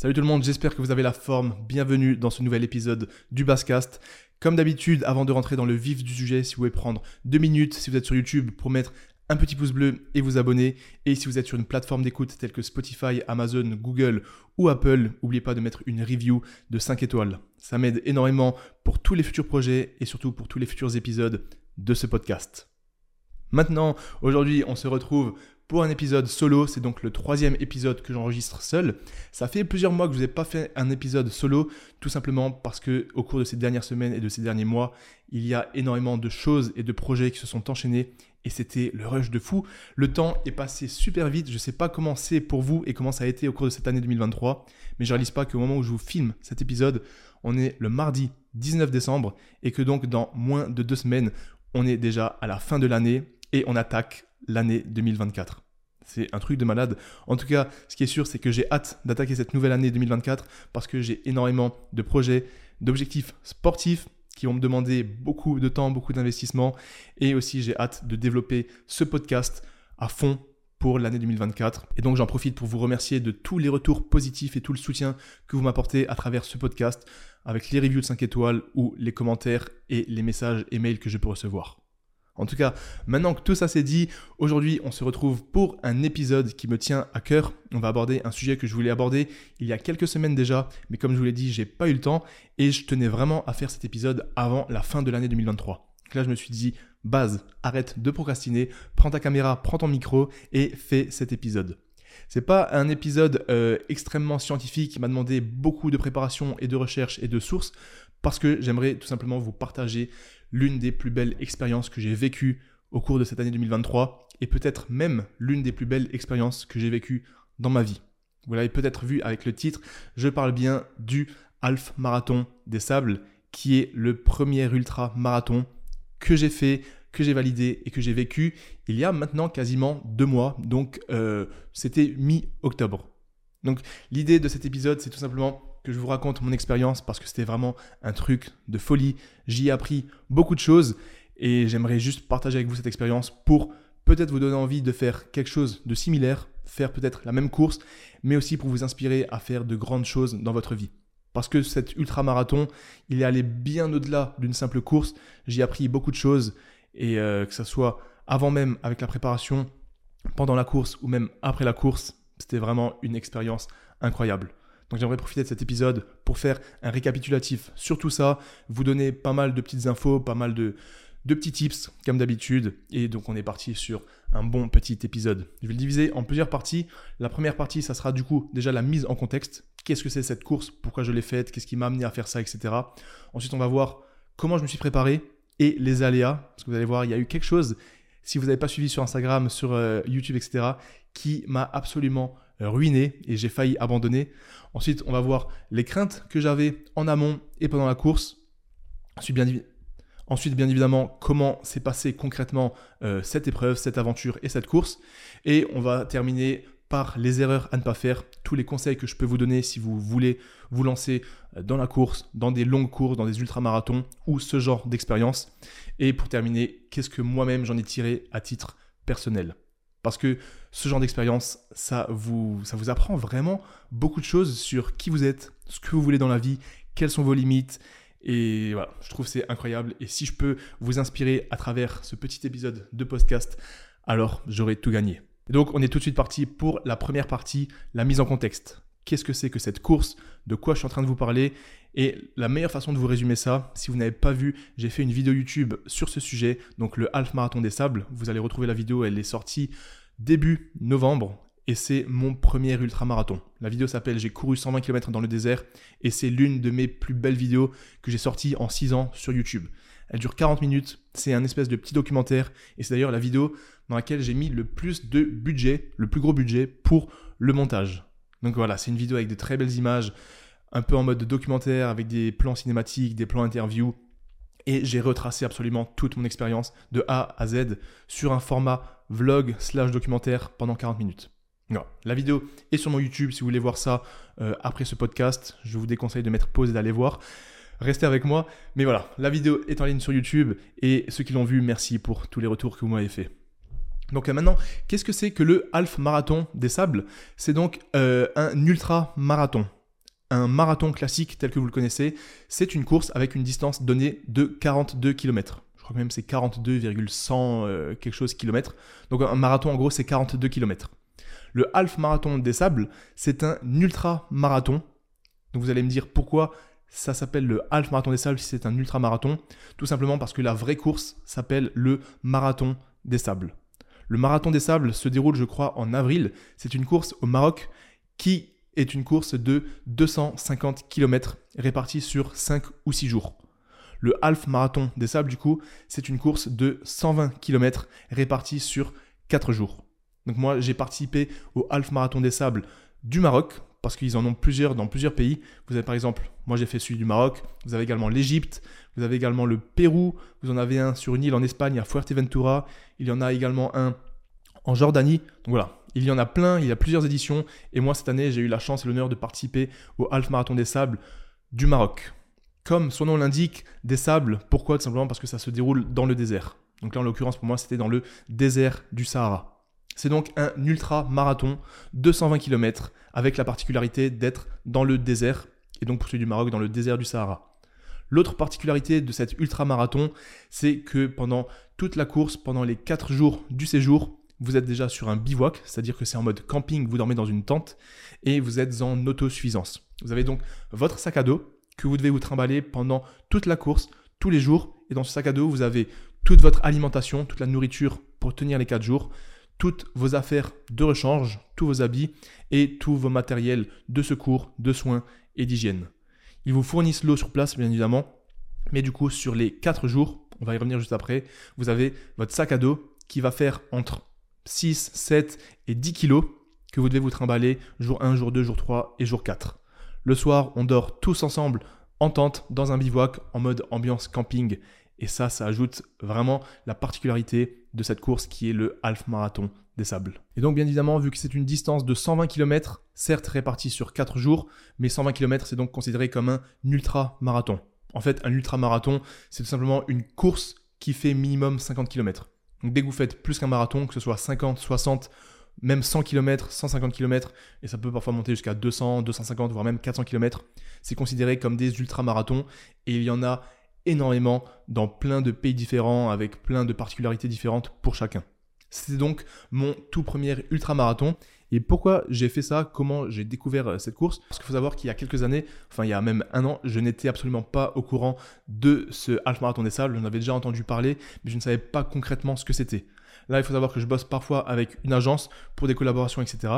Salut tout le monde, j'espère que vous avez la forme. Bienvenue dans ce nouvel épisode du Basscast. Comme d'habitude, avant de rentrer dans le vif du sujet, si vous pouvez prendre deux minutes, si vous êtes sur YouTube, pour mettre un petit pouce bleu et vous abonner. Et si vous êtes sur une plateforme d'écoute telle que Spotify, Amazon, Google ou Apple, n'oubliez pas de mettre une review de 5 étoiles. Ça m'aide énormément pour tous les futurs projets et surtout pour tous les futurs épisodes de ce podcast. Maintenant, aujourd'hui, on se retrouve pour un épisode solo. C'est donc le troisième épisode que j'enregistre seul. Ça fait plusieurs mois que je vous ai pas fait un épisode solo, tout simplement parce que au cours de ces dernières semaines et de ces derniers mois, il y a énormément de choses et de projets qui se sont enchaînés et c'était le rush de fou. Le temps est passé super vite. Je ne sais pas comment c'est pour vous et comment ça a été au cours de cette année 2023, mais je réalise pas qu'au moment où je vous filme cet épisode, on est le mardi 19 décembre et que donc dans moins de deux semaines, on est déjà à la fin de l'année et on attaque l'année 2024. C'est un truc de malade. En tout cas, ce qui est sûr, c'est que j'ai hâte d'attaquer cette nouvelle année 2024 parce que j'ai énormément de projets, d'objectifs sportifs qui vont me demander beaucoup de temps, beaucoup d'investissement. Et aussi, j'ai hâte de développer ce podcast à fond pour l'année 2024. Et donc, j'en profite pour vous remercier de tous les retours positifs et tout le soutien que vous m'apportez à travers ce podcast avec les reviews de 5 étoiles ou les commentaires et les messages et mails que je peux recevoir. En tout cas, maintenant que tout ça c'est dit, aujourd'hui on se retrouve pour un épisode qui me tient à cœur. On va aborder un sujet que je voulais aborder il y a quelques semaines déjà, mais comme je vous l'ai dit, j'ai pas eu le temps et je tenais vraiment à faire cet épisode avant la fin de l'année 2023. Donc là, je me suis dit, base, arrête de procrastiner, prends ta caméra, prends ton micro et fais cet épisode. C'est pas un épisode euh, extrêmement scientifique qui m'a demandé beaucoup de préparation et de recherche et de sources parce que j'aimerais tout simplement vous partager l'une des plus belles expériences que j'ai vécues au cours de cette année 2023 et peut-être même l'une des plus belles expériences que j'ai vécues dans ma vie. Vous l'avez peut-être vu avec le titre, je parle bien du Half Marathon des Sables, qui est le premier ultra marathon que j'ai fait, que j'ai validé et que j'ai vécu il y a maintenant quasiment deux mois, donc euh, c'était mi-octobre. Donc l'idée de cet épisode, c'est tout simplement que je vous raconte mon expérience parce que c'était vraiment un truc de folie. J'y ai appris beaucoup de choses et j'aimerais juste partager avec vous cette expérience pour peut-être vous donner envie de faire quelque chose de similaire, faire peut-être la même course, mais aussi pour vous inspirer à faire de grandes choses dans votre vie. Parce que cet ultra-marathon, il est allé bien au-delà d'une simple course. J'y ai appris beaucoup de choses et euh, que ce soit avant même avec la préparation, pendant la course ou même après la course, c'était vraiment une expérience incroyable. Donc j'aimerais profiter de cet épisode pour faire un récapitulatif sur tout ça, vous donner pas mal de petites infos, pas mal de, petits tips comme d'habitude. Et donc on est parti sur un bon petit épisode. Je vais le diviser en plusieurs parties. La première partie, ça sera du coup déjà la mise en contexte. Qu'est-ce que c'est cette course? Pourquoi je l'ai faite? Qu'est-ce qui m'a amené à faire ça, etc. Ensuite, on va voir comment je me suis préparé et les aléas. Parce que vous allez voir, il y a eu quelque chose, si vous n'avez pas suivi sur Instagram, sur euh, YouTube, etc., qui m'a absolument ruiné et j'ai failli abandonner. Ensuite, on va voir les craintes que j'avais en amont et pendant la course. Ensuite, bien, évidemment, comment s'est passé concrètement euh, cette épreuve, cette aventure et cette course. Et on va terminer par les erreurs à ne pas faire, tous les conseils que je peux vous donner si vous voulez vous lancer euh, dans la course, dans des longues courses, dans des ultramarathons ou ce genre d'expérience. Et pour terminer, qu'est-ce que moi-même j'en ai tiré à titre personnel? Parce que ce genre d'expérience, ça vous, apprend vraiment beaucoup de choses sur qui vous êtes, ce que vous voulez dans la vie, quelles sont vos limites. Et voilà, je trouve c'est incroyable. Et si je peux vous inspirer à travers ce petit épisode de podcast, alors j'aurai tout gagné. donc on est tout de suite parti pour la première partie, la mise en contexte. Qu'est-ce que c'est que cette course? De quoi je suis en train de vous parler? Et la meilleure façon de vous résumer ça, si vous n'avez pas vu, j'ai fait une vidéo YouTube sur ce sujet, donc le Half Marathon des Sables. Vous allez retrouver la vidéo, elle est sortie début novembre et c'est mon premier ultramarathon. La vidéo s'appelle J'ai couru 120 km dans le désert et c'est l'une de mes plus belles vidéos que j'ai sorties en 6 ans sur YouTube. Elle dure 40 minutes, c'est un espèce de petit documentaire et c'est d'ailleurs la vidéo dans laquelle j'ai mis le plus de budget, le plus gros budget pour le montage. Donc voilà, c'est une vidéo avec de très belles images, un peu en mode documentaire avec des plans cinématiques, des plans interviews et j'ai retracé absolument toute mon expérience de A à Z sur un format vlog slash documentaire pendant 40 minutes. La vidéo est sur mon YouTube si vous voulez voir ça euh, après ce podcast. Je vous déconseille de mettre pause et d'aller voir. Restez avec moi. Mais voilà, la vidéo est en ligne sur YouTube et ceux qui l'ont vu, merci pour tous les retours que vous m'avez fait. Donc euh, maintenant, qu'est-ce que c'est que le half marathon des sables? C'est donc euh, un ultra marathon. Un marathon classique tel que vous le connaissez, c'est une course avec une distance donnée de 42 km. Je crois que même c'est 42,100 euh, quelque chose kilomètres. Donc un marathon en gros c'est 42 km. Le half marathon des sables, c'est un ultra marathon. Donc vous allez me dire pourquoi ça s'appelle le half marathon des sables si c'est un ultra marathon Tout simplement parce que la vraie course s'appelle le marathon des sables. Le marathon des sables se déroule, je crois, en avril. C'est une course au Maroc qui est une course de 250 km répartie sur 5 ou 6 jours. Le half marathon des sables, du coup, c'est une course de 120 km répartie sur 4 jours. Donc moi, j'ai participé au half marathon des sables du Maroc parce qu'ils en ont plusieurs dans plusieurs pays. Vous avez par exemple, moi j'ai fait celui du Maroc, vous avez également l'Égypte, vous avez également le Pérou, vous en avez un sur une île en Espagne à Fuerteventura, il y en a également un en Jordanie. Donc voilà, il y en a plein, il y a plusieurs éditions et moi cette année j'ai eu la chance et l'honneur de participer au Half Marathon des Sables du Maroc. Comme son nom l'indique, des sables, pourquoi? Tout simplement parce que ça se déroule dans le désert. Donc là en l'occurrence pour moi c'était dans le désert du Sahara. C'est donc un ultra marathon, 220 km, avec la particularité d'être dans le désert, et donc pour celui du Maroc, dans le désert du Sahara. L'autre particularité de cet ultra marathon, c'est que pendant toute la course, pendant les 4 jours du séjour, vous êtes déjà sur un bivouac, c'est-à-dire que c'est en mode camping, vous dormez dans une tente, et vous êtes en autosuffisance. Vous avez donc votre sac à dos que vous devez vous trimballer pendant toute la course, tous les jours, et dans ce sac à dos, vous avez toute votre alimentation, toute la nourriture pour tenir les 4 jours, toutes vos affaires de rechange, tous vos habits et tous vos matériels de secours, de soins et d'hygiène. Ils vous fournissent l'eau sur place, bien évidemment, mais du coup, sur les 4 jours, on va y revenir juste après, vous avez votre sac à dos qui va faire entre 6, 7 et 10 kilos que vous devez vous trimballer jour 1, jour 2, jour 3 et jour 4. Le soir, on dort tous ensemble en tente dans un bivouac en mode ambiance camping et ça, ça ajoute vraiment la particularité de cette course qui est le half marathon des sables. Et donc bien évidemment, vu que c'est une distance de 120 km, certes répartie sur 4 jours, mais 120 km c'est donc considéré comme un ultra marathon. En fait, un ultra marathon, c'est tout simplement une course qui fait minimum 50 km. Donc dès que vous faites plus qu'un marathon, que ce soit 50, 60, même 100 km, 150 km, et ça peut parfois monter jusqu'à 200, 250, voire même 400 km, c'est considéré comme des ultra-marathons, et il y en a énormément dans plein de pays différents avec plein de particularités différentes pour chacun. C'était donc mon tout premier ultramarathon. Et pourquoi j'ai fait ça? Comment j'ai découvert euh, cette course? Parce qu'il faut savoir qu'il y a quelques années, enfin il y a même un an, je n'étais absolument pas au courant de ce half marathon des sables. J'en avais déjà entendu parler, mais je ne savais pas concrètement ce que c'était. Là, il faut savoir que je bosse parfois avec une agence pour des collaborations, etc.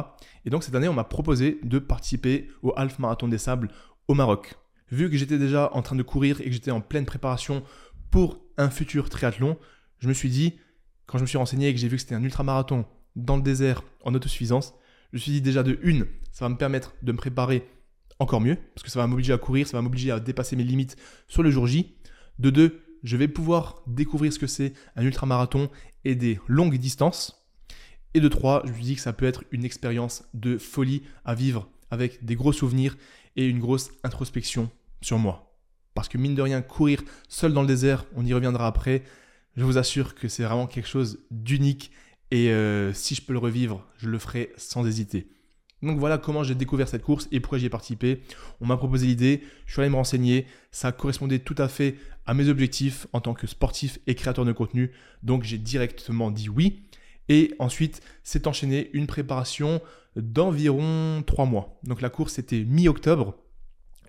Et donc cette année, on m'a proposé de participer au half marathon des sables au Maroc vu que j'étais déjà en train de courir et que j'étais en pleine préparation pour un futur triathlon, je me suis dit, quand je me suis renseigné et que j'ai vu que c'était un ultramarathon dans le désert en autosuffisance, je me suis dit déjà de une, ça va me permettre de me préparer encore mieux, parce que ça va m'obliger à courir, ça va m'obliger à dépasser mes limites sur le jour J. De deux, je vais pouvoir découvrir ce que c'est un ultramarathon et des longues distances. Et de trois, je me dis que ça peut être une expérience de folie à vivre avec des gros souvenirs et une grosse introspection sur moi. Parce que mine de rien, courir seul dans le désert, on y reviendra après, je vous assure que c'est vraiment quelque chose d'unique et euh, si je peux le revivre, je le ferai sans hésiter. Donc voilà comment j'ai découvert cette course et pourquoi j'y ai participé. On m'a proposé l'idée, je suis allé me renseigner, ça correspondait tout à fait à mes objectifs en tant que sportif et créateur de contenu, donc j'ai directement dit oui. Et ensuite, s'est enchaîné une préparation d'environ 3 mois. Donc la course était mi-octobre,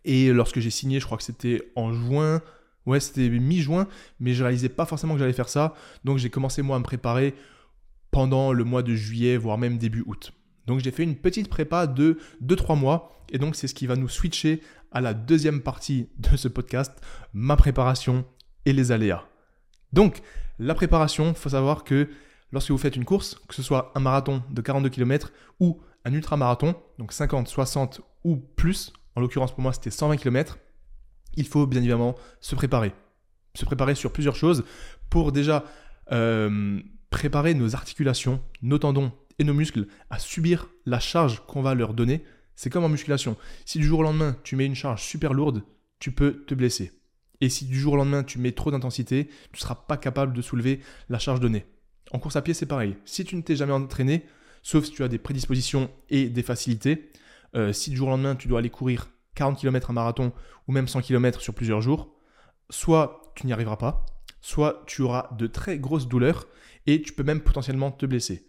et lorsque j'ai signé, je crois que c'était en juin, ouais, c'était mi-juin, mais je réalisais pas forcément que j'allais faire ça. Donc j'ai commencé moi à me préparer pendant le mois de juillet, voire même début août. Donc j'ai fait une petite prépa de 2-3 mois, et donc c'est ce qui va nous switcher à la deuxième partie de ce podcast, ma préparation et les aléas. Donc la préparation, faut savoir que lorsque vous faites une course, que ce soit un marathon de 42 km ou un ultra-marathon, donc 50, 60 ou plus, en l'occurrence pour moi c'était 120 km, il faut bien évidemment se préparer. Se préparer sur plusieurs choses pour déjà euh, préparer nos articulations, nos tendons et nos muscles à subir la charge qu'on va leur donner. C'est comme en musculation. Si du jour au lendemain tu mets une charge super lourde, tu peux te blesser. Et si du jour au lendemain tu mets trop d'intensité, tu ne seras pas capable de soulever la charge donnée. En course à pied, c'est pareil. Si tu ne t'es jamais entraîné, sauf si tu as des prédispositions et des facilités, euh, si du jour au lendemain tu dois aller courir 40 km un marathon ou même 100 km sur plusieurs jours, soit tu n'y arriveras pas, soit tu auras de très grosses douleurs et tu peux même potentiellement te blesser.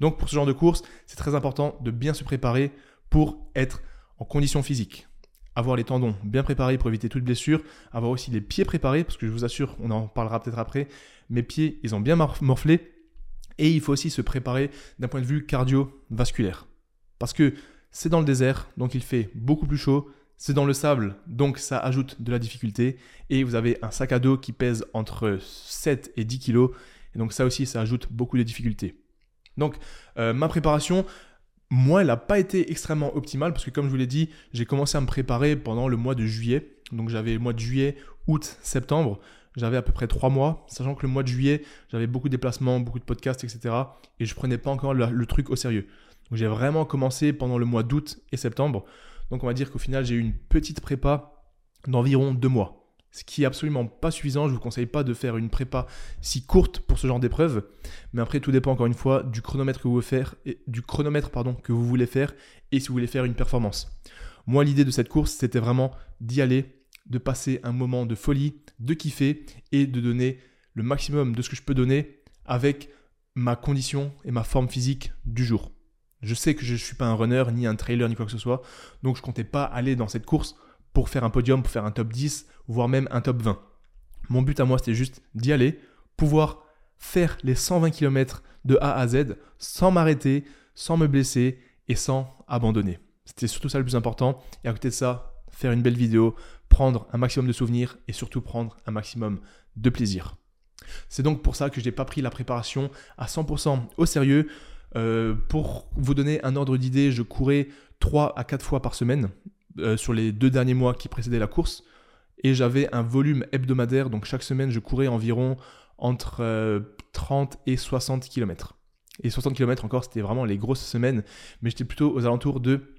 Donc pour ce genre de course, c'est très important de bien se préparer pour être en condition physique. Avoir les tendons bien préparés pour éviter toute blessure, avoir aussi les pieds préparés, parce que je vous assure, on en parlera peut-être après, mes pieds, ils ont bien morflé, et il faut aussi se préparer d'un point de vue cardiovasculaire. Parce que c'est dans le désert, donc il fait beaucoup plus chaud, c'est dans le sable, donc ça ajoute de la difficulté, et vous avez un sac à dos qui pèse entre 7 et 10 kg, donc ça aussi, ça ajoute beaucoup de difficultés. Donc euh, ma préparation, moi, elle n'a pas été extrêmement optimale parce que comme je vous l'ai dit, j'ai commencé à me préparer pendant le mois de juillet. Donc j'avais le mois de juillet, août, septembre. J'avais à peu près trois mois, sachant que le mois de juillet, j'avais beaucoup de déplacements, beaucoup de podcasts, etc. Et je prenais pas encore le, truc au sérieux. Donc j'ai vraiment commencé pendant le mois d'août et septembre. Donc on va dire qu'au final, j'ai eu une petite prépa d'environ deux mois ce qui est absolument pas suffisant. Je vous conseille pas de faire une prépa si courte pour ce genre d'épreuve, mais après tout dépend encore une fois du chronomètre que vous voulez faire et du chronomètre pardon que vous voulez faire et si vous voulez faire une performance. Moi, l'idée de cette course, c'était vraiment d'y aller, de passer un moment de folie, de kiffer et de donner le maximum de ce que je peux donner avec ma condition et ma forme physique du jour. Je sais que je ne suis pas un runner, ni un trailer, ni quoi que ce soit, donc je comptais pas aller dans cette course pour faire un podium, pour faire un top 10, voire même un top 20. Mon but à moi, c'était juste d'y aller, pouvoir faire les 120 km de A à Z sans m'arrêter, sans me blesser et sans abandonner. C'était surtout ça le plus important. Et à côté de ça, faire une belle vidéo, prendre un maximum de souvenirs et surtout prendre un maximum de plaisir. C'est donc pour ça que je n'ai pas pris la préparation à 100% au sérieux. Euh, pour vous donner un ordre d'idée, je courais 3 à 4 fois par semaine. Euh, sur les deux derniers mois qui précédaient la course. Et j'avais un volume hebdomadaire, donc chaque semaine je courais environ entre 30 euh, et 60 km. Et 60 km encore, c'était vraiment les grosses semaines, mais j'étais plutôt aux alentours de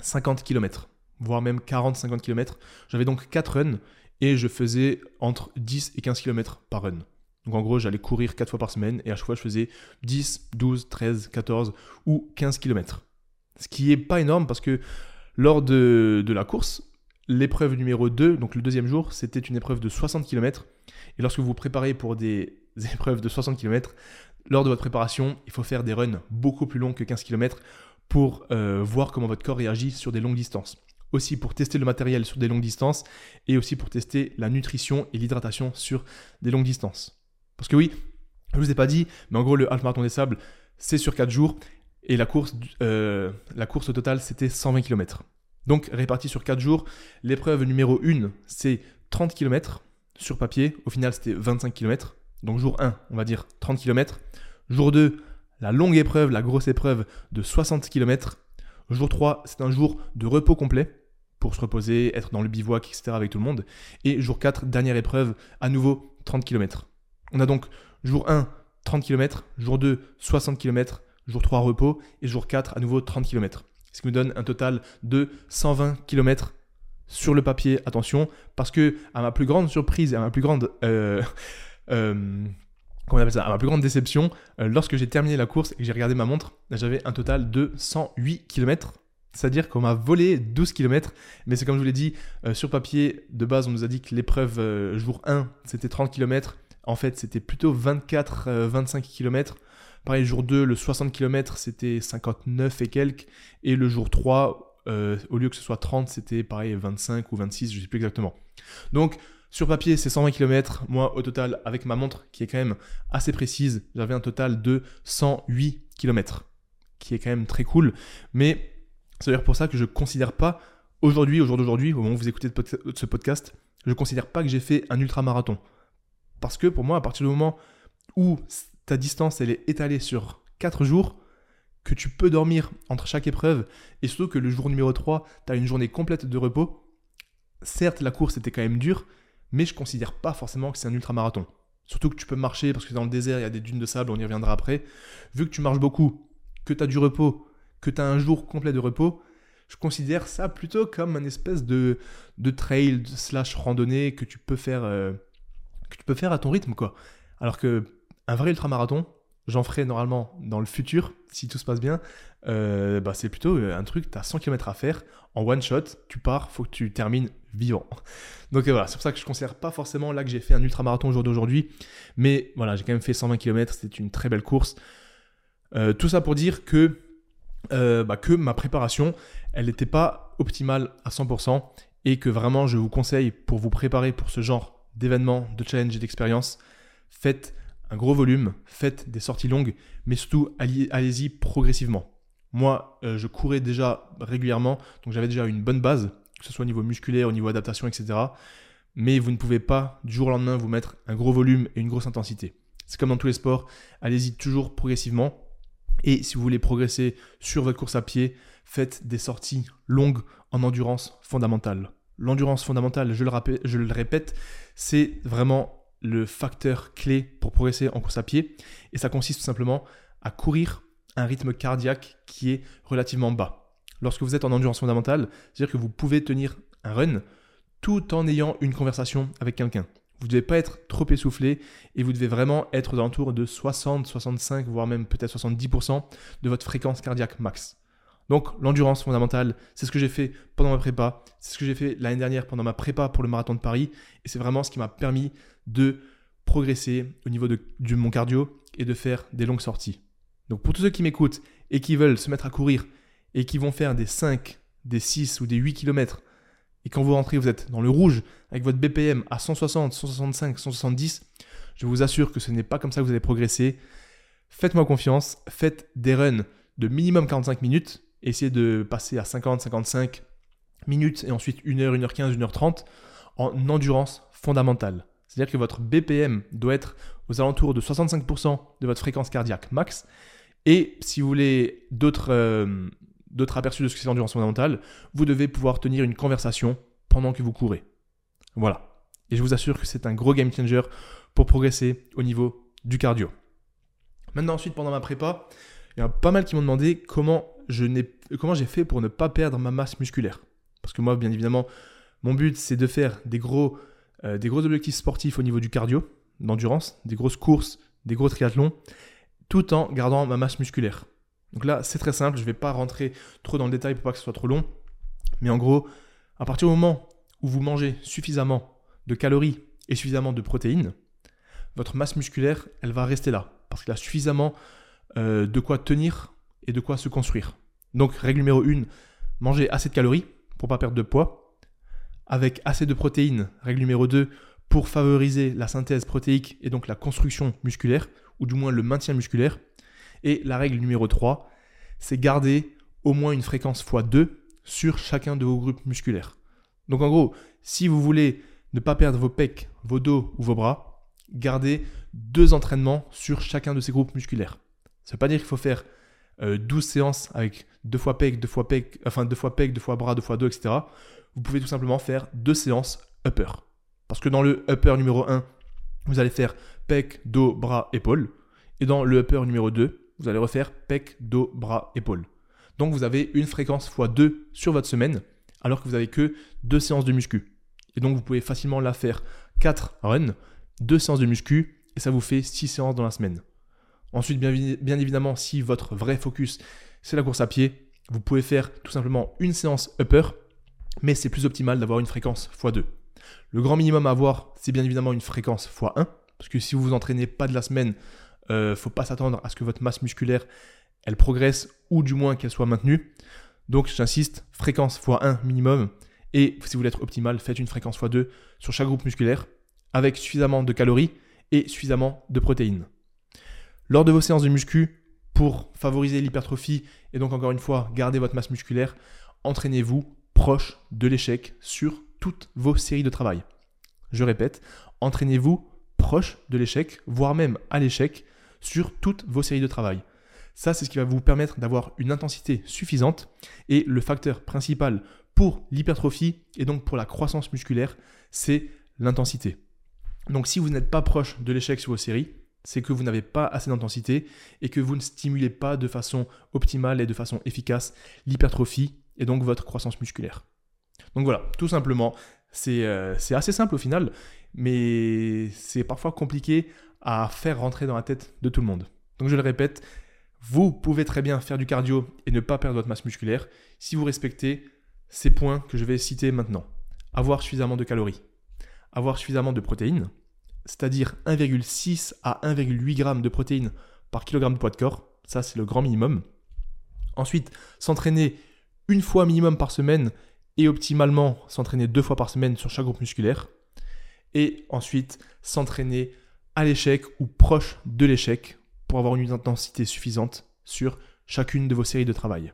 50 km, voire même 40-50 km. J'avais donc 4 runs et je faisais entre 10 et 15 km par run. Donc en gros, j'allais courir 4 fois par semaine et à chaque fois, je faisais 10, 12, 13, 14 ou 15 km. Ce qui est pas énorme parce que lors de, la course, l'épreuve numéro 2, donc le deuxième jour, c'était une épreuve de 60 km. Et lorsque vous vous préparez pour des épreuves de 60 km, lors de votre préparation, il faut faire des runs beaucoup plus longs que 15 km pour euh, voir comment votre corps réagit sur des longues distances. Aussi pour tester le matériel sur des longues distances et aussi pour tester la nutrition et l'hydratation sur des longues distances. Parce que oui, je ne vous ai pas dit, mais en gros, le half marathon des sables, c'est sur 4 jours et la course, euh, la course au total, c'était 120 km. Donc réparti sur 4 jours, l'épreuve numéro 1, c'est 30 km sur papier. Au final, c'était 25 km. Donc jour 1, on va dire 30 km. Jour 2, la longue épreuve, la grosse épreuve de 60 km. Jour 3, c'est un jour de repos complet pour se reposer, être dans le bivouac, etc. avec tout le monde. Et jour 4, dernière épreuve, à nouveau 30 km. On a donc jour 1, 30 km, jour 2, 60 km, jour 3 repos et jour 4 à nouveau 30 km. Ce qui nous donne un total de 120 km sur le papier, attention, parce que à ma plus grande surprise et à ma plus grande... Euh, euh, À ma plus grande déception, euh, lorsque j'ai terminé la course et que j'ai regardé ma montre, j'avais un total de 108 km. C'est-à-dire qu'on m'a volé 12 km, mais c'est comme je vous l'ai dit, sur papier, de base, on nous a dit que l'épreuve jour 1, c'était 30 km. En fait, c'était plutôt 24-25 km. Pareil, jour 2, le 60 km, c'était 59 et quelques. Et le jour 3, euh, au lieu que ce soit 30, c'était pareil, 25 ou 26, je ne sais plus exactement. Donc, sur papier, c'est 120 km. Moi, au total, avec ma montre, qui est quand même assez précise, j'avais un total de 108 km, qui est quand même très cool. Mais c'est d'ailleurs pour ça que je ne considère pas, aujourd'hui, au jour d'aujourd'hui, au moment où vous écoutez ce podcast, je ne considère pas que j'ai fait un ultra-marathon. Parce que pour moi, à partir du moment où ta distance elle est étalée sur 4 jours, que tu peux dormir entre chaque épreuve, et surtout que le jour numéro 3, tu as une journée complète de repos, certes la course était quand même dure, mais je considère pas forcément que c'est un ultramarathon. Surtout que tu peux marcher, parce que dans le désert, il y a des dunes de sable, on y reviendra après. Vu que tu marches beaucoup, que tu as du repos, que tu as un jour complet de repos, je considère ça plutôt comme une espèce de, de trail slash randonnée que tu peux faire euh, que tu peux faire à ton rythme quoi. Alors que un vrai ultramarathon, j'en ferai normalement dans le futur, si tout se passe bien, euh, bah, c'est plutôt un truc, tu as 100 km à faire, en one shot, tu pars, faut que tu termines vivant. Donc voilà, c'est pour ça que je ne considère pas forcément là que j'ai fait un ultramarathon au jour d'aujourd'hui, mais voilà, j'ai quand même fait 120 km, c'était une très belle course. tout ça pour dire que, bah, que ma préparation, elle n'était pas optimale à 100% et que vraiment je vous conseille pour vous préparer pour ce genre d'événements, de challenge et d'expérience, faites un gros volume, faites des sorties longues, mais surtout allez-y progressivement. Moi, euh, je courais déjà régulièrement, donc j'avais déjà une bonne base, que ce soit au niveau musculaire, au niveau adaptation, etc. Mais vous ne pouvez pas du jour au lendemain vous mettre un gros volume et une grosse intensité. C'est comme dans tous les sports, allez-y toujours progressivement. Et si vous voulez progresser sur votre course à pied, faites des sorties longues en endurance fondamentale. L'endurance fondamentale, je le, je le répète, c'est vraiment le facteur clé pour progresser en course à pied. Et ça consiste tout simplement à courir un rythme cardiaque qui est relativement bas. Lorsque vous êtes en endurance fondamentale, c'est-à-dire que vous pouvez tenir un run tout en ayant une conversation avec quelqu'un. Vous ne devez pas être trop essoufflé et vous devez vraiment être dans l'entour de 60, 65, voire même peut-être 70% de votre fréquence cardiaque max. Donc l'endurance fondamentale, c'est ce que j'ai fait pendant ma prépa, c'est ce que j'ai fait l'année dernière pendant ma prépa pour le marathon de Paris, et c'est vraiment ce qui m'a permis de progresser au niveau de, mon cardio et de faire des longues sorties. Donc pour tous ceux qui m'écoutent et qui veulent se mettre à courir et qui vont faire des 5, des 6 ou des 8 km, et quand vous rentrez, vous êtes dans le rouge avec votre BPM à 160, 165, 170, je vous assure que ce n'est pas comme ça que vous allez progresser. Faites-moi confiance, faites des runs de minimum 45 minutes essayer de passer à 50, 55 minutes et ensuite 1 h 1h15, 1h30 en endurance fondamentale. C'est-à-dire que votre BPM doit être aux alentours de 65% de votre fréquence cardiaque max. Et si vous voulez d'autres euh, aperçus de ce que c'est l'endurance fondamentale, vous devez pouvoir tenir une conversation pendant que vous courez. Voilà. Et je vous assure que c'est un gros game changer pour progresser au niveau du cardio. Maintenant, ensuite, pendant ma prépa, il y a pas mal qui m'ont demandé comment comment j'ai fait pour ne pas perdre ma masse musculaire? Parce que moi, bien évidemment, mon but, c'est de faire des gros, euh, des gros objectifs sportifs au niveau du cardio, d'endurance, des grosses courses, des gros triathlons, tout en gardant ma masse musculaire. Donc là, c'est très simple, je ne vais pas rentrer trop dans le détail pour pas que ce soit trop long. Mais en gros, à partir du moment où vous mangez suffisamment de calories et suffisamment de protéines, votre masse musculaire, elle va rester là. Parce qu'il a suffisamment euh, de quoi tenir de quoi se construire. Donc, règle numéro 1, manger assez de calories pour pas perdre de poids, avec assez de protéines. Règle numéro 2, pour favoriser la synthèse protéique et donc la construction musculaire, ou du moins le maintien musculaire. Et la règle numéro 3, c'est garder au moins une fréquence x2 sur chacun de vos groupes musculaires. Donc en gros, si vous voulez ne pas perdre vos pecs, vos dos ou vos bras, gardez deux entraînements sur chacun de ces groupes musculaires. Ça ne veut pas dire qu'il faut faire 12 euh, séances avec deux fois pec, deux fois pec, enfin deux fois pec, deux fois bras, deux fois dos, etc. Vous pouvez tout simplement faire deux séances upper. Parce que dans le upper numéro 1, vous allez faire pec, dos, bras, épaule. Et dans le upper numéro 2, vous allez refaire pec, dos, bras, épaule. Donc vous avez une fréquence x 2 sur votre semaine, alors que vous avez que deux séances de muscu. Et donc vous pouvez facilement la faire 4 runs, 2 séances de muscu, et ça vous fait 6 séances dans la semaine. Ensuite, bien, évidemment, si votre vrai focus, c'est la course à pied, vous pouvez faire tout simplement une séance upper, mais c'est plus optimal d'avoir une fréquence x2. Le grand minimum à avoir, c'est bien évidemment une fréquence x1, parce que si vous vous entraînez pas de la semaine, ne euh, faut pas s'attendre à ce que votre masse musculaire, elle progresse, ou du moins qu'elle soit maintenue. Donc j'insiste, fréquence x1 minimum, et si vous voulez être optimal, faites une fréquence x2 sur chaque groupe musculaire, avec suffisamment de calories et suffisamment de protéines. Lors de vos séances de muscu, pour favoriser l'hypertrophie et donc encore une fois garder votre masse musculaire, entraînez-vous proche de l'échec sur toutes vos séries de travail. Je répète, entraînez-vous proche de l'échec, voire même à l'échec, sur toutes vos séries de travail. Ça, c'est ce qui va vous permettre d'avoir une intensité suffisante. Et le facteur principal pour l'hypertrophie et donc pour la croissance musculaire, c'est l'intensité. Donc si vous n'êtes pas proche de l'échec sur vos séries, c'est que vous n'avez pas assez d'intensité et que vous ne stimulez pas de façon optimale et de façon efficace l'hypertrophie et donc votre croissance musculaire. Donc voilà, tout simplement, c'est euh, assez simple au final, mais c'est parfois compliqué à faire rentrer dans la tête de tout le monde. Donc je le répète, Vous pouvez très bien faire du cardio et ne pas perdre votre masse musculaire si vous respectez ces points que je vais citer maintenant. Avoir suffisamment de calories, avoir suffisamment de protéines, c'est-à-dire 1,6 à 1,8 g de protéines par kilogramme de poids de corps, ça c'est le grand minimum. Ensuite, s'entraîner une fois minimum par semaine et optimalement s'entraîner deux fois par semaine sur chaque groupe musculaire. Et ensuite, s'entraîner à l'échec ou proche de l'échec pour avoir une intensité suffisante sur chacune de vos séries de travail.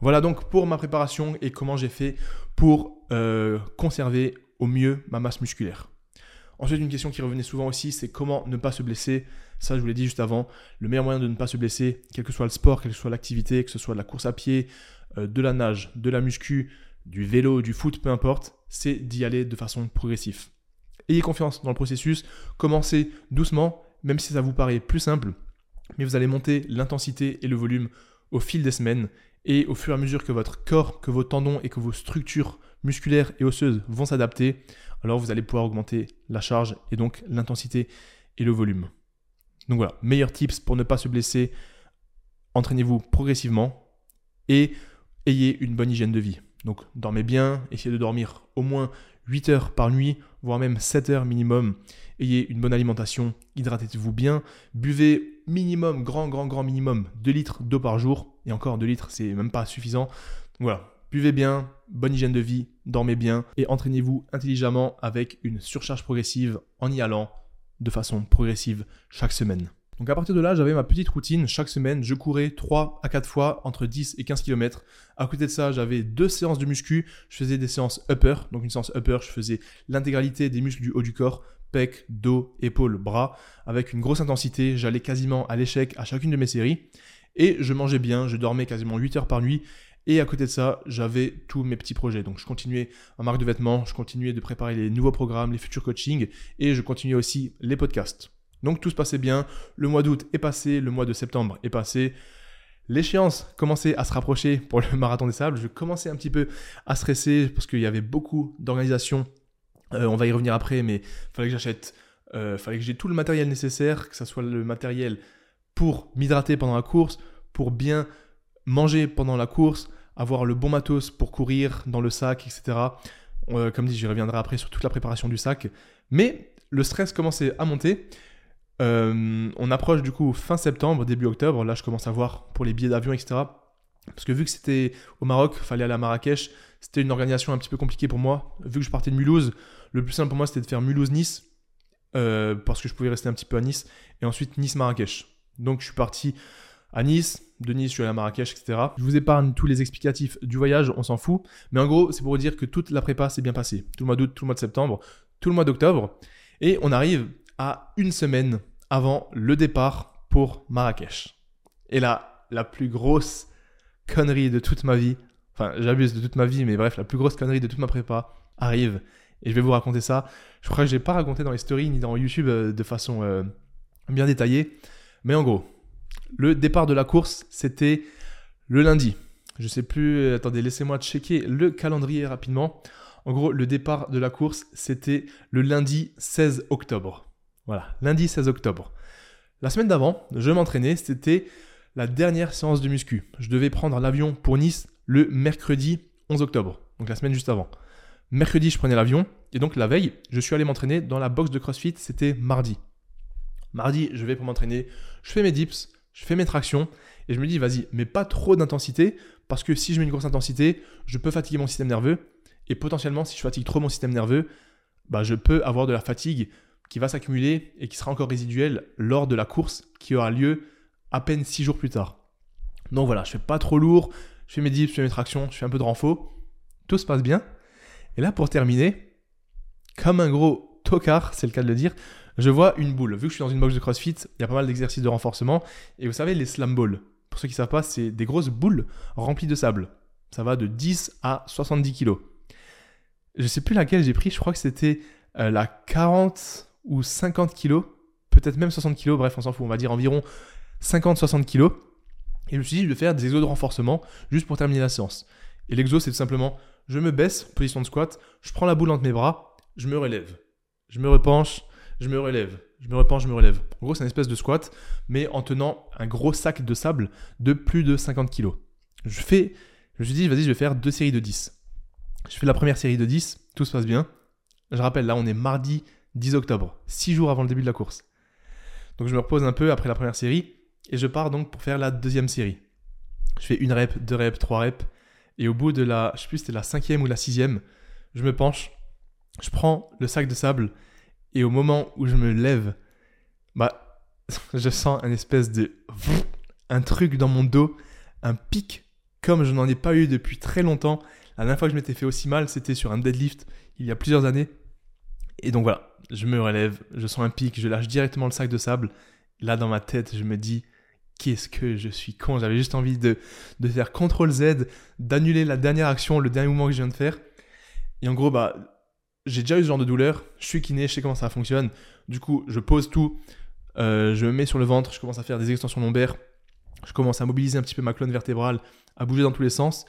Voilà donc pour ma préparation et comment j'ai fait pour euh, conserver au mieux ma masse musculaire. Ensuite, une question qui revenait souvent aussi, c'est comment ne pas se blesser. Ça, je vous l'ai dit juste avant. Le meilleur moyen de ne pas se blesser, quel que soit le sport, quelle que soit l'activité, que ce soit de la course à pied, euh, de la nage, de la muscu, du vélo, du foot, peu importe, c'est d'y aller de façon progressive. Ayez confiance dans le processus, commencez doucement, même si ça vous paraît plus simple, mais vous allez monter l'intensité et le volume au fil des semaines et au fur et à mesure que votre corps, que vos tendons et que vos structures musculaires et osseuses vont s'adapter, alors vous allez pouvoir augmenter la charge et donc l'intensité et le volume. Donc voilà, meilleurs tips pour ne pas se blesser, entraînez-vous progressivement et ayez une bonne hygiène de vie. Donc dormez bien, essayez de dormir au moins 8 heures par nuit, voire même 7 heures minimum. Ayez une bonne alimentation, hydratez-vous bien, buvez minimum, grand, grand, grand minimum 2 litres d'eau par jour. Et encore 2 litres, c'est même pas suffisant. voilà, buvez bien, bonne hygiène de vie, dormez bien et entraînez-vous intelligemment avec une surcharge progressive en y allant de façon progressive chaque semaine. Donc à partir de là, j'avais ma petite routine. Chaque semaine, je courais 3 à 4 fois entre 10 et 15 km. À côté de ça, j'avais deux séances de muscu. Je faisais des séances upper. Donc une séance upper, je faisais l'intégralité des muscles du haut du corps, pec, dos, épaules, bras, avec une grosse intensité. J'allais quasiment à l'échec à chacune de mes séries. Et je mangeais bien, je dormais quasiment 8 heures par nuit. Et à côté de ça, j'avais tous mes petits projets. Donc je continuais ma marque de vêtements, je continuais de préparer les nouveaux programmes, les futurs coachings, et je continuais aussi les podcasts. Donc tout se passait bien. Le mois d'août est passé, le mois de septembre est passé. L'échéance commençait à se rapprocher pour le marathon des sables. Je commençais un petit peu à stresser parce qu'il y avait beaucoup d'organisation. Euh, on va y revenir après, mais il fallait que j'achète, euh, fallait que j'ai tout le matériel nécessaire, que ce soit le matériel pour m'hydrater pendant la course, pour bien manger pendant la course, avoir le bon matos pour courir dans le sac, etc. Euh, comme dit, j'y reviendrai après sur toute la préparation du sac. Mais le stress commençait à monter. Euh, on approche du coup fin septembre, début octobre. Là, je commence à voir pour les billets d'avion, etc. Parce que vu que c'était au Maroc, fallait aller à Marrakech. C'était une organisation un petit peu compliquée pour moi. Vu que je partais de Mulhouse, le plus simple pour moi c'était de faire Mulhouse-Nice. Euh, parce que je pouvais rester un petit peu à Nice. Et ensuite Nice-Marrakech. Donc je suis parti à Nice. De Nice, je suis allé à Marrakech, etc. Je vous épargne tous les explicatifs du voyage, on s'en fout. Mais en gros, c'est pour vous dire que toute la prépa s'est bien passée. Tout le mois d'août, tout le mois de septembre, tout le mois d'octobre. Et on arrive à une semaine avant le départ pour Marrakech. Et là, la plus grosse connerie de toute ma vie, enfin j'abuse de toute ma vie, mais bref, la plus grosse connerie de toute ma prépa arrive. Et je vais vous raconter ça. Je crois que je n'ai pas raconté dans les stories ni dans YouTube euh, de façon euh, bien détaillée. Mais en gros, le départ de la course, c'était le lundi. Je sais plus, attendez, laissez-moi checker le calendrier rapidement. En gros, le départ de la course, c'était le lundi 16 octobre. Voilà, lundi 16 octobre. La semaine d'avant, je m'entraînais, c'était la dernière séance de muscu. Je devais prendre l'avion pour Nice le mercredi 11 octobre, donc la semaine juste avant. Mercredi, je prenais l'avion, et donc la veille, je suis allé m'entraîner dans la box de CrossFit, c'était mardi. Mardi, je vais pour m'entraîner, je fais mes dips, je fais mes tractions, et je me dis, vas-y, mais pas trop d'intensité, parce que si je mets une grosse intensité, je peux fatiguer mon système nerveux, et potentiellement, si je fatigue trop mon système nerveux, bah, je peux avoir de la fatigue qui va s'accumuler et qui sera encore résiduel lors de la course qui aura lieu à peine 6 jours plus tard. Donc voilà, je fais pas trop lourd, je fais mes dips, je fais mes tractions, je fais un peu de renfort, tout se passe bien. Et là, pour terminer, comme un gros tocard, c'est le cas de le dire, je vois une boule. Vu que je suis dans une box de CrossFit, il y a pas mal d'exercices de renforcement. Et vous savez, les slam balls, pour ceux qui ne savent pas, c'est des grosses boules remplies de sable. Ça va de 10 à 70 kilos. Je sais plus laquelle j'ai pris, je crois que c'était euh, la 40 ou 50 kilos, peut-être même 60 kilos, bref, on s'en fout, on va dire environ 50-60 kilos. Et je me suis dit, je vais faire des exos de renforcement juste pour terminer la séance. Et l'exo, c'est tout simplement, je me baisse, position de squat, je prends la boule entre mes bras, je me relève. Je me repenche, je me relève. Je me repenche, je me relève. En gros, c'est une espèce de squat, mais en tenant un gros sac de sable de plus de 50 kg. Je fais, je me suis dit, vas-y, je vais faire deux séries de 10. Je fais la première série de 10, tout se passe bien. Je rappelle, là, on est mardi 10 octobre, 6 jours avant le début de la course. Donc je me repose un peu après la première série, et je pars donc pour faire la deuxième série. Je fais une rep, deux reps, trois reps, et au bout de la, je sais plus c'était la cinquième ou la sixième, je me penche, je prends le sac de sable, et au moment où je me lève, bah, je sens un espèce de, un truc dans mon dos, un pic comme je n'en ai pas eu depuis très longtemps. La dernière fois que je m'étais fait aussi mal, c'était sur un deadlift il y a plusieurs années. Et donc voilà, je me relève, je sens un pic, je lâche directement le sac de sable. Là, dans ma tête, je me dis, qu'est-ce que je suis con. J'avais juste envie de, de faire CTRL Z, d'annuler la dernière action, le dernier mouvement que je viens de faire. Et en gros, bah, j'ai déjà eu ce genre de douleur. Je suis kiné, je sais comment ça fonctionne. Du coup, je pose tout. Euh, je me mets sur le ventre, je commence à faire des extensions lombaires. Je commence à mobiliser un petit peu ma colonne vertébrale, à bouger dans tous les sens.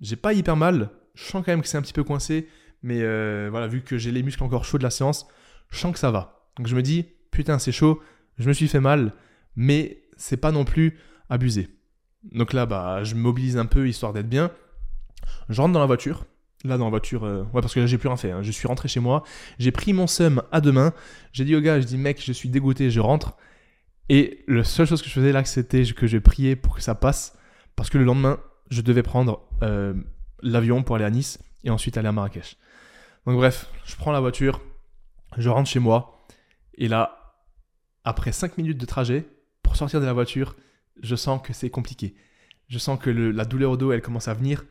J'ai pas hyper mal. Je sens quand même que c'est un petit peu coincé. Mais euh, voilà, vu que j'ai les muscles encore chauds de la séance, je sens que ça va. Donc je me dis, putain, c'est chaud, je me suis fait mal, mais c'est pas non plus abusé. Donc là, bah, je mobilise un peu histoire d'être bien. Je rentre dans la voiture. Là, dans la voiture, euh, ouais, parce que là, j'ai plus rien fait. Hein. Je suis rentré chez moi. J'ai pris mon seum à deux mains. J'ai dit au gars, je dis, mec, je suis dégoûté, je rentre. Et la seule chose que je faisais là, c'était que je priais pour que ça passe. Parce que le lendemain, je devais prendre euh, l'avion pour aller à Nice et ensuite aller à Marrakech. Donc bref, je prends la voiture, je rentre chez moi, et là, après 5 minutes de trajet, pour sortir de la voiture, je sens que c'est compliqué. Je sens que la douleur au dos, elle commence à venir.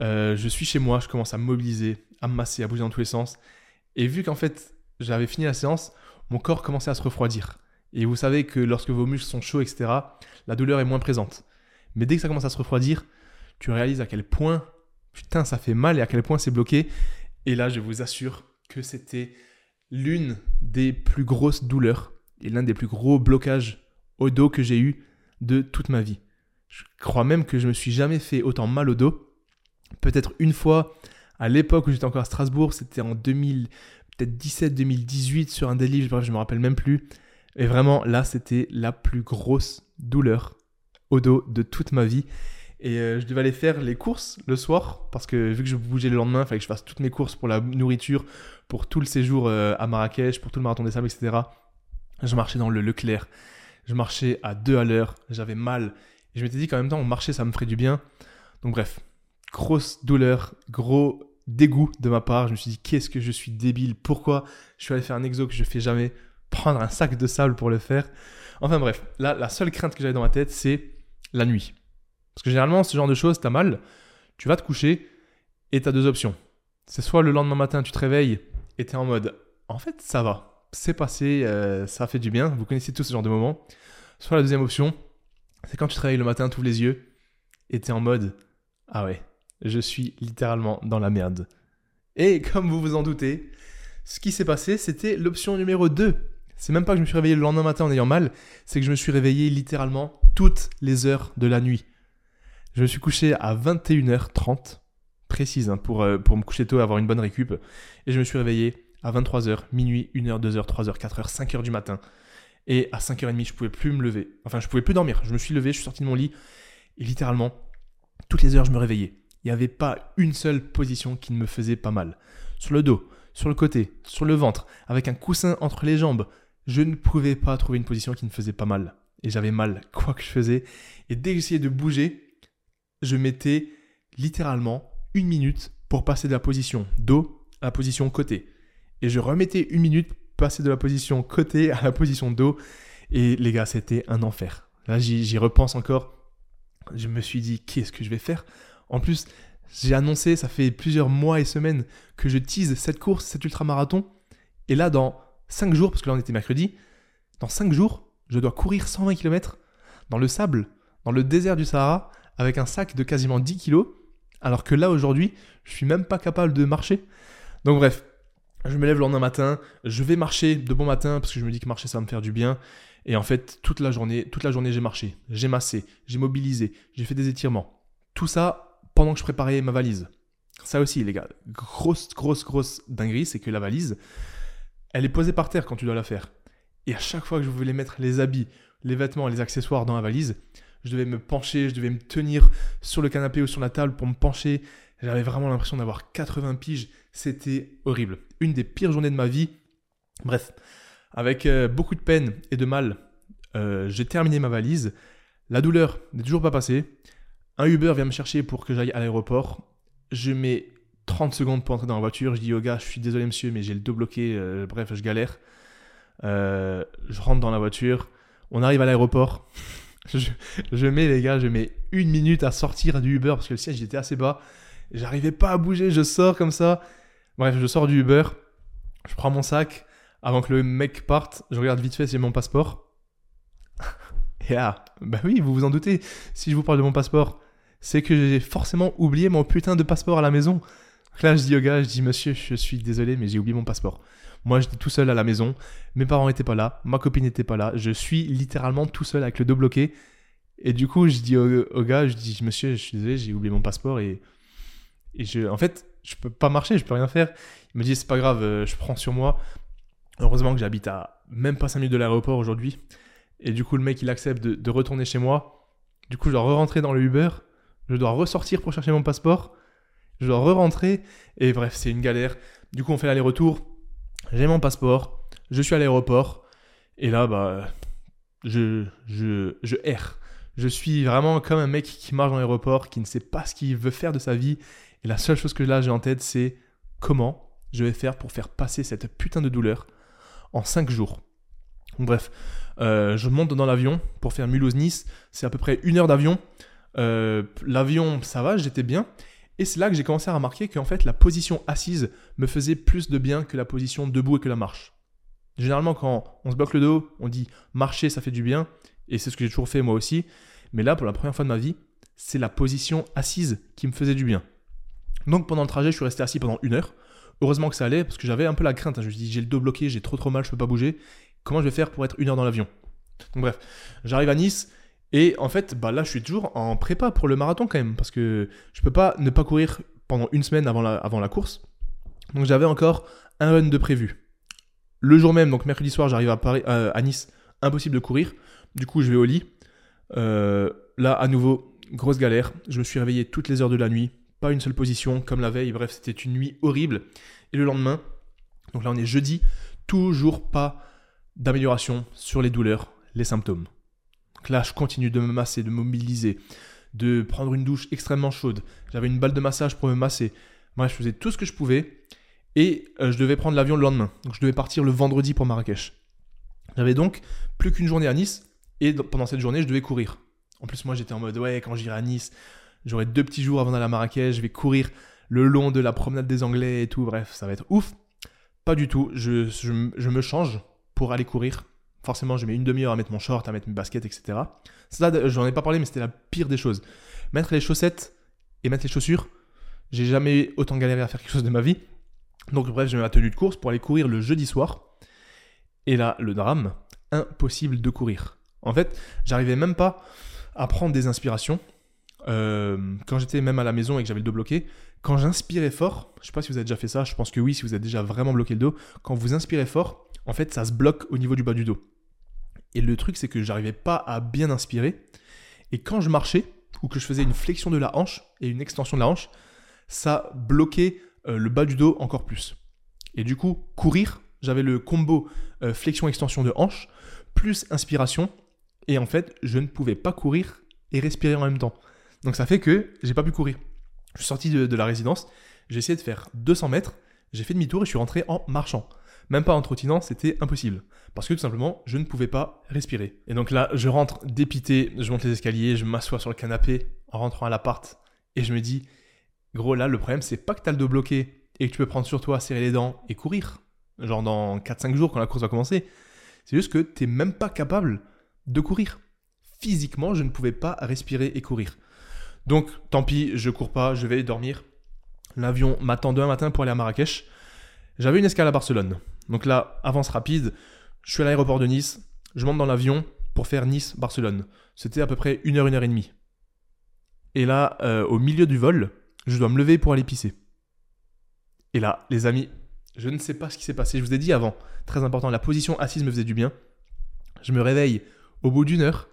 Euh, je suis chez moi, je commence à me mobiliser, à me masser, à bouger dans tous les sens. Et vu qu'en fait, j'avais fini la séance, mon corps commençait à se refroidir. Et vous savez que lorsque vos muscles sont chauds, etc., la douleur est moins présente. Mais dès que ça commence à se refroidir, tu réalises à quel point, putain, ça fait mal et à quel point c'est bloqué. Et là, je vous assure que c'était l'une des plus grosses douleurs et l'un des plus gros blocages au dos que j'ai eu de toute ma vie. Je crois même que je me suis jamais fait autant mal au dos. Peut-être une fois à l'époque où j'étais encore à Strasbourg, c'était en 2000, peut-être 17-2018 sur un délivre, bref, je me rappelle même plus. Et vraiment, là, c'était la plus grosse douleur au dos de toute ma vie. Et euh, je devais aller faire les courses le soir, parce que vu que je bougeais le lendemain, il fallait que je fasse toutes mes courses pour la nourriture, pour tout le séjour euh, à Marrakech, pour tout le marathon des sables, etc. Je marchais dans le Leclerc, je marchais à deux à l'heure, j'avais mal. Et je m'étais dit qu'en même temps, marcher, ça me ferait du bien. Donc bref, grosse douleur, gros dégoût de ma part. Je me suis dit, qu'est-ce que je suis débile, pourquoi je suis allé faire un exo que je fais jamais, prendre un sac de sable pour le faire? Enfin bref, là, la seule crainte que j'avais dans ma tête, c'est la nuit. Parce que généralement, ce genre de choses, t'as mal, tu vas te coucher et t'as deux options. C'est soit le lendemain matin, tu te réveilles et t'es en mode, en fait, ça va, c'est passé, euh, ça fait du bien, vous connaissez tous ce genre de moments. Soit la deuxième option, c'est quand tu te réveilles le matin, tu ouvres les yeux et t'es en mode, ah ouais, je suis littéralement dans la merde. Et comme vous vous en doutez, ce qui s'est passé, c'était l'option numéro 2. C'est même pas que je me suis réveillé le lendemain matin en ayant mal, c'est que je me suis réveillé littéralement toutes les heures de la nuit. Je me suis couché à 21h30, précise, hein, pour, euh, pour me coucher tôt et avoir une bonne récup. Et je me suis réveillé à 23h, minuit, 1h, 2h, 3h, 4h, 5h du matin. Et à 5h30, je pouvais plus me lever. Enfin, je pouvais plus dormir. Je me suis levé, je suis sorti de mon lit. Et littéralement, toutes les heures, je me réveillais. Il n'y avait pas une seule position qui ne me faisait pas mal. Sur le dos, sur le côté, sur le ventre, avec un coussin entre les jambes, je ne pouvais pas trouver une position qui ne faisait pas mal. Et j'avais mal quoi que je faisais. Et dès que j'essayais de bouger, je mettais littéralement une minute pour passer de la position dos à la position côté. Et je remettais une minute pour passer de la position côté à la position dos. Et les gars, c'était un enfer. Là, j'y repense encore. Je me suis dit, qu'est-ce que je vais faire? En plus, j'ai annoncé, ça fait plusieurs mois et semaines que je tease cette course, cet ultramarathon. Et là, dans 5 jours, parce que là on était mercredi, dans 5 jours, je dois courir 120 km dans le sable, dans le désert du Sahara, avec un sac de quasiment 10 kilos, alors que là aujourd'hui, je suis même pas capable de marcher. Donc bref, je me lève le lendemain matin, je vais marcher de bon matin parce que je me dis que marcher ça va me faire du bien. Et en fait, toute la journée, toute la journée j'ai marché, j'ai massé, j'ai mobilisé, j'ai fait des étirements. Tout ça pendant que je préparais ma valise. Ça aussi les gars, grosse grosse grosse dinguerie, c'est que la valise, elle est posée par terre quand tu dois la faire. Et à chaque fois que je voulais mettre les habits, les vêtements, les accessoires dans la valise, je devais me pencher, je devais me tenir sur le canapé ou sur la table pour me pencher. J'avais vraiment l'impression d'avoir 80 piges. C'était horrible. Une des pires journées de ma vie. Bref, avec euh, beaucoup de peine et de mal, euh, j'ai terminé ma valise. La douleur n'est toujours pas passée. Un Uber vient me chercher pour que j'aille à l'aéroport. Je mets 30 secondes pour entrer dans la voiture. Je dis au gars, je suis désolé monsieur, mais j'ai le dos bloqué. Euh, bref, je galère. Euh, je rentre dans la voiture. On arrive à l'aéroport. je, mets, les gars, je mets une minute à sortir du Uber parce que le siège était assez bas. J'arrivais pas à bouger. Je sors comme ça. Bref, je sors du Uber. Je prends mon sac. Avant que le mec parte, je regarde vite fait si j'ai mon passeport. Et ah, bah oui, vous vous en doutez. Si je vous parle de mon passeport, c'est que j'ai forcément oublié mon putain de passeport à la maison. là, je dis au gars, je dis monsieur, je suis désolé, mais j'ai oublié mon passeport. Moi, j'étais tout seul à la maison. Mes parents n'étaient pas là. Ma copine n'était pas là. Je suis littéralement tout seul avec le dos bloqué. Et du coup, je dis au, gars, je dis, monsieur, je suis désolé, j'ai oublié mon passeport. Et, et je, en fait, je peux pas marcher, je peux rien faire. Il me dit, c'est pas grave, euh, je prends sur moi. Heureusement que j'habite à même pas 5 minutes de l'aéroport aujourd'hui. Et du coup, le mec, il accepte de, de retourner chez moi. Du coup, je dois re-rentrer dans le Uber. Je dois ressortir pour chercher mon passeport. Je dois re-rentrer. Et bref, c'est une galère. Du coup, on fait l'aller-retour j'ai mon passeport, je suis à l'aéroport, et là, bah, je, je, je erre. Je suis vraiment comme un mec qui marche dans l'aéroport, qui ne sait pas ce qu'il veut faire de sa vie, et la seule chose que là j'ai en tête, c'est comment je vais faire pour faire passer cette putain de douleur en 5 jours. bref, euh, je monte dans l'avion pour faire Mulhouse-Nice, c'est à peu près une heure d'avion. Euh, l'avion, ça va, j'étais bien. Et c'est là que j'ai commencé à remarquer qu'en fait la position assise me faisait plus de bien que la position debout et que la marche. Généralement quand on se bloque le dos, on dit marcher ça fait du bien, et c'est ce que j'ai toujours fait moi aussi, mais là pour la première fois de ma vie, c'est la position assise qui me faisait du bien. Donc pendant le trajet, je suis resté assis pendant une heure. Heureusement que ça allait, parce que j'avais un peu la crainte. Hein. Je me suis dit, j'ai le dos bloqué, j'ai trop trop mal, je peux pas bouger. Comment je vais faire pour être une heure dans l'avion? Donc bref, j'arrive à Nice, et en fait, bah là, je suis toujours en prépa pour le marathon quand même, parce que je peux pas ne pas courir pendant une semaine avant la, course. Donc j'avais encore un run de prévu. Le jour même, donc mercredi soir, j'arrive à, euh, à Nice, impossible de courir. Du coup, je vais au lit. Euh, là, à nouveau, grosse galère. Je me suis réveillé toutes les heures de la nuit, pas une seule position, comme la veille. Bref, c'était une nuit horrible. Et le lendemain, donc là, on est jeudi, toujours pas d'amélioration sur les douleurs, les symptômes là, je continue de me masser, de mobiliser, de prendre une douche extrêmement chaude. J'avais une balle de massage pour me masser. Moi, je faisais tout ce que je pouvais. Et euh, je devais prendre l'avion le lendemain. Donc je devais partir le vendredi pour Marrakech. J'avais donc plus qu'une journée à Nice. Et pendant cette journée, je devais courir. En plus, moi, j'étais en mode, ouais, quand j'irai à Nice, j'aurai deux petits jours avant d'aller à Marrakech. Je vais courir le long de la promenade des Anglais et tout. Bref, ça va être ouf. Pas du tout. je me change pour aller courir Forcément, je mets une demi-heure à mettre mon short, à mettre mes baskets, etc. Ça, j'en ai pas parlé, mais c'était la pire des choses. Mettre les chaussettes et mettre les chaussures, j'ai jamais autant galéré à faire quelque chose de ma vie. Donc, bref, je mets ma tenue de course pour aller courir le jeudi soir. Et là, le drame, impossible de courir. En fait, j'arrivais même pas à prendre des inspirations. Euh, quand j'étais même à la maison et que j'avais le dos bloqué, quand j'inspirais fort, je sais pas si vous avez déjà fait ça, je pense que oui, si vous avez déjà vraiment bloqué le dos, quand vous inspirez fort, en fait, ça se bloque au niveau du bas du dos. Et le truc, c'est que j'arrivais pas à bien inspirer. Et quand je marchais, ou que je faisais une flexion de la hanche et une extension de la hanche, ça bloquait euh, le bas du dos encore plus. Et du coup, courir, j'avais le combo euh, flexion-extension de hanche, plus inspiration. Et en fait, je ne pouvais pas courir et respirer en même temps. Donc ça fait que j'ai pas pu courir. Je suis sorti de, de la résidence, j'ai essayé de faire 200 mètres, j'ai fait demi-tour et je suis rentré en marchant. Même pas en trottinant, c'était impossible. Parce que tout simplement, je ne pouvais pas respirer. Et donc là, je rentre dépité, je monte les escaliers, je m'assois sur le canapé en rentrant à l'appart. Et je me dis, gros, là, le problème, c'est pas que t'as le dos bloqué et que tu peux prendre sur toi, serrer les dents et courir. Genre dans 4-5 jours quand la course va commencer. C'est juste que t'es même pas capable de courir. Physiquement, je ne pouvais pas respirer et courir. Donc, tant pis, je cours pas, je vais dormir. L'avion m'attend demain matin pour aller à Marrakech. J'avais une escale à Barcelone. Donc là, avance rapide, je suis à l'aéroport de Nice, je monte dans l'avion pour faire Nice-Barcelone. C'était à peu près une heure, une heure et demie. Et là, euh, au milieu du vol, je dois me lever pour aller pisser. Et là, les amis, Je ne sais pas ce qui s'est passé. Je vous ai dit avant, très important, la position assise me faisait du bien. Je me réveille au bout d'une heure.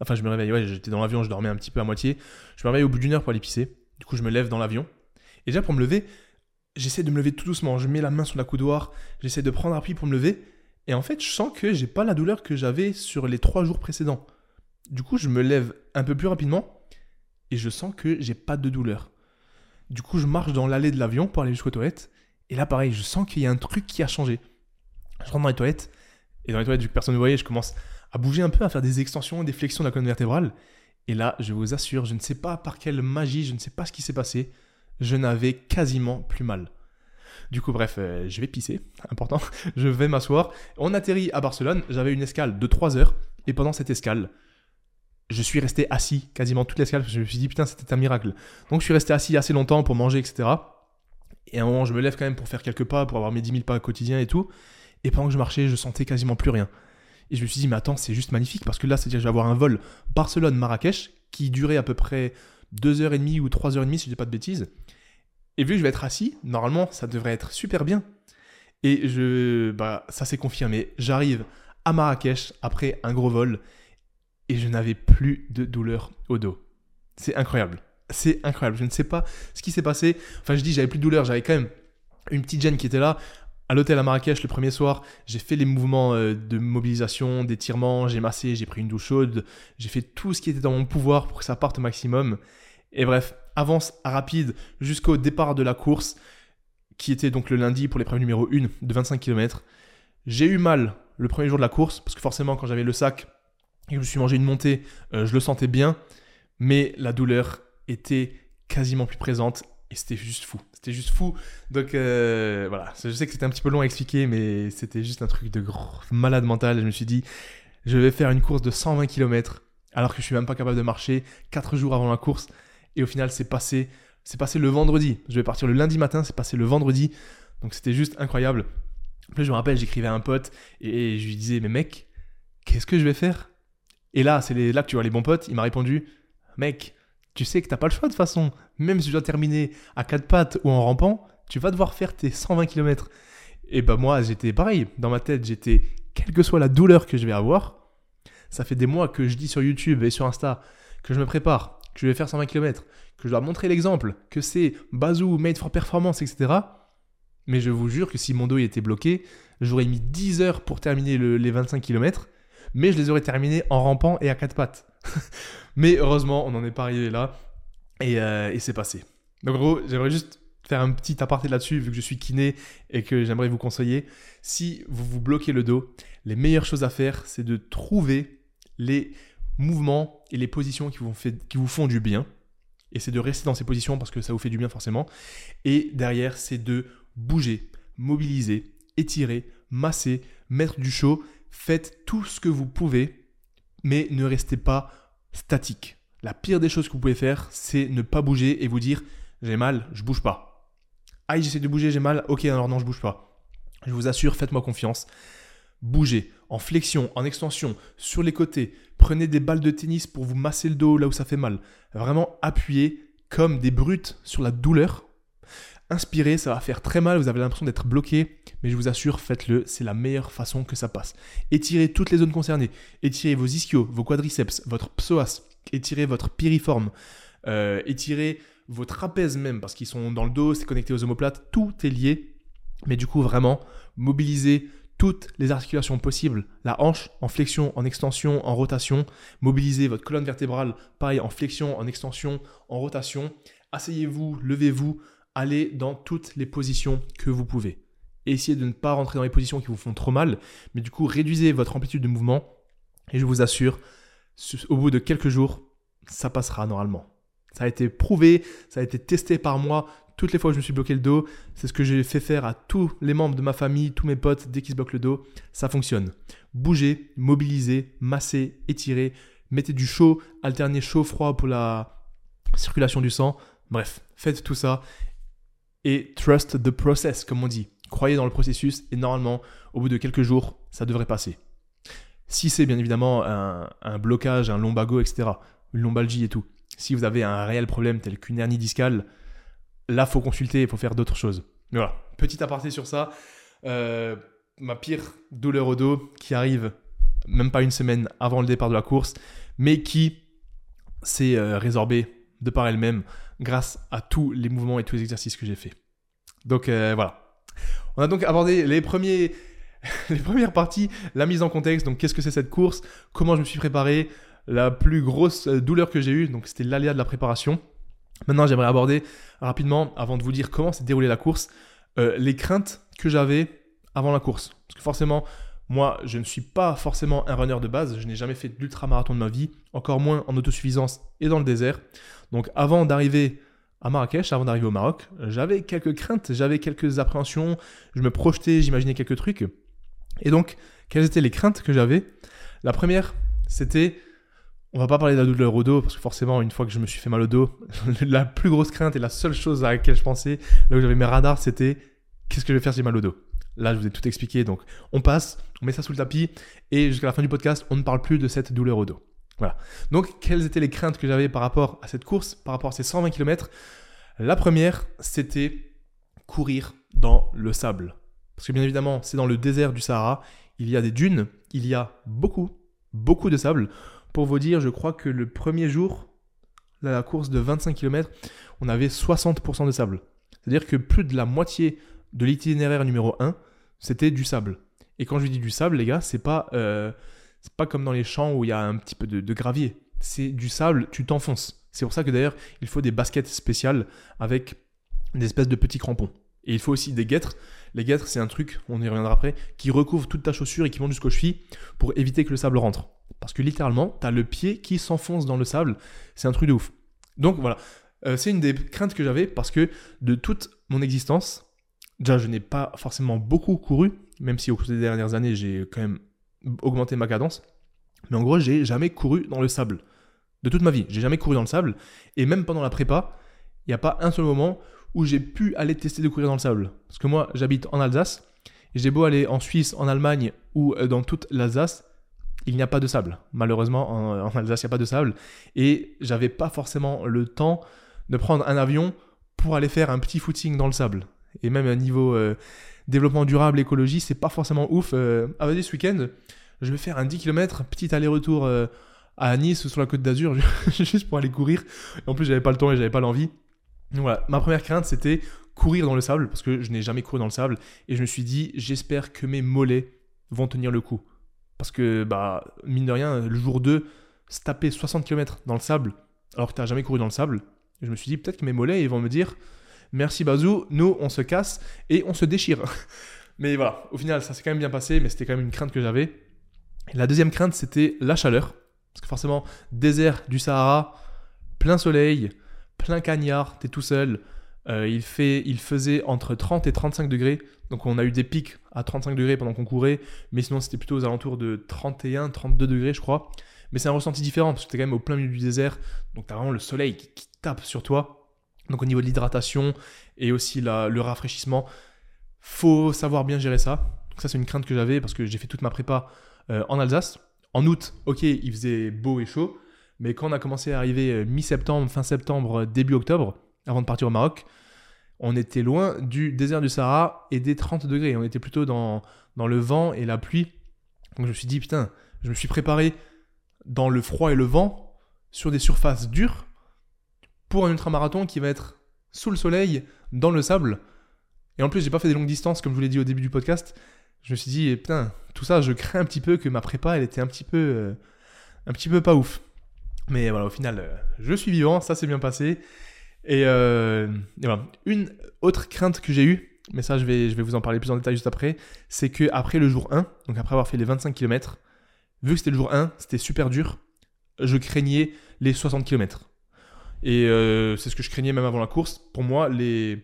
Enfin, je me réveille, ouais, j'étais dans l'avion, je dormais un petit peu à moitié. Je me réveille au bout d'une heure pour aller pisser. Du coup, je me lève dans l'avion. Et déjà, pour me lever, j'essaie de me lever tout doucement. Je mets la main sur la coudoir, j'essaie de prendre appui pour me lever. Et en fait, je sens que j'ai pas la douleur que j'avais sur les trois jours précédents. Du coup, je me lève un peu plus rapidement et je sens que j'ai pas de douleur. Du coup, je marche dans l'allée de l'avion pour aller jusqu'aux toilettes. Et là, pareil, je sens qu'il y a un truc qui a changé. Je rentre dans les toilettes. Et dans les toilettes, vu que personne ne voyait, je commence à bouger un peu, à faire des extensions et des flexions de la colonne vertébrale. Et là, je vous assure, je ne sais pas par quelle magie, je ne sais pas ce qui s'est passé, je n'avais quasiment plus mal. Du coup, bref, euh, je vais pisser, important. je vais m'asseoir. On atterrit à Barcelone, j'avais une escale de 3 heures. Et pendant cette escale, je suis resté assis quasiment toute l'escale. Je me suis dit, putain, c'était un miracle. Donc, je suis resté assis assez longtemps pour manger, etc. Et à un moment, je me lève quand même pour faire quelques pas, pour avoir mes 10 000 pas quotidiens et tout. Et pendant que je marchais, je sentais quasiment plus rien. Et je me suis dit, mais attends, c'est juste magnifique parce que là, c'est-à-dire que je vais avoir un vol Barcelone-Marrakech qui durait à peu près 2h30 ou 3h30 si je dis pas de bêtises. Et vu que je vais être assis, normalement, ça devrait être super bien. Et je, bah, ça s'est confirmé. J'arrive à Marrakech après un gros vol et je n'avais plus de douleur au dos. C'est incroyable. C'est incroyable. Je ne sais pas ce qui s'est passé. Enfin, je dis, j'avais plus de douleur. J'avais quand même une petite gêne qui était là. À l'hôtel à Marrakech, le premier soir, j'ai fait les mouvements euh, de mobilisation, d'étirement, j'ai massé, j'ai pris une douche chaude, j'ai fait tout ce qui était dans mon pouvoir pour que ça parte au maximum. Et bref, avance rapide jusqu'au départ de la course, qui était donc le lundi pour l'épreuve numéro 1 de 25 km. J'ai eu mal le premier jour de la course, parce que forcément, quand j'avais le sac et que je me suis mangé une montée, euh, je le sentais bien, mais la douleur était quasiment plus présente et c'était juste fou. C'était juste fou. Donc euh, voilà, je sais que c'était un petit peu long à expliquer, mais c'était juste un truc de malade mental. Je me suis dit, je vais faire une course de 120 km alors que je suis même pas capable de marcher 4 jours avant la course. Et au final, c'est passé, c'est passé le vendredi. Je vais partir le lundi matin, c'est passé le vendredi. Donc c'était juste incroyable. En plus, je me rappelle, j'écrivais à un pote et je lui disais, mais mec, qu'est-ce que je vais faire? Et là, c'est là que tu vois les bons potes. Il m'a répondu, mec, tu sais que t'as pas le choix de toute façon. Même si tu dois terminer à quatre pattes ou en rampant, tu vas devoir faire tes 120 km. Et bah moi, j'étais pareil. Dans ma tête, j'étais, quelle que soit la douleur que je vais avoir, ça fait des mois que je dis sur YouTube et sur Insta que je me prépare, que je vais faire 120 km, que je dois montrer l'exemple, que c'est Bazou, Made for Performance, etc. Mais je vous jure que si mon dos était bloqué, j'aurais mis 10 heures pour terminer les 25 km, mais je les aurais terminés en rampant et à quatre pattes. Mais heureusement, on n'en est pas arrivé là. Euh, et, c'est passé. Donc, en gros, j'aimerais juste faire un petit aparté là-dessus, vu que je suis kiné et que j'aimerais vous conseiller. Si vous vous bloquez le dos, les meilleures choses à faire, c'est de trouver les mouvements et les positions qui vous, font du bien. Et c'est de rester dans ces positions parce que ça vous fait du bien forcément. Et derrière, c'est de bouger, mobiliser, étirer, masser, mettre du chaud. Faites tout ce que vous pouvez, mais ne restez pas statique. La pire des choses que vous pouvez faire, c'est ne pas bouger et vous dire j'ai mal, je bouge pas. Aïe, j'essaie de bouger, j'ai mal, ok, alors non, je bouge pas. Je vous assure, faites-moi confiance. Bougez en flexion, en extension, sur les côtés. Prenez des balles de tennis pour vous masser le dos là où ça fait mal. Vraiment appuyez comme des brutes sur la douleur. Inspirez, ça va faire très mal, vous avez l'impression d'être bloqué, mais je vous assure, faites-le, c'est la meilleure façon que ça passe. Étirez toutes les zones concernées, étirez vos ischios, vos quadriceps, votre psoas, étirez votre piriforme, euh, étirez vos trapèzes même, parce qu'ils sont dans le dos, c'est connecté aux omoplates, tout est lié. Mais du coup, vraiment, mobilisez toutes les articulations possibles. La hanche en flexion, en extension, en rotation. Mobilisez votre colonne vertébrale, pareil, en flexion, en extension, en rotation. Asseyez-vous, levez-vous, allez dans toutes les positions que vous pouvez. essayez de ne pas rentrer dans les positions qui vous font trop mal, mais du coup, réduisez votre amplitude de mouvement. Et je vous assure, au bout de quelques jours, ça passera normalement. Ça a été prouvé, ça a été testé par moi. Toutes les fois que je me suis bloqué le dos, c'est ce que j'ai fait faire à tous les membres de ma famille, tous mes potes, dès qu'ils se bloquent le dos, ça fonctionne. Bougez, mobilisez, massez, étirez, mettez du chaud, alternez chaud-froid pour la circulation du sang. Bref, faites tout ça et trust the process, comme on dit. Croyez dans le processus et normalement, au bout de quelques jours, ça devrait passer. Si c'est bien évidemment un, blocage, un lombago, etc., une lombalgie et tout, si vous avez un réel problème tel qu'une hernie discale, là, faut consulter, il faut faire d'autres choses. Mais voilà, petit aparté sur ça. Euh, ma pire douleur au dos qui arrive même pas une semaine avant le départ de la course, mais qui s'est euh, résorbée de par elle-même grâce à tous les mouvements et tous les exercices que j'ai fait. Donc euh, voilà. On a donc abordé les premiers les premières parties, la mise en contexte, donc qu'est-ce que c'est cette course, comment je me suis préparé, la plus grosse douleur que j'ai eue, donc c'était l'aléa de la préparation. Maintenant, j'aimerais aborder rapidement, avant de vous dire comment s'est déroulée la course, euh, les craintes que j'avais avant la course. Parce que forcément, moi, je ne suis pas forcément un runner de base, je n'ai jamais fait d'ultra-marathon de ma vie, encore moins en autosuffisance et dans le désert. Donc avant d'arriver à Marrakech, avant d'arriver au Maroc, j'avais quelques craintes, j'avais quelques appréhensions, je me projetais, j'imaginais quelques trucs. Et donc, quelles étaient les craintes que j'avais? La première, c'était on va pas parler de la douleur au dos, parce que forcément, une fois que je me suis fait mal au dos, la plus grosse crainte et la seule chose à laquelle je pensais, là où j'avais mes radars, c'était qu'est-ce que je vais faire si j'ai mal au dos? Là, je vous ai tout expliqué, donc on passe, on met ça sous le tapis, et jusqu'à la fin du podcast, on ne parle plus de cette douleur au dos. Voilà. Donc, quelles étaient les craintes que j'avais par rapport à cette course, par rapport à ces 120 km La première, c'était courir dans le sable. Parce que bien évidemment, c'est dans le désert du Sahara, il y a des dunes, il y a beaucoup, beaucoup de sable. Pour vous dire, je crois que le premier jour, la course de 25 km, on avait 60% de sable. C'est-à-dire que plus de la moitié de l'itinéraire numéro 1, c'était du sable. Et quand je dis du sable, les gars, c'est pas, euh, pas comme dans les champs où il y a un petit peu de, gravier. C'est du sable, tu t'enfonces. C'est pour ça que d'ailleurs, il faut des baskets spéciales avec des espèces de petits crampons. Et il faut aussi des guêtres. Les guêtres, c'est un truc, on y reviendra après, qui recouvre toute ta chaussure et qui monte jusqu'aux chevilles pour éviter que le sable rentre. Parce que littéralement, tu as le pied qui s'enfonce dans le sable. C'est un truc de ouf. Donc voilà, euh, c'est une des craintes que j'avais parce que de toute mon existence, déjà je n'ai pas forcément beaucoup couru, même si au cours des dernières années j'ai quand même augmenté ma cadence. Mais en gros, j'ai jamais couru dans le sable. De toute ma vie, j'ai jamais couru dans le sable. Et même pendant la prépa, il n'y a pas un seul moment où j'ai pu aller tester de courir dans le sable. Parce que moi, j'habite en Alsace. J'ai beau aller en Suisse, en Allemagne ou euh, dans toute l'Alsace, il n'y a pas de sable. Malheureusement, en, Alsace, il n'y a pas de sable. Et j'avais pas forcément le temps de prendre un avion pour aller faire un petit footing dans le sable. Et même à niveau euh, développement durable, écologie, c'est pas forcément ouf. Euh, ah vas-y, ce week-end, je vais faire un 10 km, petit aller-retour euh, à Nice sur la côte d'Azur, juste pour aller courir. En plus, j'avais pas le temps et j'avais pas l'envie. Donc voilà, ma première crainte, c'était courir dans le sable, parce que je n'ai jamais couru dans le sable. Et je me suis dit, j'espère que mes mollets vont tenir le coup. Parce que, bah, mine de rien, le jour 2, se taper 60 km dans le sable, alors que tu n'as jamais couru dans le sable, je me suis dit, peut-être que mes mollets, vont me dire, merci Bazou, nous, on se casse et on se déchire. mais voilà, au final, ça s'est quand même bien passé, mais c'était quand même une crainte que j'avais. La deuxième crainte, c'était la chaleur. Parce que forcément, désert du Sahara, plein soleil, plein cagnard, t'es tout seul. Euh, il, fait, il faisait entre 30 et 35 degrés. Donc on a eu des pics à 35 degrés pendant qu'on courait, mais sinon c'était plutôt aux alentours de 31, 32 degrés je crois. Mais c'est un ressenti différent parce que tu es quand même au plein milieu du désert, donc tu as vraiment le soleil qui, tape sur toi. Donc au niveau de l'hydratation et aussi le rafraîchissement, faut savoir bien gérer ça. Donc ça c'est une crainte que j'avais parce que j'ai fait toute ma prépa euh, en Alsace. En août, ok, il faisait beau et chaud, mais quand on a commencé à arriver euh, mi-septembre, fin septembre, début octobre, avant de partir au Maroc, on était loin du désert du Sahara et des 30 degrés. On était plutôt dans, dans le vent et la pluie. Donc je me suis dit, putain, je me suis préparé dans le froid et le vent, sur des surfaces dures, pour un ultramarathon qui va être sous le soleil, dans le sable. Et en plus, j'ai pas fait des longues distances, comme je vous l'ai dit au début du podcast. Je me suis dit, putain, tout ça, je crains un petit peu que ma prépa, elle était un petit peu, euh, un petit peu pas ouf. Mais voilà, au final, euh, je suis vivant, ça s'est bien passé. Euh, et, voilà. Une autre crainte que j'ai eue, mais ça je vais, je vais vous en parler plus en détail juste après, c'est que après le jour 1, donc après avoir fait les 25 km, vu que c'était le jour 1, c'était super dur, je craignais les 60 km. Et euh, c'est ce que je craignais même avant la course. Pour moi, les,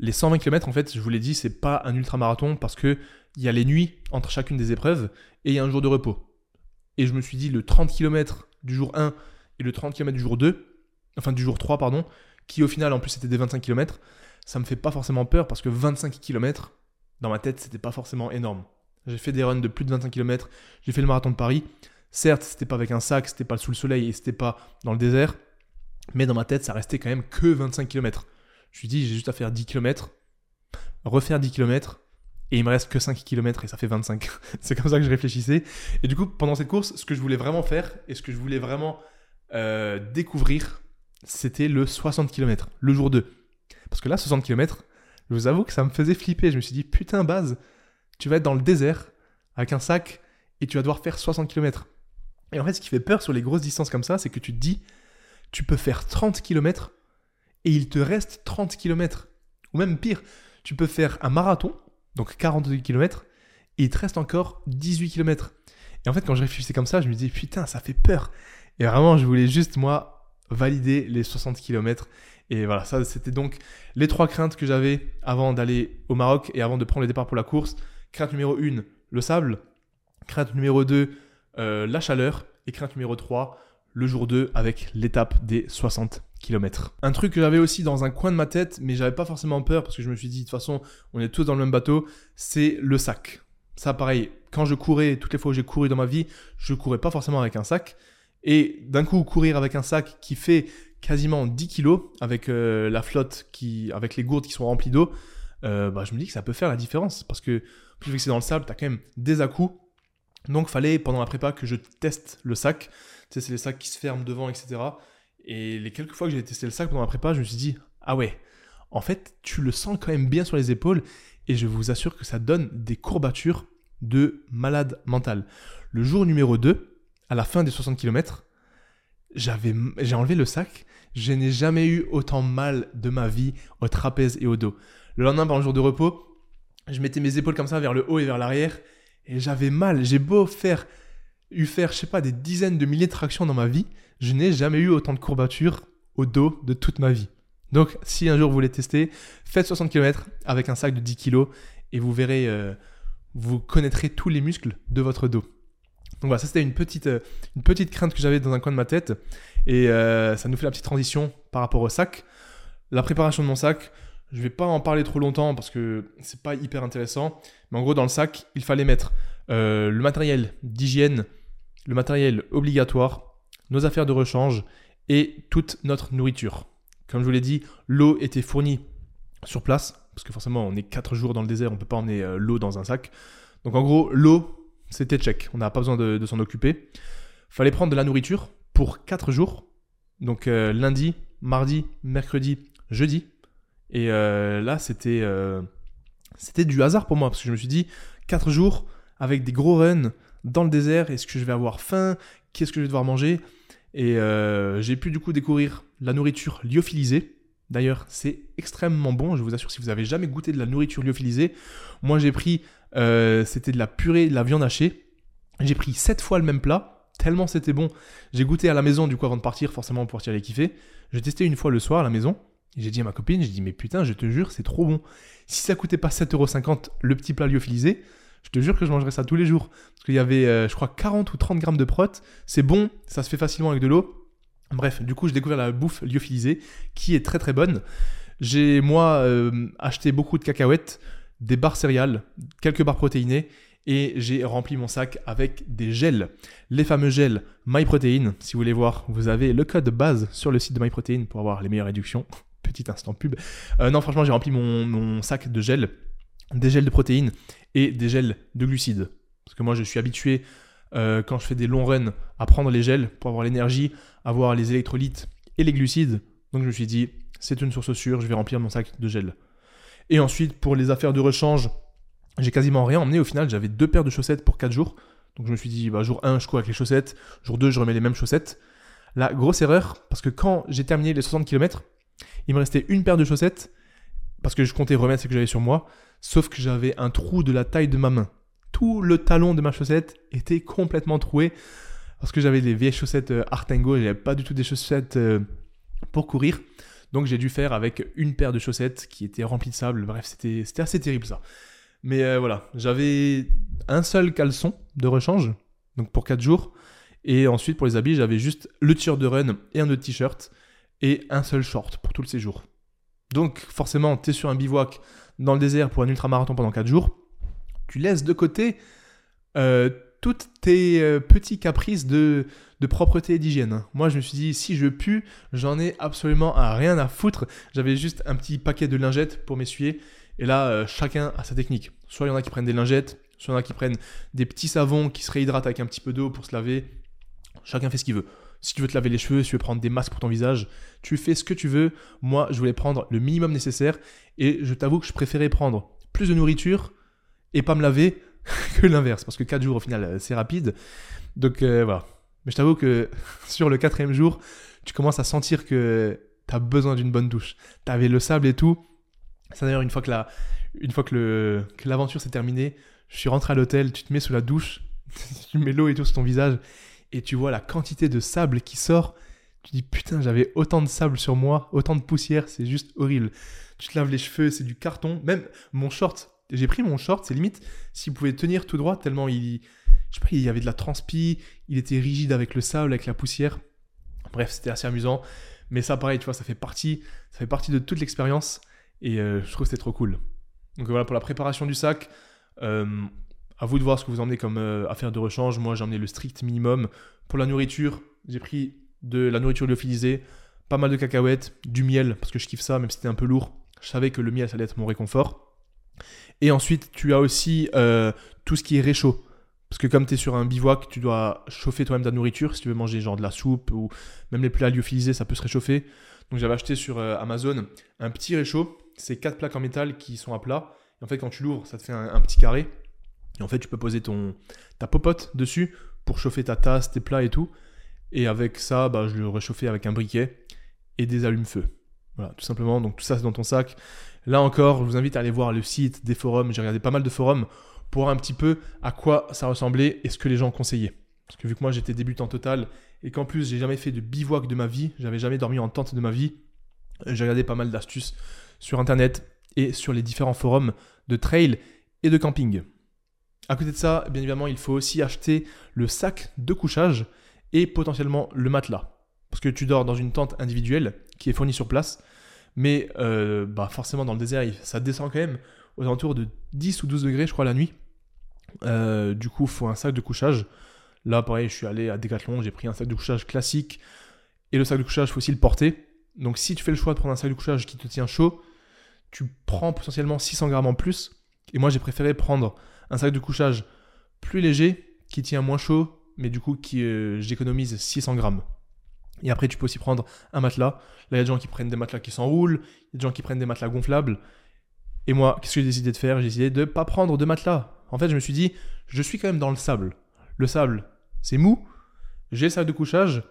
les 120 km, en fait, je vous l'ai dit, c'est pas un ultra-marathon parce qu'il y a les nuits entre chacune des épreuves et il y a un jour de repos. Et je me suis dit, le 30 km du jour 1 et le 30 km du jour 2, enfin du jour 3, pardon, qui au final en plus c'était des 25 km, ça me fait pas forcément peur parce que 25 km, dans ma tête, c'était pas forcément énorme. J'ai fait des runs de plus de 25 km, j'ai fait le marathon de Paris. Certes, c'était pas avec un sac, c'était pas sous le soleil et c'était pas dans le désert, mais dans ma tête, ça restait quand même que 25 km. Je me suis dit, j'ai juste à faire 10 km. refaire 10 km, et il me reste que 5 km et ça fait 25. c'est comme ça que je réfléchissais. Et du coup, pendant cette course, ce que je voulais vraiment faire et ce que je voulais vraiment euh, découvrir, c'était le 60 km, le jour 2. Parce que là, 60 km, je vous avoue que ça me faisait flipper. Je me suis dit, putain, base, tu vas être dans le désert avec un sac et tu vas devoir faire 60 km. Et en fait, ce qui fait peur sur les grosses distances comme ça, c'est que tu te dis, tu peux faire 30 km et il te reste 30 km. Ou même pire, tu peux faire un marathon donc 42 km, et il te reste encore 18 km. Et en fait, quand je réfléchissais comme ça, je me disais, putain, ça fait peur. Et vraiment, je voulais juste, moi, valider les 60 km. Et voilà, ça, c'était donc les trois craintes que j'avais avant d'aller au Maroc et avant de prendre le départ pour la course. Crainte numéro 1, le sable. Crainte numéro 2, euh, la chaleur. Et crainte numéro 3, le jour 2 avec l'étape des 60 km. Un truc que j'avais aussi dans un coin de ma tête, mais j'avais pas forcément peur parce que je me suis dit de toute façon, on est tous dans le même bateau, c'est le sac. Ça pareil, quand je courais, toutes les fois où j'ai couru dans ma vie, je courais pas forcément avec un sac. Et d'un coup, courir avec un sac qui fait quasiment 10 kg avec euh, la flotte, qui, avec les gourdes qui sont remplies d'eau, euh, bah, je me dis que ça peut faire la différence. Parce que plus que c'est dans le sable, tu as quand même des à-coups. Donc fallait pendant la prépa que je teste le sac c'est les sacs qui se ferment devant, etc. Et les quelques fois que j'ai testé le sac pendant la prépa, je me suis dit, ah ouais, en fait, tu le sens quand même bien sur les épaules, et je vous assure que ça donne des courbatures de malade mental. Le jour numéro 2, à la fin des 60 km, j'ai enlevé le sac, je n'ai jamais eu autant mal de ma vie au trapèze et au dos. Le lendemain, pendant le jour de repos, je mettais mes épaules comme ça vers le haut et vers l'arrière, et j'avais mal. J'ai beau faire eu faire, je sais pas, des dizaines de milliers de tractions dans ma vie, je n'ai jamais eu autant de courbatures au dos de toute ma vie. Donc, si un jour vous voulez tester, faites 60 km avec un sac de 10 kg et vous verrez, euh, vous connaîtrez tous les muscles de votre dos. Donc voilà, ça c'était une petite, euh, une petite crainte que j'avais dans un coin de ma tête et euh, ça nous fait la petite transition par rapport au sac. La préparation de mon sac, je ne vais pas en parler trop longtemps parce que c'est pas hyper intéressant, mais en gros dans le sac, il fallait mettre le matériel d'hygiène le matériel obligatoire, nos affaires de rechange et toute notre nourriture. Comme je vous l'ai dit, l'eau était fournie sur place, parce que forcément on est 4 jours dans le désert, on ne peut pas emmener euh, l'eau dans un sac. Donc en gros, l'eau, c'était check, on n'a pas besoin de, s'en occuper. Fallait prendre de la nourriture pour 4 jours, donc euh, lundi, mardi, mercredi, jeudi. Et euh, là, c'était c'était du hasard pour moi, parce que je me suis dit, 4 jours avec des gros runs, dans le désert, est-ce que je vais avoir faim? Qu'est-ce que je vais devoir manger? Et euh, j'ai pu du coup découvrir la nourriture lyophilisée. D'ailleurs, c'est extrêmement bon. Je vous assure, si vous avez jamais goûté de la nourriture lyophilisée, moi j'ai pris, euh, c'était de la purée, de la viande hachée. J'ai pris 7 fois le même plat, tellement c'était bon. J'ai goûté à la maison du coup avant de partir, forcément pour tirer les kiffer. J'ai testé une fois le soir à la maison. J'ai dit à ma copine, j'ai dit mais putain, je te jure, c'est trop bon. Si ça coûtait pas 7,50€ le petit plat lyophilisé, je te jure que je mangerais ça tous les jours. Parce qu'il y avait, euh, je crois, 40 ou 30 grammes de prot. C'est bon, ça se fait facilement avec de l'eau. Bref, du coup, j'ai découvert la bouffe lyophilisée qui est très très bonne. J'ai, moi, euh, acheté beaucoup de cacahuètes, des barres céréales, quelques barres protéinées et j'ai rempli mon sac avec des gels. Les fameux gels MyProtein. Si vous voulez voir, vous avez le code base sur le site de MyProtein pour avoir les meilleures réductions. Petit instant pub. Euh, non, franchement, j'ai rempli mon, sac de gels, des gels de protéines et des gels de glucides. Parce que moi, je suis habitué, euh, quand je fais des longs runs, à prendre les gels pour avoir l'énergie, avoir les électrolytes et les glucides. Donc je me suis dit, c'est une source sûre, je vais remplir mon sac de gel. Et ensuite, pour les affaires de rechange, j'ai quasiment rien emmené. Au final, j'avais deux paires de chaussettes pour 4 jours. Donc je me suis dit, bah, jour 1, je cours avec les chaussettes. Jour 2, je remets les mêmes chaussettes. La grosse erreur, parce que quand j'ai terminé les 60 km, il me restait une paire de chaussettes, parce que je comptais remettre ce que j'avais sur moi. Sauf que j'avais un trou de la taille de ma main. Tout le talon de ma chaussette était complètement troué parce que j'avais des vieilles chaussettes euh, Artengo et j'avais pas du tout des chaussettes euh, pour courir. Donc j'ai dû faire avec une paire de chaussettes qui était remplie de sable. Bref, c'était assez terrible ça. Mais euh, voilà, j'avais un seul caleçon de rechange, donc pour 4 jours. Et ensuite, pour les habits, j'avais juste le t-shirt de run et un autre t-shirt et un seul short pour tout le séjour. Donc forcément, tu es sur un bivouac dans le désert pour un ultramarathon pendant 4 jours, tu laisses de côté euh, toutes tes euh, petits caprices de, propreté et d'hygiène. Moi, je me suis dit, si je pue, j'en ai absolument rien à foutre. J'avais juste un petit paquet de lingettes pour m'essuyer Et là, euh, chacun a sa technique. Soit il y en a qui prennent des lingettes, soit il y en a qui prennent des petits savons qui se réhydratent avec un petit peu d'eau pour se laver. Chacun fait ce qu'il veut. Si tu veux te laver les cheveux, si tu veux prendre des masques pour ton visage, tu fais ce que tu veux. Moi, je voulais prendre le minimum nécessaire et je t'avoue que je préférais prendre plus de nourriture et pas me laver que l'inverse parce que 4 jours au final, euh, c'est rapide. Donc euh, voilà. Mais je t'avoue que sur le quatrième jour, tu commences à sentir que tu as besoin d'une bonne douche. Tu avais le sable et tout. C'est d'ailleurs une fois que la, une fois que que l'aventure s'est terminée, je suis rentré à l'hôtel, tu te mets sous la douche, tu mets l'eau et tout sur ton visage et tu vois la quantité de sable qui sort. Tu dis putain, j'avais autant de sable sur moi, autant de poussière, c'est juste horrible. Tu te laves les cheveux, c'est du carton. Même mon short, j'ai pris mon short, c'est limite s'il pouvait tenir tout droit tellement il, je sais pas, il y avait de la transpi, il était rigide avec le sable, avec la poussière. Bref, c'était assez amusant. Mais ça, pareil, tu vois, ça fait partie, ça fait partie de toute l'expérience et euh, je trouve que c'était trop cool. Donc voilà pour la préparation du sac. Euh, à vous de voir ce que vous emmenez comme euh, affaire de rechange. Moi, j'ai emmené le strict minimum. Pour la nourriture, j'ai pris de la nourriture lyophilisée, pas mal de cacahuètes, du miel, parce que je kiffe ça, même si c'était un peu lourd. Je savais que le miel, ça allait être mon réconfort. Et ensuite, tu as aussi euh, tout ce qui est réchaud. Parce que comme tu es sur un bivouac, tu dois chauffer toi-même ta nourriture. Si tu veux manger genre de la soupe ou même les plats lyophilisés, ça peut se réchauffer. Donc j'avais acheté sur euh, Amazon un petit réchaud. C'est quatre plaques en métal qui sont à plat. Et en fait, quand tu l'ouvres, ça te fait un petit carré. Et en fait, tu peux poser ton, ta popote dessus pour chauffer ta tasse, tes plats et tout. Et avec ça, bah, je le réchauffais avec un briquet et des allumes-feu. Voilà, tout simplement. Donc tout ça, c'est dans ton sac. Là encore, je vous invite à aller voir le site des forums. J'ai regardé pas mal de forums pour un petit peu à quoi ça ressemblait et ce que les gens conseillaient. Parce que vu que moi j'étais débutant total et qu'en plus j'ai jamais fait de bivouac de ma vie, j'avais jamais dormi en tente de ma vie, j'ai regardé pas mal d'astuces sur internet et sur les différents forums de trail et de camping. À côté de ça, bien évidemment, il faut aussi acheter le sac de couchage et potentiellement le matelas. Parce que tu dors dans une tente individuelle qui est fournie sur place, mais euh, bah forcément dans le désert, ça descend quand même aux alentours de 10 ou 12 degrés, je crois, la nuit. Euh, du coup, il faut un sac de couchage. Là, pareil, je suis allé à Decathlon, j'ai pris un sac de couchage classique. Et le sac de couchage, il faut aussi le porter. Donc si tu fais le choix de prendre un sac de couchage qui te tient chaud, tu prends potentiellement 600 grammes en plus. Et moi, j'ai préféré prendre un sac de couchage plus léger, qui tient moins chaud, mais du coup qui euh, j'économise 600 grammes. Et après, tu peux aussi prendre un matelas. Là, il y a des gens qui prennent des matelas qui s'enroulent, il y a des gens qui prennent des matelas gonflables. Et moi, qu'est-ce que j'ai décidé de faire? J'ai décidé de ne pas prendre de matelas. En fait, je me suis dit, je suis quand même dans le sable. Le sable, c'est mou. J'ai le sac de couchage.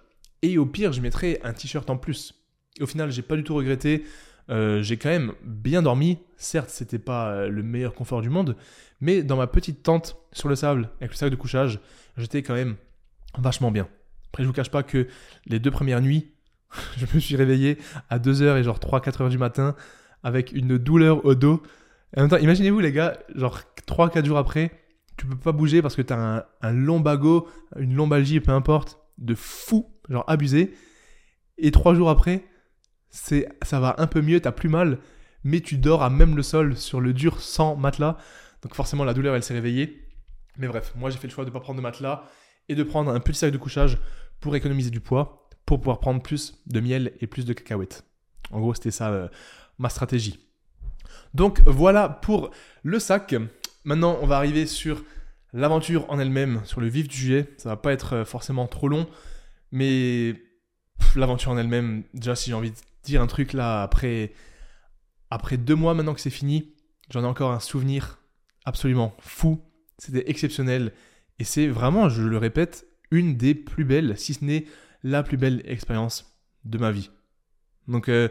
Et au pire, je mettrai un t-shirt en plus. Et au final, j'ai pas du tout regretté. Euh, j'ai quand même bien dormi. Certes, c'était pas euh, le meilleur confort du monde, mais dans ma petite tente sur le sable avec le sac de couchage, j'étais quand même vachement bien. Après, je vous cache pas que les deux premières nuits, je me suis réveillé à 2h et genre 3-4 heures du matin avec une douleur au dos. Et en même temps, imaginez-vous les gars, genre 3-4 jours après, tu peux pas bouger parce que tu as un, un lombago, une lombalgie, peu importe, de fou, genre abusé. Et 3 jours après, c'est ça va un peu mieux, t'as plus mal, mais tu dors à même le sol sur le dur sans matelas. Donc forcément la douleur elle s'est réveillée. Mais bref, moi j'ai fait le choix de ne pas prendre de matelas et de prendre un petit sac de couchage pour économiser du poids, pour pouvoir prendre plus de miel et plus de cacahuètes. En gros, c'était ça euh, ma stratégie. Donc voilà pour le sac. Maintenant, on va arriver sur l'aventure en elle-même, sur le vif du sujet. Ça va pas être euh, forcément trop long, mais l'aventure en elle-même, déjà si j'ai envie de dire un truc là, après, après deux mois maintenant que c'est fini, j'en ai encore un souvenir absolument fou. C'était exceptionnel. Et c'est vraiment, je le répète, une des plus belles, si ce n'est la plus belle expérience de ma vie. Donc, euh,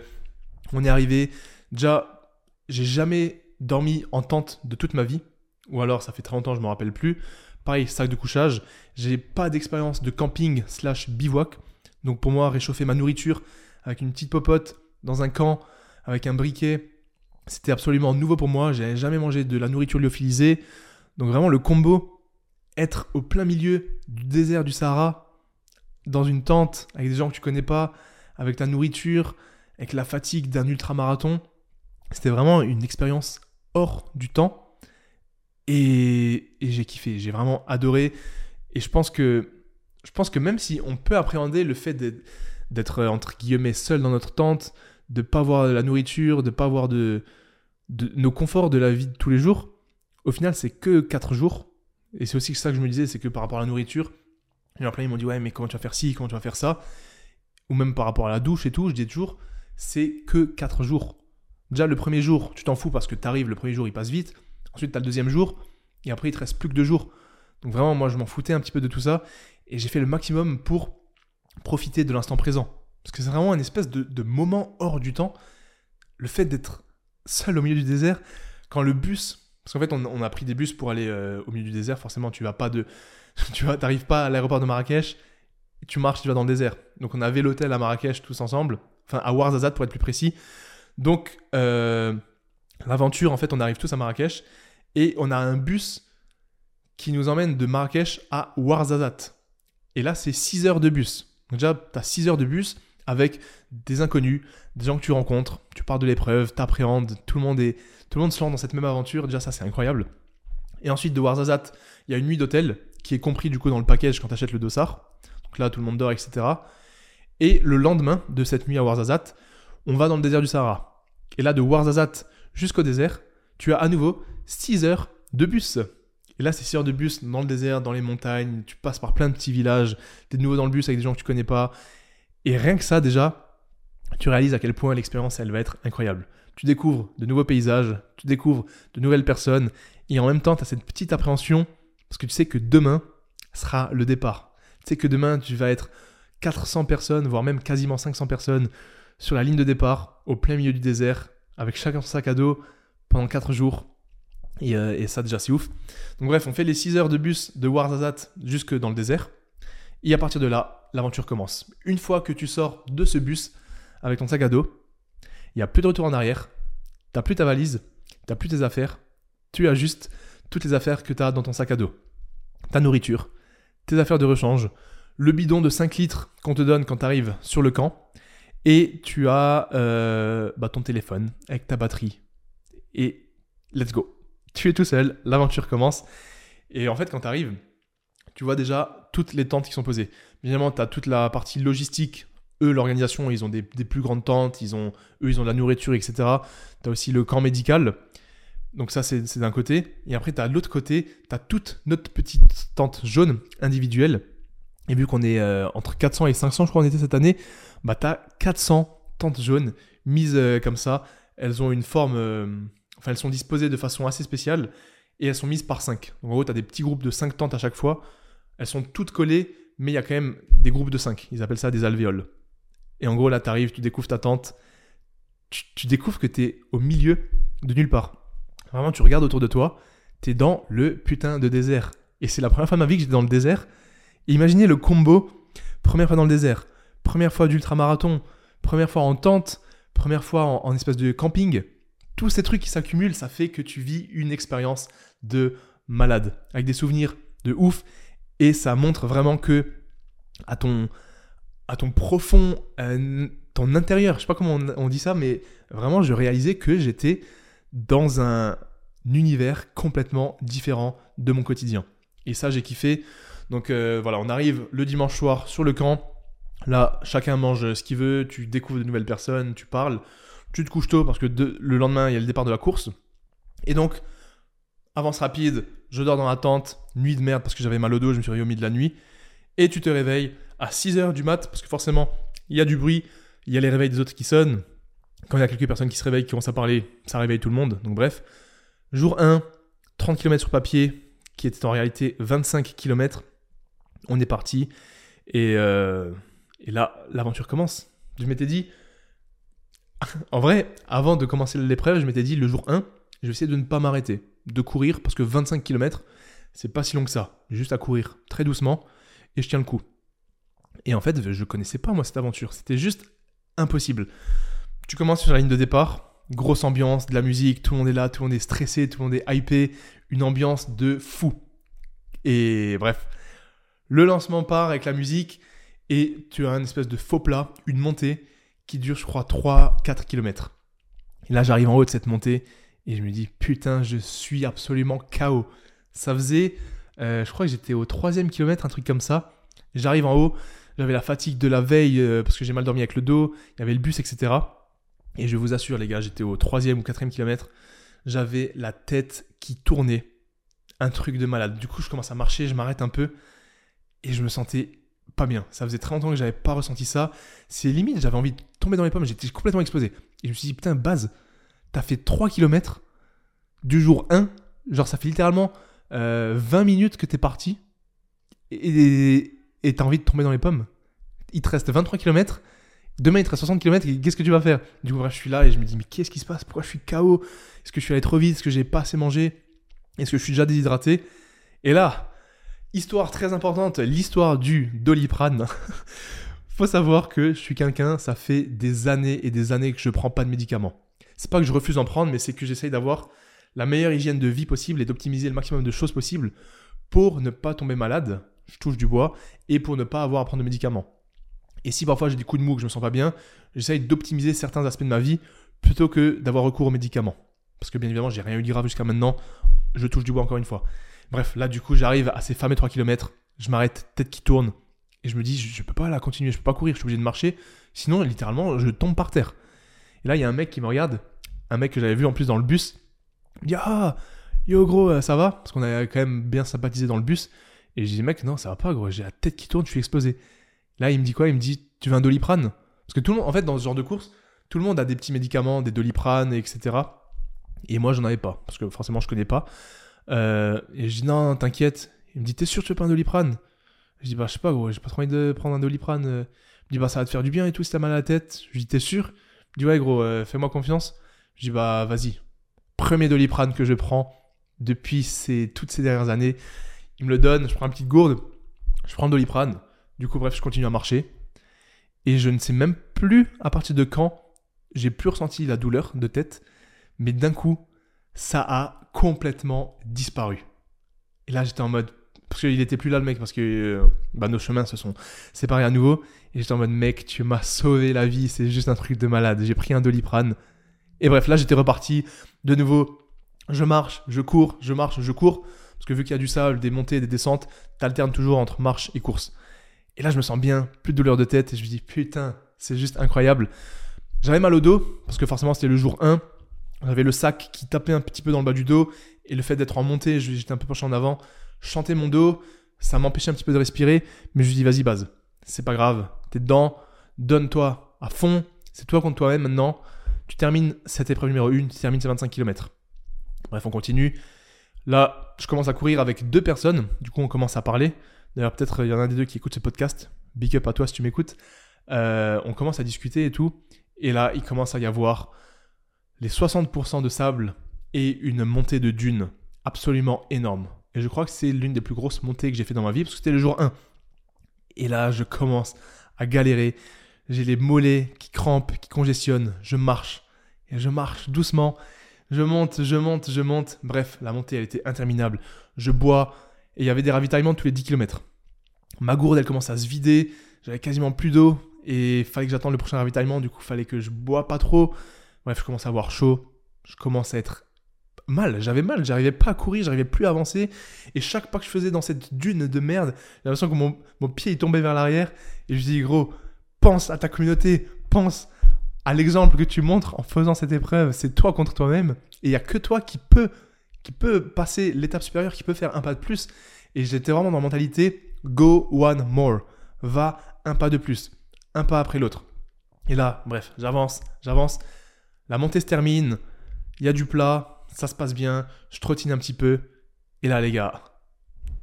on est arrivé. Déjà, j'ai jamais dormi en tente de toute ma vie. Ou alors, ça fait très longtemps, je ne me rappelle plus. Pareil, sac de couchage. J'ai pas d'expérience de camping slash bivouac. Donc, pour moi, réchauffer ma nourriture avec une petite popote dans un camp, avec un briquet, c'était absolument nouveau pour moi. J'avais jamais mangé de la nourriture lyophilisée. Donc vraiment le combo, être au plein milieu du désert du Sahara, dans une tente, avec des gens que tu connais pas, avec ta nourriture, avec la fatigue d'un ultramarathon, c'était vraiment une expérience hors du temps. Et, et j'ai kiffé, j'ai vraiment adoré. Et je pense que je pense que même si on peut appréhender le fait d'être entre guillemets seul dans notre tente, de pas avoir la nourriture, de pas avoir de de nos conforts de la vie de tous les jours, au final, c'est que 4 jours. Et c'est aussi ça que je me disais, c'est que par rapport à la nourriture, il y en a plein, ils m'ont dit, ouais, mais comment tu vas faire ci, comment tu vas faire ça? Ou même par rapport à la douche et tout, je dis toujours, c'est que 4 jours. Déjà, le premier jour, tu t'en fous parce que tu arrives, le premier jour, il passe vite. Ensuite, tu le deuxième jour, et après, il te reste plus que 2 jours. Donc vraiment, moi, je m'en foutais un petit peu de tout ça, et j'ai fait le maximum pour profiter de l'instant présent. Parce que c'est vraiment une espèce de, moment hors du temps. Le fait d'être seul au milieu du désert, quand le bus, parce qu'en fait on, a pris des bus pour aller euh, au milieu du désert, forcément tu vas pas de, tu vas, t'arrives pas à l'aéroport de Marrakech, tu marches, tu vas dans le désert. Donc on avait l'hôtel à Marrakech tous ensemble, enfin à Ouarzazate pour être plus précis. Donc euh, l'aventure, en fait, on arrive tous à Marrakech et on a un bus qui nous emmène de Marrakech à Ouarzazate. Et là, c'est 6 heures de bus. Donc déjà, tu as 6 heures de bus avec des inconnus, des gens que tu rencontres, tu pars de l'épreuve, tu appréhendes, tout le monde est tout le monde se lance dans cette même aventure, déjà ça c'est incroyable. Et ensuite de Warzazat, il y a une nuit d'hôtel qui est compris du coup dans le package quand tu achètes le dossard. Donc là tout le monde dort, etc. Et le lendemain de cette nuit à Warzazat, on va dans le désert du Sahara. Et là de Warzazat jusqu'au désert, tu as à nouveau 6 heures de bus. Et là, c'est 6 heures de bus dans le désert, dans les montagnes, tu passes par plein de petits villages, tu es de nouveau dans le bus avec des gens que tu connais pas, et rien que ça, déjà, tu réalises à quel point l'expérience, elle va être incroyable. Tu découvres de nouveaux paysages, tu découvres de nouvelles personnes, et en même temps, tu as cette petite appréhension, parce que tu sais que demain sera le départ. Tu sais que demain, tu vas être 400 personnes, voire même quasiment 500 personnes sur la ligne de départ, au plein milieu du désert, avec chacun son sac à dos, pendant 4 jours. Et, euh, et ça, déjà, c'est ouf. Donc bref, on fait les 6 heures de bus de Ouarzazate jusque dans le désert. Et à partir de là, l'aventure commence. Une fois que tu sors de ce bus avec ton sac à dos, il n'y a plus de retour en arrière. Tu n'as plus ta valise, tu n'as plus tes affaires. Tu as juste toutes les affaires que tu as dans ton sac à dos. Ta nourriture, tes affaires de rechange, le bidon de 5 litres qu'on te donne quand tu arrives sur le camp, et tu as euh, bah, ton téléphone avec ta batterie. Et let's go. Tu es tout seul, l'aventure commence. Et en fait, quand tu arrives, tu vois déjà toutes les tentes qui sont posées. Évidemment, tu as toute la partie logistique. Eux, l'organisation, ils ont des, plus grandes tentes, ils ont, eux, ils ont de la nourriture, etc. Tu as aussi le camp médical. Donc ça, c'est d'un côté. Et après, tu as l'autre côté, tu as toute notre petite tente jaune individuelle. Et vu qu'on est euh, entre 400 et 500, je crois, on était cette année, bah, tu as 400 tentes jaunes mises euh, comme ça. Elles ont une forme... Euh, enfin, elles sont disposées de façon assez spéciale et elles sont mises par 5. Donc en gros, tu as des petits groupes de 5 tentes à chaque fois. Elles sont toutes collées, mais il y a quand même des groupes de 5. Ils appellent ça des alvéoles. Et en gros, là, tu arrives, tu découvres ta tente. Tu, découvres que tu es au milieu de nulle part. Vraiment, tu regardes autour de toi, tu es dans le putain de désert. Et c'est la première fois de ma vie que j'étais dans le désert. imaginez le combo première fois dans le désert, première fois d'ultramarathon, première fois en tente, première fois en espèce de camping tous ces trucs qui s'accumulent, ça fait que tu vis une expérience de malade, avec des souvenirs de ouf, et ça montre vraiment que à ton, à ton profond, ton intérieur, je sais pas comment on, dit ça, mais vraiment, je réalisais que j'étais dans un univers complètement différent de mon quotidien. Et ça, j'ai kiffé. Donc euh, voilà, on arrive le dimanche soir sur le camp. Là, chacun mange ce qu'il veut, tu découvres de nouvelles personnes, tu parles tu te couches tôt parce que le lendemain, il y a le départ de la course. Et donc, avance rapide, je dors dans la tente, nuit de merde parce que j'avais mal au dos, je me suis milieu de la nuit. Et tu te réveilles à 6h du mat parce que forcément, il y a du bruit, il y a les réveils des autres qui sonnent. Quand il y a quelques personnes qui se réveillent, qui commencent à parler, ça réveille tout le monde. Donc bref, jour 1, 30 km sur papier, qui était en réalité 25 km. On est parti. Et, euh, et là, l'aventure commence. Je m'étais dit, en vrai, avant de commencer l'épreuve, je m'étais dit le jour 1, je vais essayer de ne pas m'arrêter, de courir, parce que 25 km, c'est pas si long que ça. Juste à courir très doucement, et je tiens le coup. Et en fait, je connaissais pas moi cette aventure, c'était juste impossible. Tu commences sur la ligne de départ, grosse ambiance, de la musique, tout le monde est là, tout le monde est stressé, tout le monde est hypé, une ambiance de fou. Et bref, le lancement part avec la musique, et tu as une espèce de faux plat, une montée, qui dure, je crois, 3-4 km. Et là, j'arrive en haut de cette montée et je me dis, putain, je suis absolument KO. Ça faisait, euh, je crois que j'étais au troisième kilomètre, un truc comme ça. J'arrive en haut, j'avais la fatigue de la veille euh, parce que j'ai mal dormi avec le dos, il y avait le bus, etc. Et je vous assure, les gars, j'étais au troisième ou quatrième kilomètre. j'avais la tête qui tournait. Un truc de malade. Du coup, je commence à marcher, je m'arrête un peu et je me sentais pas bien. Ça faisait très longtemps que j'avais pas ressenti ça. C'est limite, j'avais envie de tomber dans les pommes, j'étais complètement explosé. Et je me suis dit, putain, base, t'as fait 3 km du jour 1. Genre, ça fait littéralement 20 euh, minutes que t'es parti. Et t'as envie de tomber dans les pommes. Il te reste 23 km. Demain, il te reste 60 km. Qu'est-ce que tu vas faire? Du coup, je suis là et je me dis, mais qu'est-ce qui se passe? Pourquoi je suis KO Est-ce que je suis allé trop vite? Est-ce que j'ai pas assez mangé? Est-ce que je suis déjà déshydraté? Et là, histoire très importante, l'histoire du doliprane. Faut savoir que je suis quelqu'un, ça fait des années et des années que je prends pas de médicaments. C'est pas que je refuse d'en prendre, mais c'est que j'essaye d'avoir la meilleure hygiène de vie possible et d'optimiser le maximum de choses possibles pour ne pas tomber malade, je touche du bois, et pour ne pas avoir à prendre de médicaments. Et si parfois j'ai des coups de mou que je me sens pas bien, j'essaye d'optimiser certains aspects de ma vie plutôt que d'avoir recours aux médicaments. Parce que bien évidemment, j'ai rien eu de grave jusqu'à maintenant. Je touche du bois encore une fois. Bref, là du coup, j'arrive à ces fameux 3 km. Je m'arrête, tête qui tourne. Et je me dis, je, ne peux pas la continuer, je peux pas courir, je suis obligé de marcher. Sinon, littéralement, je tombe par terre. Et là, il y a un mec qui me regarde. Un mec que j'avais vu en plus dans le bus. Il me dit, ah, yo gros, euh, ça va? Parce qu'on avait quand même bien sympathisé dans le bus. Et je dis, mec, non, ça va pas, gros, j'ai la tête qui tourne, je suis explosé. Là, il me dit quoi? Il me dit Tu veux un doliprane? Parce que tout le monde, en fait, dans ce genre de course, tout le monde a des petits médicaments, des doliprane, etc. Et moi, j'en avais pas, parce que forcément, je connais pas. Euh, et je dis Non, t'inquiète. Il me dit T'es sûr que tu veux pas un doliprane? Je dis Bah, je sais pas, gros, j'ai pas trop envie de prendre un doliprane. Il me dit Bah, ça va te faire du bien et tout si t'as mal à la tête. Je dis T'es sûr? Il me dit Ouais, gros, euh, fais-moi confiance. Je dis Bah, vas-y. Premier doliprane que je prends depuis ces, toutes ces dernières années. Il me le donne, je prends une petite gourde, je prends le doliprane. Du coup, bref, je continue à marcher. Et je ne sais même plus à partir de quand j'ai plus ressenti la douleur de tête. Mais d'un coup, ça a complètement disparu. Et là, j'étais en mode. Parce qu'il était plus là, le mec, parce que euh, bah, nos chemins se sont séparés à nouveau. Et j'étais en mode, mec, tu m'as sauvé la vie, c'est juste un truc de malade. J'ai pris un doliprane. Et bref, là, j'étais reparti. De nouveau, je marche, je cours, je marche, je cours. Parce que vu qu'il y a du sable, des montées, des descentes, t'alternes toujours entre marche et course. Et là, je me sens bien, plus de douleur de tête, et je me dis, putain, c'est juste incroyable. J'avais mal au dos, parce que forcément, c'était le jour 1. J'avais le sac qui tapait un petit peu dans le bas du dos, et le fait d'être en montée, j'étais un peu penché en avant, chanter mon dos, ça m'empêchait un petit peu de respirer, mais je me dis, vas-y, base, c'est pas grave, t'es dedans, donne-toi à fond, c'est toi contre toi-même maintenant. Tu termines cette épreuve numéro 1, tu termines ces 25 km. Bref, on continue. Là, je commence à courir avec deux personnes, du coup, on commence à parler. D'ailleurs, peut-être il y en a un des deux qui écoute ce podcast. Big up à toi si tu m'écoutes. Euh, on commence à discuter et tout. Et là, il commence à y avoir les 60% de sable et une montée de dunes absolument énorme. Et je crois que c'est l'une des plus grosses montées que j'ai fait dans ma vie parce que c'était le jour 1. Et là, je commence à galérer. J'ai les mollets qui crampent, qui congestionnent. Je marche. Et je marche doucement. Je monte, je monte, je monte. Bref, la montée, elle était interminable. Je bois et il y avait des ravitaillements tous les 10 km. Ma gourde, elle commence à se vider, j'avais quasiment plus d'eau, et fallait que j'attende le prochain ravitaillement, du coup, il fallait que je bois pas trop. Bref, je commence à avoir chaud, je commence à être mal, j'avais mal, j'arrivais pas à courir, j'arrivais plus à avancer, et chaque pas que je faisais dans cette dune de merde, j'ai l'impression que mon, mon pied il tombait vers l'arrière, et je dis, gros, pense à ta communauté, pense à l'exemple que tu montres en faisant cette épreuve, c'est toi contre toi-même, et il y a que toi qui peux qui peut passer l'étape supérieure, qui peut faire un pas de plus. Et j'étais vraiment dans la mentalité go one more. Va un pas de plus. Un pas après l'autre. Et là, bref, j'avance, j'avance. La montée se termine. Il y a du plat. Ça se passe bien. Je trottine un petit peu. Et là, les gars,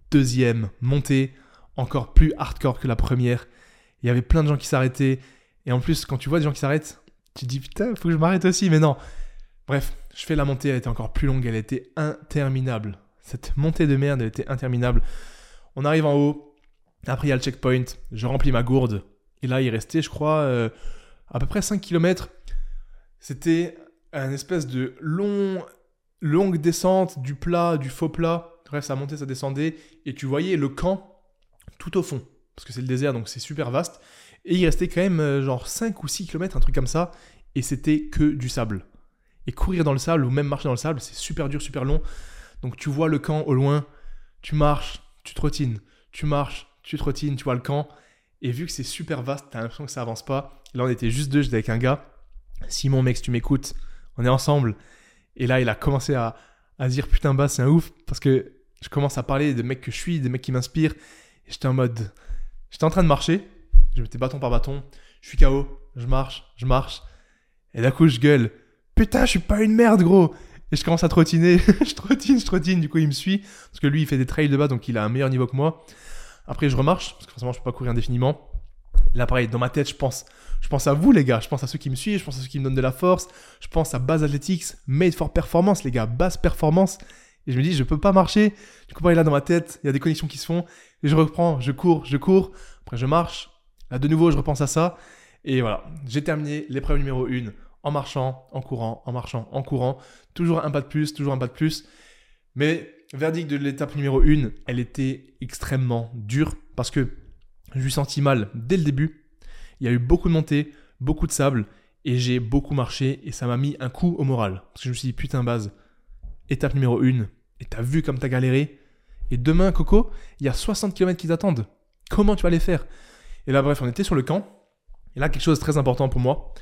deuxième montée, encore plus hardcore que la première. Il y avait plein de gens qui s'arrêtaient. Et en plus, quand tu vois des gens qui s'arrêtent, tu te dis putain, faut que je m'arrête aussi. Mais non. Bref, je fais la montée, elle était encore plus longue, elle était interminable. Cette montée de merde, elle était interminable. On arrive en haut, après il y a le checkpoint, je remplis ma gourde, et là il restait, je crois, euh, à peu près 5 km. C'était un espèce de long, longue descente, du plat, du faux plat. Bref, ça montait, ça descendait, et tu voyais le camp tout au fond, parce que c'est le désert, donc c'est super vaste. Et il restait quand même euh, genre 5 ou 6 km, un truc comme ça, et c'était que du sable. Et courir dans le sable ou même marcher dans le sable, c'est super dur, super long. Donc tu vois le camp au loin, tu marches, tu trottines, tu marches, tu trottines, tu vois le camp. Et vu que c'est super vaste, t'as l'impression que ça avance pas. Là, on était juste deux, j'étais avec un gars. Simon, mec, si tu m'écoutes, on est ensemble. Et là, il a commencé à, à dire putain, bah, c'est un ouf parce que je commence à parler des mecs que je suis, des mecs qui m'inspirent. Et j'étais en mode. J'étais en train de marcher, je mettais bâton par bâton, je suis KO, je marche, je marche. Et d'un coup, je gueule Putain, je suis pas une merde, gros Et je commence à trottiner, je trottine, je trottine, du coup, il me suit, parce que lui, il fait des trails de bas, donc il a un meilleur niveau que moi. Après, je remarche, parce que forcément, je peux pas courir indéfiniment. Là, pareil, dans ma tête, je pense, je pense à vous, les gars. Je pense à ceux qui me suivent, je pense à ceux qui me donnent de la force. Je pense à Base Athletics, Made for Performance, les gars, basse performance. Et je me dis, je peux pas marcher. Du coup, pareil, là, dans ma tête, il y a des connexions qui se font. Et je reprends, je cours, je cours. Après, je marche. Là, de nouveau, je repense à ça. Et voilà, j'ai terminé l'épreuve numéro 1 en marchant, en courant, en marchant, en courant. Toujours un pas de plus, toujours un pas de plus. Mais verdict de l'étape numéro 1, elle était extrêmement dure parce que je lui senti mal dès le début. Il y a eu beaucoup de montées, beaucoup de sable et j'ai beaucoup marché et ça m'a mis un coup au moral. Parce que je me suis dit, putain, base, étape numéro 1, et t'as vu comme t'as galéré. Et demain, Coco, il y a 60 km qui t'attendent. Comment tu vas les faire? Et là, bref, on était sur le camp. Et là, quelque chose de très important pour moi,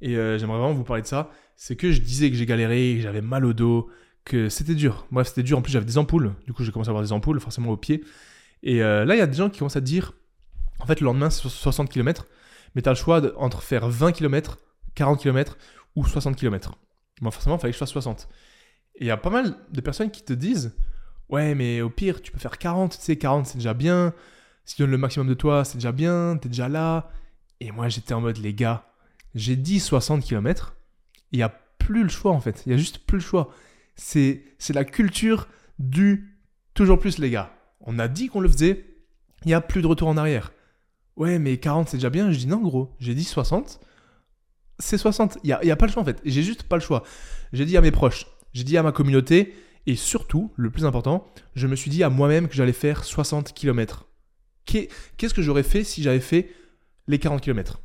et euh, j'aimerais vraiment vous parler de ça, c'est que je disais que j'ai galéré, que j'avais mal au dos, que c'était dur. Bref, c'était dur. En plus, j'avais des ampoules. Du coup, j'ai commencé à avoir des ampoules, forcément au pied. Et euh, là, il y a des gens qui commencent à dire, en fait, le lendemain, c'est 60 km, mais tu as le choix entre faire 20 km, 40 km ou 60 km. Moi, forcément, il fallait que je fasse 60. Et il y a pas mal de personnes qui te disent, ouais, mais au pire, tu peux faire 40, tu sais, 40, c'est déjà bien. Si tu donnes le maximum de toi, c'est déjà bien, tu es déjà là. Et moi, j'étais en mode, les gars, j'ai dit 60 km. Il n'y a plus le choix, en fait. Il n'y a juste plus le choix. C'est la culture du toujours plus, les gars. On a dit qu'on le faisait. Il n'y a plus de retour en arrière. Ouais, mais 40, c'est déjà bien? Je dis non, gros. J'ai dit 60. C'est 60. Il n'y a, y a pas le choix, en fait. J'ai juste pas le choix. J'ai dit à mes proches. J'ai dit à ma communauté. Et surtout, le plus important, je me suis dit à moi-même que j'allais faire 60 km. Qu'est-ce que j'aurais fait si j'avais fait les 40 km.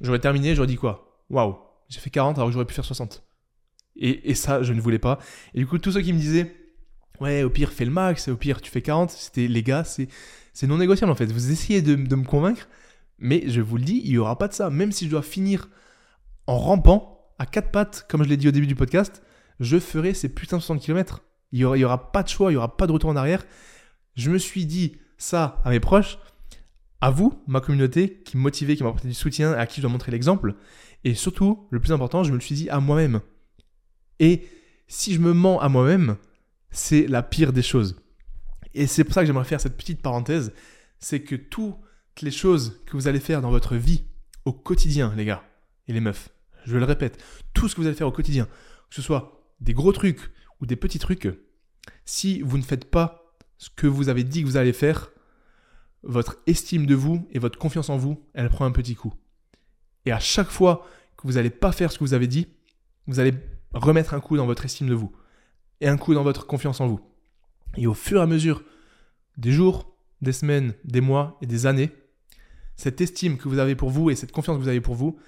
J'aurais terminé, j'aurais dit quoi? Waouh, j'ai fait 40 alors que j'aurais pu faire 60. Et, ça, je ne voulais pas. Et du coup, tous ceux qui me disaient, ouais, au pire, fais le max, au pire, tu fais 40, c'était les gars, c'est, non négociable en fait. Vous essayez de, me convaincre, mais je vous le dis, il n'y aura pas de ça. Même si je dois finir en rampant, à quatre pattes, comme je l'ai dit au début du podcast, je ferai ces putains de 60 km. Il n'y aura, pas de choix, il n'y aura pas de retour en arrière. Je me suis dit ça à mes proches à vous, ma communauté, qui me motivait, qui m'a apporté du soutien, à qui je dois montrer l'exemple. Et surtout, le plus important, je me le suis dit à moi-même. Et si je me mens à moi-même, c'est la pire des choses. Et c'est pour ça que j'aimerais faire cette petite parenthèse, c'est que toutes les choses que vous allez faire dans votre vie, au quotidien, les gars et les meufs, je le répète, tout ce que vous allez faire au quotidien, que ce soit des gros trucs ou des petits trucs, si vous ne faites pas ce que vous avez dit que vous allez faire, votre estime de vous et votre confiance en vous, elle prend un petit coup. Et à chaque fois que vous n'allez pas faire ce que vous avez dit, vous allez remettre un coup dans votre estime de vous et un coup dans votre confiance en vous. Et au fur et à mesure des jours, des semaines, des mois et des années, cette estime que vous avez pour vous et cette confiance que vous avez pour vous,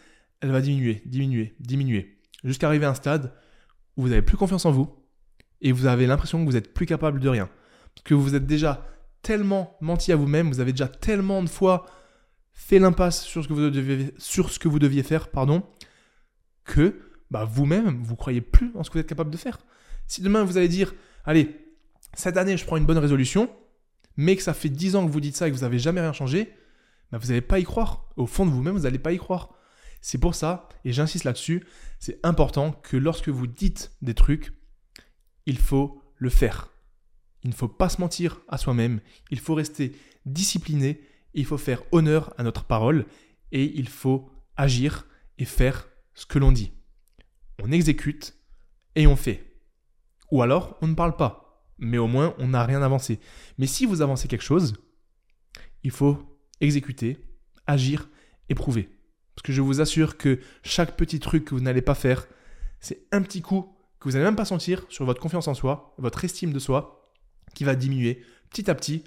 elle va diminuer, diminuer, diminuer, jusqu'à arriver à un stade vous n'avez plus confiance en vous et vous avez l'impression que vous n'êtes plus capable de rien. Parce que vous êtes déjà tellement menti à vous-même, vous avez déjà tellement de fois fait l'impasse sur ce que vous deviez, sur ce que vous deviez faire, pardon, que bah, vous-même, vous croyez plus en ce que vous êtes capable de faire. Si demain vous allez dire, allez, cette année je prends une bonne résolution, mais que ça fait 10 ans que vous dites ça et que vous n'avez jamais rien changé, bah, vous n'allez pas y croire. Au fond de vous-même, vous n'allez pas y croire. C'est pour ça, et j'insiste là-dessus, c'est important que lorsque vous dites des trucs, il faut le faire. Il ne faut pas se mentir à soi-même, il faut rester discipliné, il faut faire honneur à notre parole et il faut agir et faire ce que l'on dit. On exécute et on fait. Ou alors on ne parle pas, mais au moins on n'a rien avancé. Mais si vous avancez quelque chose, il faut exécuter, agir et prouver. Parce que je vous assure que chaque petit truc que vous n'allez pas faire, c'est un petit coup que vous n'allez même pas sentir sur votre confiance en soi, votre estime de soi, qui va diminuer petit à petit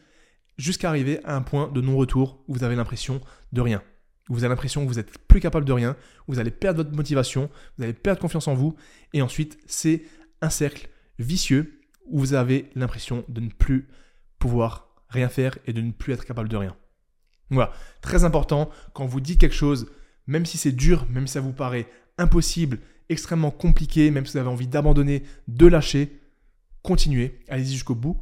jusqu'à arriver à un point de non-retour où vous avez l'impression de rien. vous avez l'impression que vous n'êtes plus capable de rien, vous allez perdre votre motivation, vous allez perdre confiance en vous, et ensuite c'est un cercle vicieux où vous avez l'impression de ne plus pouvoir rien faire et de ne plus être capable de rien. Voilà, très important, quand vous dites quelque chose, même si c'est dur, même si ça vous paraît impossible extrêmement compliqué, même si vous avez envie d'abandonner, de lâcher, continuez, allez-y jusqu'au bout.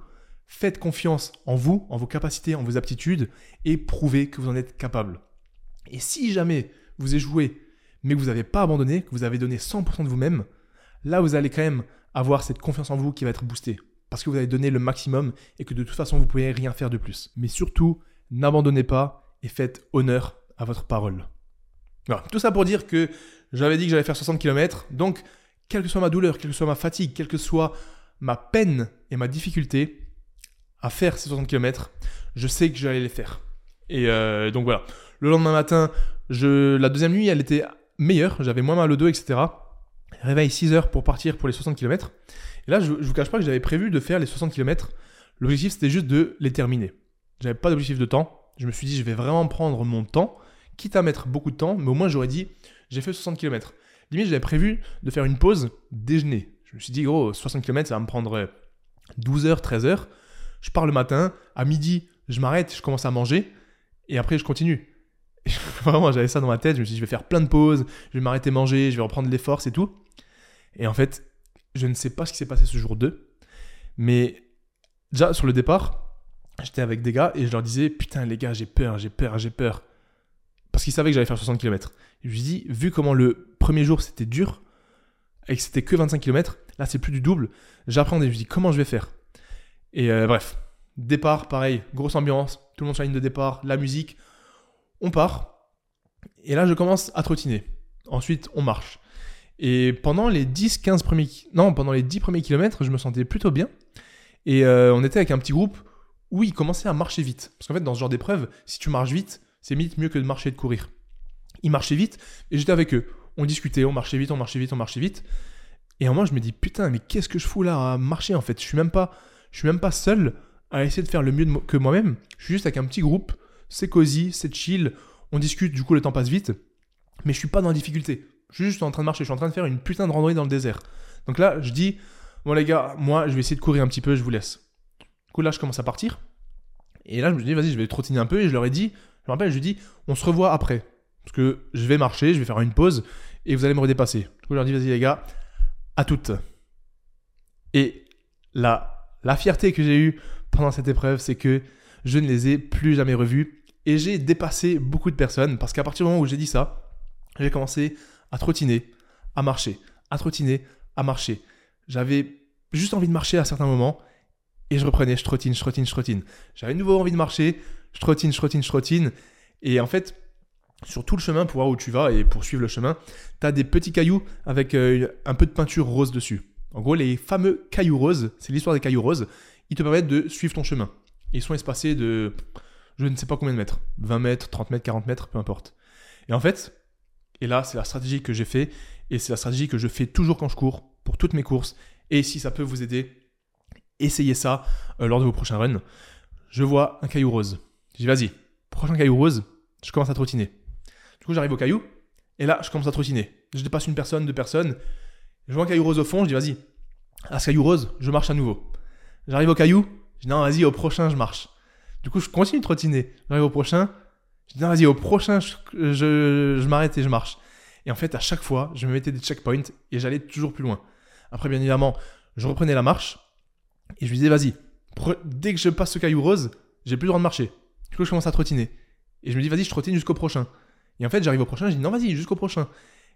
Faites confiance en vous, en vos capacités, en vos aptitudes et prouvez que vous en êtes capable. Et si jamais vous échouez, mais que vous n'avez pas abandonné, que vous avez donné 100% de vous-même, là vous allez quand même avoir cette confiance en vous qui va être boostée. Parce que vous avez donné le maximum et que de toute façon vous ne pouvez rien faire de plus. Mais surtout, n'abandonnez pas et faites honneur à votre parole. Voilà. Tout ça pour dire que j'avais dit que j'allais faire 60 km, donc quelle que soit ma douleur, quelle que soit ma fatigue, quelle que soit ma peine et ma difficulté à faire ces 60 km, je sais que j'allais les faire. Et euh, donc voilà. Le lendemain matin, je, la deuxième nuit, elle était meilleure, j'avais moins mal au dos, etc. Réveil 6 heures pour partir pour les 60 km. Et là, je, ne vous cache pas que j'avais prévu de faire les 60 km. L'objectif, c'était juste de les terminer. J'avais pas d'objectif de temps. Je me suis dit, je vais vraiment prendre mon temps, quitte à mettre beaucoup de temps, mais au moins j'aurais dit, j'ai fait 60 km. Limite, j'avais prévu de faire une pause déjeuner. Je me suis dit, gros, 60 km, ça va me prendre 12 heures, 13 heures. Je pars le matin, à midi, je m'arrête, je commence à manger, et après, je continue. Vraiment, j'avais ça dans ma tête. Je me suis dit, je vais faire plein de pauses, je vais m'arrêter manger, je vais reprendre les forces et tout. Et en fait, je ne sais pas ce qui s'est passé ce jour 2. Mais déjà, sur le départ, j'étais avec des gars et je leur disais, putain, les gars, j'ai peur, j'ai peur, j'ai peur. Parce qu'ils savaient que j'allais faire 60 km. je lui dis, vu comment le premier jour c'était dur, et que c'était que 25 km, là c'est plus du double, j'apprends et je me dis, comment je vais faire? Et euh, bref, départ, pareil, grosse ambiance, tout le monde sur la ligne de départ, la musique, on part. Et là, je commence à trottiner. Ensuite, on marche. Et pendant les 10-15 premiers... Non, pendant les 10 premiers kilomètres, je me sentais plutôt bien. Et euh, on était avec un petit groupe où ils commençaient à marcher vite. Parce qu'en fait, dans ce genre d'épreuve, si tu marches vite, c'est mieux que de marcher et de courir. Ils marchaient vite et j'étais avec eux. On discutait, on marchait vite, on marchait vite, on marchait vite. Et un moment, je me dis, putain, mais qu'est-ce que je fous là à marcher en fait? Je suis même pas, je suis même pas seul à essayer de faire le mieux que moi-même. Je suis juste avec un petit groupe c'est cosy, c'est chill, on discute, du coup le temps passe vite, mais je suis pas dans la difficulté. Je suis juste en train de marcher, je suis en train de faire une putain de randonnée dans le désert. Donc là, je dis, bon les gars, moi je vais essayer de courir un petit peu, je vous laisse. Du coup là, je commence à partir. Et là, je me dis, vas-y, je vais trottiner un peu. Et je leur ai dit, je me rappelle, je lui dis, on se revoit après. Parce que je vais marcher, je vais faire une pause et vous allez me redépasser. Du coup, je leur dis, vas-y les gars, à toutes. Et la, la fierté que j'ai eue pendant cette épreuve, c'est que je ne les ai plus jamais revus et j'ai dépassé beaucoup de personnes parce qu'à partir du moment où j'ai dit ça, j'ai commencé à trottiner, à marcher, à trottiner, à marcher. J'avais juste envie de marcher à certains moments et je reprenais, je trottine, je trottine, je trottine. J'avais nouveau envie de marcher, je trottine, je trottine, je trottine. Et en fait, sur tout le chemin, pour voir où tu vas et pour suivre le chemin, tu as des petits cailloux avec euh, un peu de peinture rose dessus. En gros, les fameux cailloux roses, c'est l'histoire des cailloux roses, ils te permettent de suivre ton chemin. Ils sont espacés de je ne sais pas combien de mètres, 20 mètres, 30 mètres, 40 mètres, peu importe. Et en fait, et là, c'est la stratégie que j'ai fait, et c'est la stratégie que je fais toujours quand je cours, pour toutes mes courses, et si ça peut vous aider, essayez ça euh, lors de vos prochains runs. Je vois un caillou rose. Je dis, vas-y, prochain caillou rose, je commence à trottiner. Du coup, j'arrive au caillou, et là, je commence à trottiner. Je dépasse une personne, deux personnes, je vois un caillou rose au fond, je dis, vas-y, à ce caillou rose, je marche à nouveau. J'arrive au caillou, je dis, non, vas-y, au prochain, je marche. Du coup, je continue de trottiner. J'arrive au prochain. Je dis, non, vas-y, au prochain, je, je, m'arrête et je marche. Et en fait, à chaque fois, je me mettais des checkpoints et j'allais toujours plus loin. Après, bien évidemment, je reprenais la marche et je lui disais, vas-y, dès que je passe ce caillou rose, j'ai plus le droit de marcher. Du coup, je commence à trottiner. Et je me dis, vas-y, je trottine jusqu'au prochain. Et en fait, j'arrive au prochain, je dis, non, vas-y, jusqu'au prochain.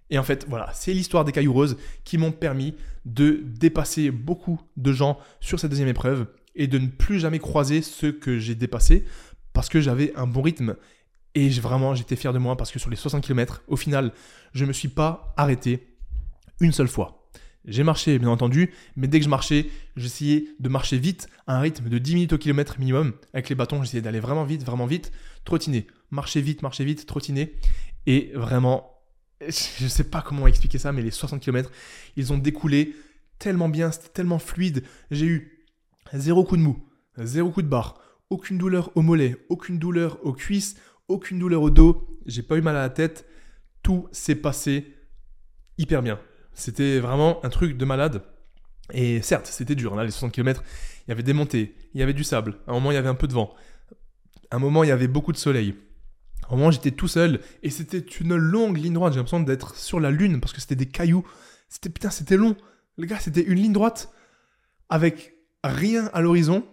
Et en fait, voilà, c'est l'histoire des cailloux roses qui m'ont permis de dépasser beaucoup de gens sur cette deuxième épreuve et de ne plus jamais croiser ceux que j'ai dépassés parce que j'avais un bon rythme. Et vraiment, j'étais fier de moi parce que sur les 60 km, au final, je ne me suis pas arrêté une seule fois. J'ai marché, bien entendu, mais dès que je marchais, j'essayais de marcher vite à un rythme de 10 minutes au kilomètre minimum. Avec les bâtons, j'essayais d'aller vraiment vite, vraiment vite, trottiner. Marcher vite, marcher vite, trottiner. Et vraiment, je ne sais pas comment expliquer ça, mais les 60 km, ils ont découlé tellement bien, c'était tellement fluide. J'ai eu Zéro coup de mou, zéro coup de barre, aucune douleur au mollet, aucune douleur aux cuisses, aucune douleur au dos, j'ai pas eu mal à la tête, tout s'est passé hyper bien. C'était vraiment un truc de malade. Et certes, c'était dur, là, les 60 km, il y avait des montées, il y avait du sable, à un moment il y avait un peu de vent, à un moment il y avait beaucoup de soleil. À un moment j'étais tout seul et c'était une longue ligne droite, j'ai l'impression d'être sur la lune parce que c'était des cailloux, C'était putain, c'était long. Les gars, c'était une ligne droite avec rien à l'horizon,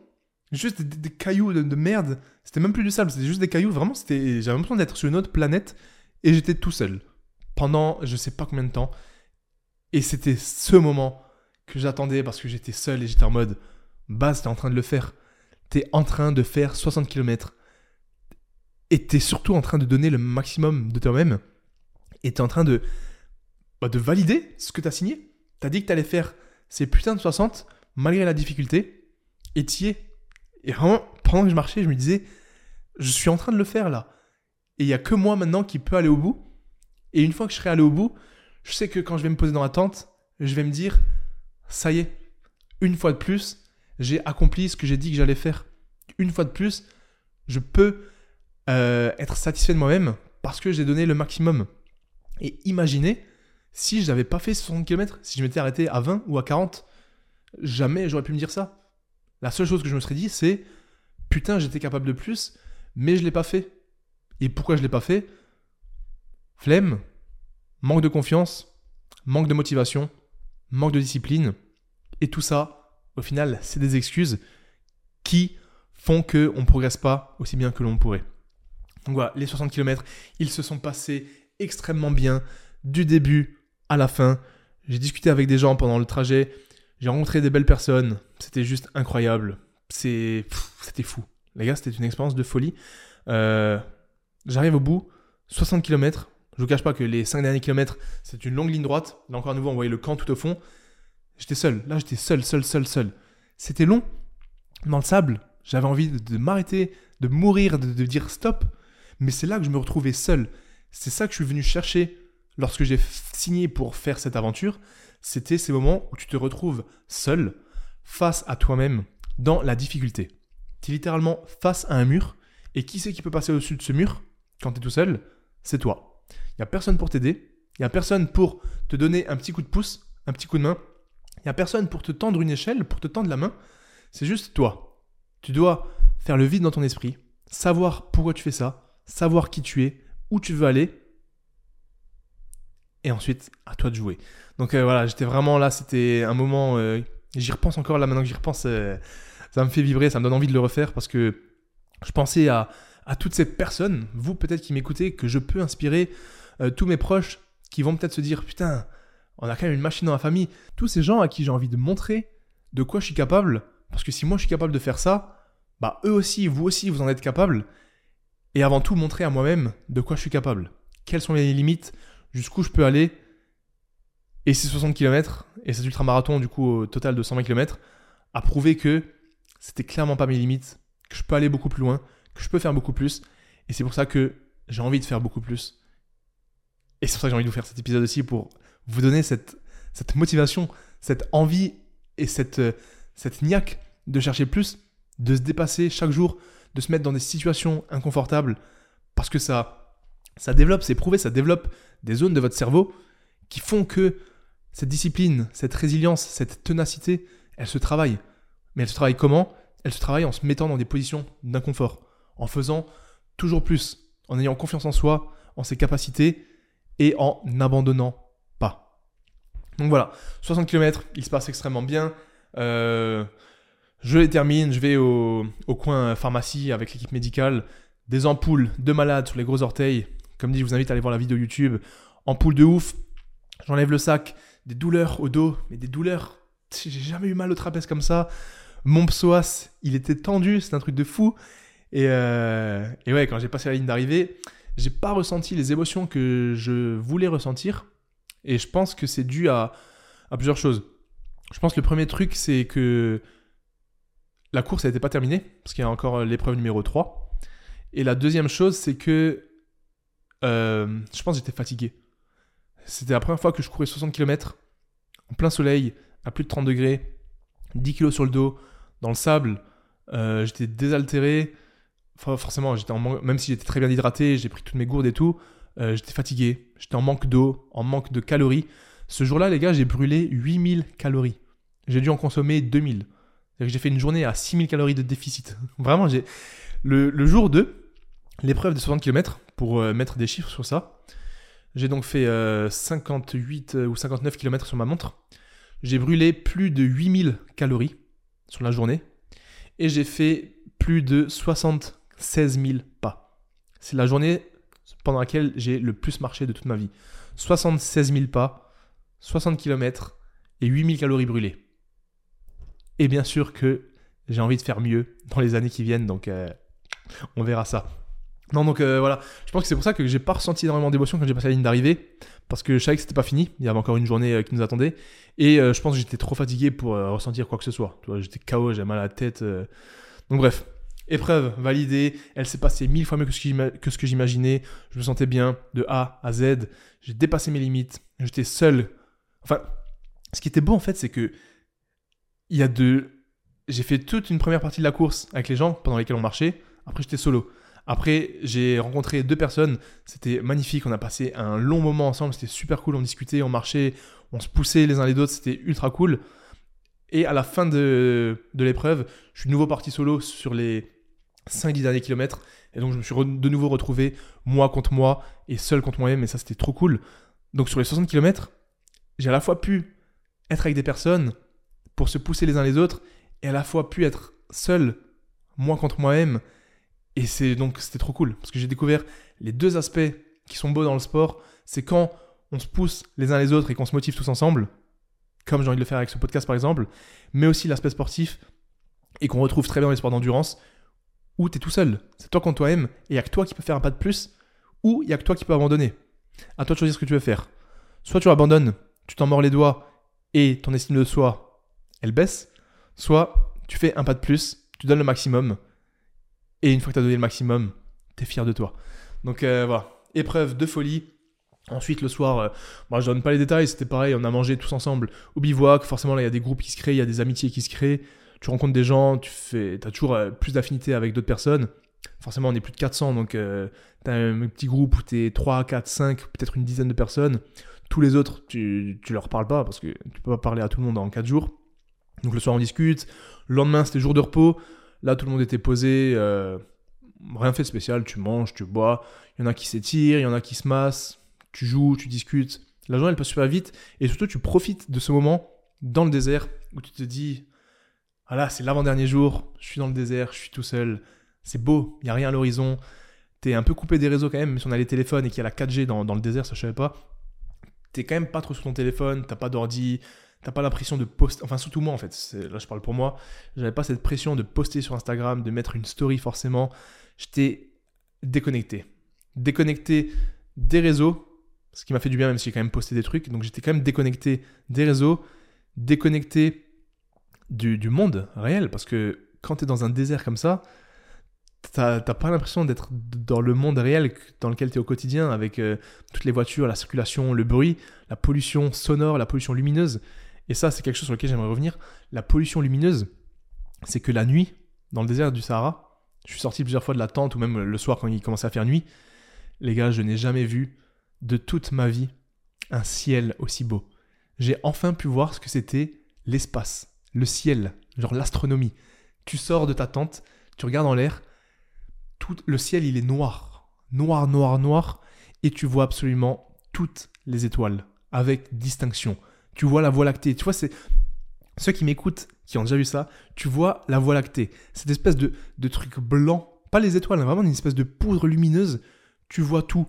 juste des, cailloux de, merde. C'était même plus du sable, c'était juste des cailloux. Vraiment, c'était, j'avais l'impression d'être sur une autre planète et j'étais tout seul pendant je sais pas combien de temps. Et c'était ce moment que j'attendais parce que j'étais seul et j'étais en mode, bah, t'es en train de le faire. T'es en train de faire 60 km. Et t'es surtout en train de donner le maximum de toi-même. Et t'es en train de, bah, de valider ce que t'as signé. T'as dit que t'allais faire ces putains de 60 malgré la difficulté. Et t'y es. Et vraiment, pendant que je marchais, je me disais, je suis en train de le faire là. Et il n'y a que moi maintenant qui peux aller au bout. Et une fois que je serai allé au bout, je sais que quand je vais me poser dans la tente, je vais me dire, ça y est, une fois de plus, j'ai accompli ce que j'ai dit que j'allais faire. Une fois de plus, je peux euh, être satisfait de moi-même parce que j'ai donné le maximum. Et imaginez si je n'avais pas fait 60 km, si je m'étais arrêté à 20 ou à 40, jamais j'aurais pu me dire ça. La seule chose que je me serais dit, c'est putain, j'étais capable de plus, mais je l'ai pas fait. Et pourquoi je l'ai pas fait? Flemme, manque de confiance, manque de motivation, manque de discipline, et tout ça, au final, c'est des excuses qui font qu'on ne progresse pas aussi bien que l'on pourrait. Donc voilà, les 60 km, ils se sont passés extrêmement bien du début à la fin. J'ai discuté avec des gens pendant le trajet, j'ai rencontré des belles personnes, c'était juste incroyable. C'était fou. Les gars, c'était une expérience de folie. Euh, j'arrive au bout, 60 km. Je vous cache pas que les 5 derniers kilomètres, c'est une longue ligne droite. Là encore à nouveau, on voyait le camp tout au fond. J'étais seul. Là, j'étais seul, seul, seul, seul. C'était long. Dans le sable, j'avais envie de, m'arrêter, de mourir, de, de dire stop. Mais c'est là que je me retrouvais seul. C'est ça que je suis venu chercher lorsque j'ai signé pour faire cette aventure c'était ces moments où tu te retrouves seul, face à toi-même, dans la difficulté. Tu es littéralement face à un mur, et qui c'est qui peut passer au-dessus de ce mur? Quand tu es tout seul C'est toi. Il n'y a personne pour t'aider, il n'y a personne pour te donner un petit coup de pouce, un petit coup de main, il n'y a personne pour te tendre une échelle, pour te tendre la main, c'est juste toi. Tu dois faire le vide dans ton esprit, savoir pourquoi tu fais ça, savoir qui tu es, où tu veux aller, et ensuite à toi de jouer. Donc euh, voilà, j'étais vraiment là, c'était un moment, euh, j'y repense encore là maintenant que j'y repense, euh, ça me fait vibrer, ça me donne envie de le refaire parce que je pensais à, à toutes ces personnes, vous peut-être qui m'écoutez, que je peux inspirer, tous mes proches qui vont peut-être se dire putain, on a quand même une machine dans la famille, tous ces gens à qui j'ai envie de montrer de quoi je suis capable, parce que si moi je suis capable de faire ça, bah eux aussi, vous aussi, vous en êtes capable, et avant tout montrer à moi-même de quoi je suis capable, quelles sont les limites, jusqu'où je peux aller. Et ces 60 km, et cet ultramarathon, du coup, au total de 120 km, a prouvé que c'était clairement pas mes limites, que je peux aller beaucoup plus loin, que je peux faire beaucoup plus. Et c'est pour ça que j'ai envie de faire beaucoup plus. Et c'est pour ça que j'ai envie de vous faire cet épisode aussi pour vous donner cette, motivation, cette envie et cette, cette niaque de chercher plus, de se dépasser chaque jour, de se mettre dans des situations inconfortables, parce que ça, ça développe, c'est prouvé, ça développe des zones de votre cerveau qui font que cette discipline, cette résilience, cette ténacité, elle se travaille. Mais elle se travaille comment? Elle se travaille en se mettant dans des positions d'inconfort, en faisant toujours plus, en ayant confiance en soi, en ses capacités et en n'abandonnant pas. Donc voilà, 60 km, il se passe extrêmement bien. Euh, je les termine, je vais au, coin pharmacie avec l'équipe médicale, des ampoules de malades sur les gros orteils, comme dit, je vous invite à aller voir la vidéo YouTube. En poule de ouf, j'enlève le sac, des douleurs au dos, mais des douleurs. J'ai jamais eu mal au trapèze comme ça. Mon psoas, il était tendu, c'est un truc de fou. Et, euh, et ouais, quand j'ai passé la ligne d'arrivée, j'ai pas ressenti les émotions que je voulais ressentir. Et je pense que c'est dû à, plusieurs choses. Je pense que le premier truc, c'est que la course n'était pas terminée, parce qu'il y a encore l'épreuve numéro 3. Et la deuxième chose, c'est que euh, je pense que j'étais fatigué. C'était la première fois que je courais 60 km en plein soleil, à plus de 30 degrés, 10 kg sur le dos, dans le sable. Euh, j'étais désaltéré. Forcément, j'étais en même si j'étais très bien hydraté, j'ai pris toutes mes gourdes et tout, euh, j'étais fatigué. J'étais en manque d'eau, en manque de calories. Ce jour-là, les gars, j'ai brûlé 8000 calories. J'ai dû en consommer 2000. J'ai fait une journée à 6000 calories de déficit. Vraiment, j'ai le, le jour 2, l'épreuve de 60 km, pour euh, mettre des chiffres sur ça, J'ai donc fait 58 ou 59 km sur ma montre. J'ai brûlé plus de 8000 calories sur la journée. Et j'ai fait plus de 76 000 pas. C'est la journée pendant laquelle j'ai le plus marché de toute ma vie. 76 000 pas, 60 km et 8000 calories brûlées. Et bien sûr que j'ai envie de faire mieux dans les années qui viennent, donc euh, on verra ça. Non, donc euh, voilà, je pense que c'est pour ça que j'ai pas ressenti énormément d'émotion quand j'ai passé la ligne d'arrivée, parce que je savais que c'était pas fini, il y avait encore une journée euh, qui nous attendait, et je pense que j'étais trop fatigué pour ressentir quoi que ce soit. J'étais KO, j'avais mal à la tête. Donc bref, épreuve validée, elle s'est passée mille fois mieux que ce que j'imaginais, je me sentais bien de A à Z, j'ai dépassé mes limites, j'étais seul. Enfin, ce qui était beau en fait, c'est que il y a de j'ai fait toute une première partie de la course avec les gens pendant lesquels on marchait. Après, j'étais solo. Après, j'ai rencontré deux personnes. C'était magnifique. On a passé un long moment ensemble. C'était super cool. On discutait, on marchait, on se poussait les uns les autres. C'était ultra cool. Et à la fin de, l'épreuve, je suis de nouveau parti solo sur les 5-10 derniers kilomètres. Et donc, je me suis de nouveau retrouvé moi contre moi et seul contre moi-même. Et ça, c'était trop cool. Donc, sur les 60 km, j'ai à la fois pu être avec des personnes pour se pousser les uns les autres et à la fois pu être seul, moi contre moi-même. Et c'est donc c'était trop cool parce que j'ai découvert les deux aspects qui sont beaux dans le sport. C'est quand on se pousse les uns les autres et qu'on se motive tous ensemble, comme j'ai envie de le faire avec ce podcast par exemple, mais aussi l'aspect sportif et qu'on retrouve très bien dans les sports d'endurance où tu es tout seul. C'est toi contre toi-même et il n'y a que toi qui peux faire un pas de plus ou il n'y a que toi qui peux abandonner. À toi de choisir ce que tu veux faire. Soit tu abandonnes, tu t'en mords les doigts et ton estime de soi, elle baisse, Soit tu fais un pas de plus, tu donnes le maximum, et une fois que tu as donné le maximum, tu es fier de toi. Donc euh, voilà, épreuve de folie. Ensuite, le soir, euh, moi je donne pas les détails, c'était pareil, on a mangé tous ensemble au bivouac. Forcément, là, il y a des groupes qui se créent, il y a des amitiés qui se créent. Tu rencontres des gens, tu fais, as toujours euh, plus d'affinité avec d'autres personnes. Forcément, on est plus de 400, donc tu as un petit groupe où tu es 3, 4, 5, peut-être une dizaine de personnes. Tous les autres, tu, tu leur parles pas parce que tu peux pas parler à tout le monde en 4 jours. Donc le soir on discute, le lendemain c'était jour de repos, là tout le monde était posé, euh, rien fait de spécial, tu manges, tu bois, il y en a qui s'étirent, il y en a qui se massent, tu joues, tu discutes. La journée elle passe super vite et surtout tu profites de ce moment dans le désert où tu te dis, voilà, c'est l'avant-dernier jour, je suis dans le désert, je suis tout seul, c'est beau, il n'y a rien à l'horizon, t'es un peu coupé des réseaux quand même, même si on a les téléphones et qu'il y a la 4G dans, le désert, ça je savais pas. T'es quand même pas trop sur ton téléphone, t'as pas d'ordi, T'as pas la pression de poster, enfin surtout moi en fait, là je parle pour moi, j'avais pas cette pression de poster sur Instagram, de mettre une story forcément. J'étais déconnecté. Déconnecté des réseaux, ce qui m'a fait du bien même si j'ai quand même posté des trucs. Donc j'étais quand même déconnecté des réseaux, déconnecté du, monde réel, parce que quand tu es dans un désert comme ça, t'as pas l'impression d'être dans le monde réel dans lequel tu es au quotidien, avec euh, toutes les voitures, la circulation, le bruit, la pollution sonore, la pollution lumineuse. Et ça, c'est quelque chose sur lequel j'aimerais revenir. La pollution lumineuse, c'est que la nuit, dans le désert du Sahara, je suis sorti plusieurs fois de la tente, ou même le soir quand il commençait à faire nuit, les gars, je n'ai jamais vu de toute ma vie un ciel aussi beau. J'ai enfin pu voir ce que c'était l'espace, le ciel, genre l'astronomie. Tu sors de ta tente, tu regardes en l'air, tout le ciel il est noir, noir, noir, noir, et tu vois absolument toutes les étoiles avec distinction tu vois la Voie lactée. Tu vois, c'est ceux qui m'écoutent, qui ont déjà vu ça, tu vois la Voie lactée. Cette espèce de, de truc blanc, pas les étoiles, mais vraiment une espèce de poudre lumineuse. Tu vois tout.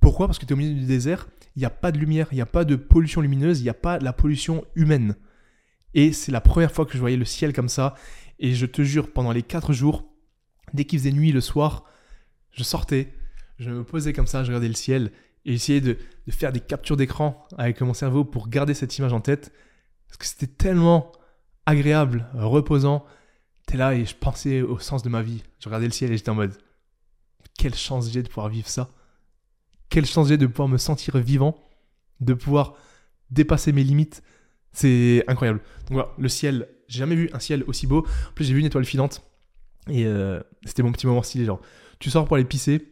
Pourquoi? Parce que tu es au milieu du désert, il n'y a pas de lumière, il n'y a pas de pollution lumineuse, il n'y a pas de la pollution humaine. Et c'est la première fois que je voyais le ciel comme ça. Et je te jure, pendant les 4 jours, dès qu'il faisait nuit le soir, je sortais, je me posais comme ça, je regardais le ciel et essayer de, faire des captures d'écran avec mon cerveau pour garder cette image en tête. Parce que c'était tellement agréable, reposant. T'es là et je pensais au sens de ma vie. Je regardais le ciel et j'étais en mode quelle chance j'ai de pouvoir vivre ça. Quelle chance j'ai de pouvoir me sentir vivant, de pouvoir dépasser mes limites. C'est incroyable. Donc voilà, le ciel, j'ai jamais vu un ciel aussi beau. En plus, j'ai vu une étoile filante. Et euh, c'était mon petit moment stylé. Genre, tu sors pour aller pisser.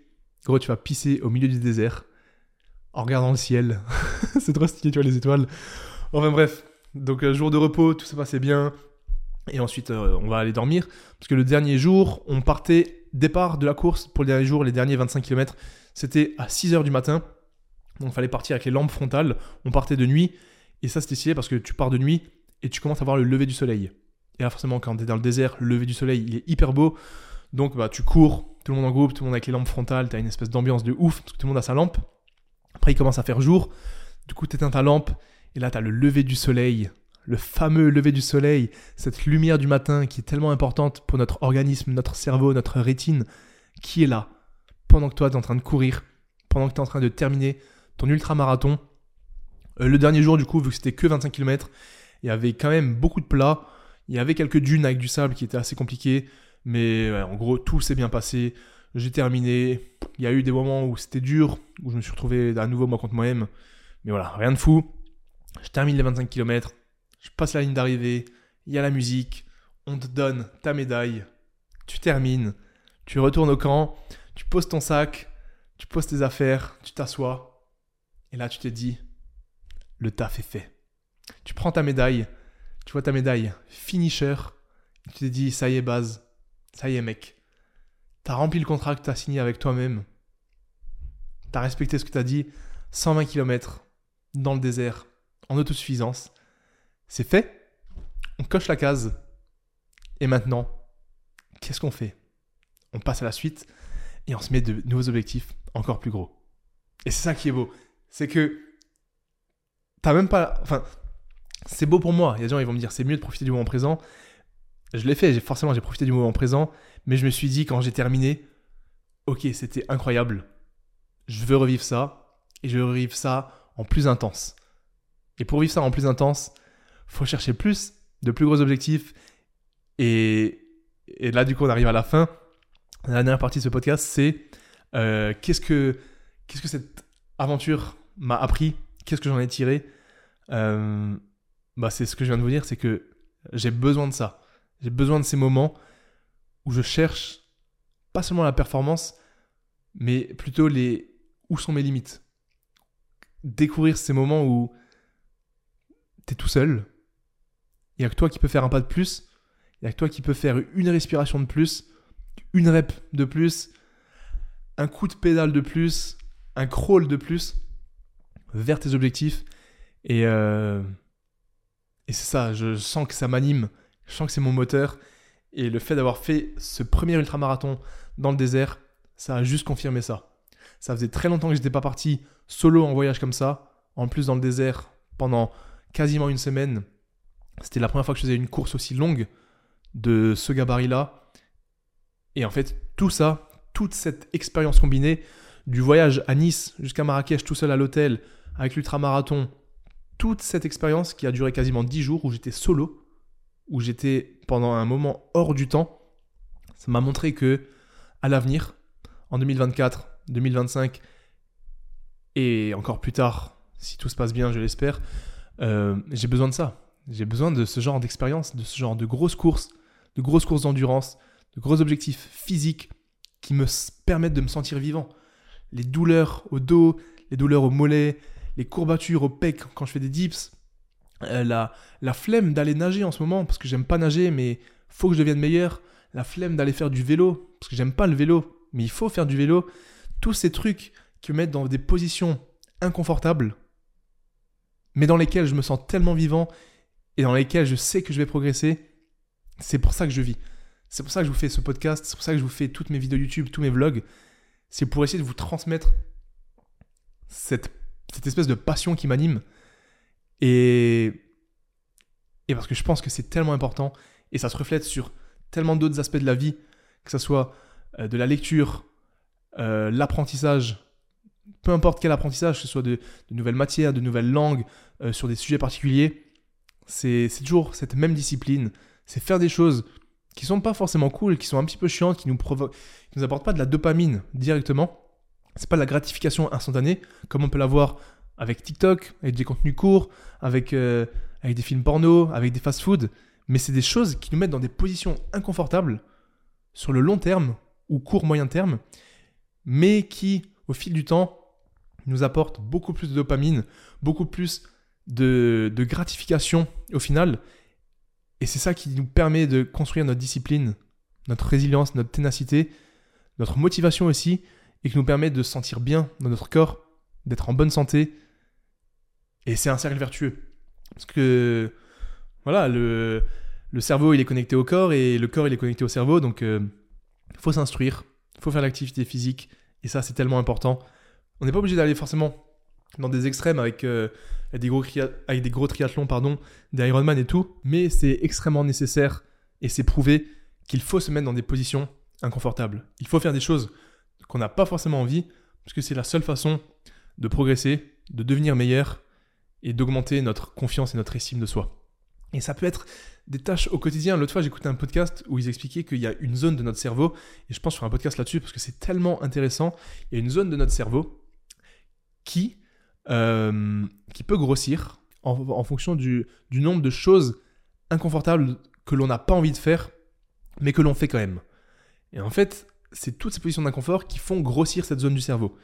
Gros, tu vas pisser au milieu du désert en regardant le ciel. c'est trop stylé, tu vois, les étoiles. Enfin bref, donc euh, jour de repos, tout se passait bien. Et ensuite, euh, on va aller dormir. Parce que le dernier jour, on partait, départ de la course pour le dernier jour, les derniers 25 km, c'était à 6h du matin. Donc il fallait partir avec les lampes frontales. On partait de nuit. Et ça, c'était stylé parce que tu pars de nuit et tu commences à voir le lever du soleil. Et là, forcément, quand tu es dans le désert, le lever du soleil, il est hyper beau. Donc bah, tu cours, tout le monde en groupe, tout le monde avec les lampes frontales. Tu as une espèce d'ambiance de ouf parce que tout le monde a sa lampe. Après, il commence à faire jour. Du coup, tu éteins ta lampe. Et là, tu as le lever du soleil. Le fameux lever du soleil. Cette lumière du matin qui est tellement importante pour notre organisme, notre cerveau, notre rétine. Qui est là pendant que toi, tu es en train de courir. Pendant que tu es en train de terminer ton ultra-marathon. Euh, le dernier jour, du coup, vu que c'était que 25 km, il y avait quand même beaucoup de plats. Il y avait quelques dunes avec du sable qui étaient assez compliquées. Mais en gros, tout s'est bien passé. J'ai terminé. Il y a eu des moments où c'était dur, où je me suis retrouvé à nouveau moi contre moi-même. Mais voilà, rien de fou. Je termine les 25 km. Je passe la ligne d'arrivée. Il y a la musique. On te donne ta médaille. Tu termines. Tu retournes au camp. Tu poses ton sac. Tu poses tes affaires. Tu t'assois. Et là, tu te dis le taf est fait. Tu prends ta médaille. Tu vois ta médaille finisher. tu te dis ça y est, base. Ça y est, mec. T'as rempli le contrat que t'as signé avec toi-même. T'as respecté ce que t'as dit. 120 km dans le désert, en autosuffisance. C'est fait. On coche la case. Et maintenant, qu'est-ce qu'on fait? On passe à la suite et on se met de nouveaux objectifs encore plus gros. Et c'est ça qui est beau. C'est que t'as même pas. Enfin, c'est beau pour moi. Il y a des gens qui vont me dire c'est mieux de profiter du moment présent. Je l'ai fait, forcément j'ai profité du moment présent, mais je me suis dit quand j'ai terminé, ok, c'était incroyable. Je veux revivre ça, et je veux revivre ça en plus intense. Et pour vivre ça en plus intense, faut chercher plus, de plus gros objectifs. Et, là, du coup, on arrive à la fin. La dernière partie de ce podcast, c'est euh, qu'est-ce que qu'est-ce que cette aventure m'a appris, qu'est-ce que j'en ai tiré? Euh, bah, c'est ce que je viens de vous dire, c'est que j'ai besoin de ça. J'ai besoin de ces moments où je cherche pas seulement la performance, mais plutôt les où sont mes limites. Découvrir ces moments où tu es tout seul, il n'y a que toi qui peux faire un pas de plus, il n'y a que toi qui peux faire une respiration de plus, une rep de plus, un coup de pédale de plus, un crawl de plus vers tes objectifs. Et, euh, et c'est ça, je sens que ça m'anime je sens que c'est mon moteur. Et le fait d'avoir fait ce premier ultramarathon dans le désert, ça a juste confirmé ça. Ça faisait très longtemps que j'étais pas parti solo en voyage comme ça. En plus dans le désert pendant quasiment une semaine. C'était la première fois que je faisais une course aussi longue de ce gabarit-là. Et en fait, tout ça, toute cette expérience combinée, du voyage à Nice jusqu'à Marrakech tout seul à l'hôtel, avec l'ultramarathon, toute cette expérience qui a duré quasiment 10 jours où j'étais solo, où j'étais pendant un moment hors du temps, ça m'a montré que à l'avenir, en 2024, 2025 et encore plus tard, si tout se passe bien, je l'espère, euh, j'ai besoin de ça. J'ai besoin de ce genre d'expérience, de ce genre de grosses courses, de grosses courses d'endurance, de gros objectifs physiques qui me permettent de me sentir vivant. Les douleurs au dos, les douleurs au mollet, les courbatures au pec quand je fais des dips, euh, la, la flemme d'aller nager en ce moment, parce que j'aime pas nager, mais faut que je devienne meilleur. La flemme d'aller faire du vélo, parce que j'aime pas le vélo, mais il faut faire du vélo. Tous ces trucs qui me mettent dans des positions inconfortables, mais dans lesquelles je me sens tellement vivant et dans lesquelles je sais que je vais progresser, c'est pour ça que je vis. C'est pour ça que je vous fais ce podcast, c'est pour ça que je vous fais toutes mes vidéos YouTube, tous mes vlogs. C'est pour essayer de vous transmettre cette, cette espèce de passion qui m'anime et, et parce que je pense que c'est tellement important et ça se reflète sur tellement d'autres aspects de la vie, que ce soit euh, de la lecture, euh, l'apprentissage, peu importe quel apprentissage, que ce soit de, nouvelles matières, de nouvelles langues, euh, sur des sujets particuliers, c'est toujours cette même discipline. C'est faire des choses qui sont pas forcément cool, qui sont un petit peu chiantes, qui nous provoquent, qui nous apportent pas de la dopamine directement. C'est pas la gratification instantanée, comme on peut l'avoir avec TikTok, avec des contenus courts, avec, euh, avec des films porno, avec des fast-food. Mais c'est des choses qui nous mettent dans des positions inconfortables sur le long terme ou court moyen terme, mais qui, au fil du temps, nous apportent beaucoup plus de dopamine, beaucoup plus de, de gratification au final. Et c'est ça qui nous permet de construire notre discipline, notre résilience, notre ténacité, notre motivation aussi, et qui nous permet de se sentir bien dans notre corps d'être en bonne santé. Et c'est un cercle vertueux. Parce que, voilà, le, cerveau, il est connecté au corps et le corps, il est connecté au cerveau. Donc, il euh, faut s'instruire, il faut faire l'activité physique. Et ça, c'est tellement important. On n'est pas obligé d'aller forcément dans des extrêmes avec, euh, des, gros avec des gros triathlons, pardon, des Ironman et tout. Mais c'est extrêmement nécessaire et c'est prouvé qu'il faut se mettre dans des positions inconfortables. Il faut faire des choses qu'on n'a pas forcément envie, parce que c'est la seule façon de progresser, de devenir meilleur et d'augmenter notre confiance et notre estime de soi. Et ça peut être des tâches au quotidien. L'autre fois, j'écoutais un podcast où ils expliquaient qu'il y a une zone de notre cerveau, et je pense sur un podcast là-dessus parce que c'est tellement intéressant. Il y a une zone de notre cerveau qui, euh, qui peut grossir en, fonction du, du nombre de choses inconfortables que l'on n'a pas envie de faire, mais que l'on fait quand même. Et en fait, c'est toutes ces positions d'inconfort qui font grossir cette zone du cerveau.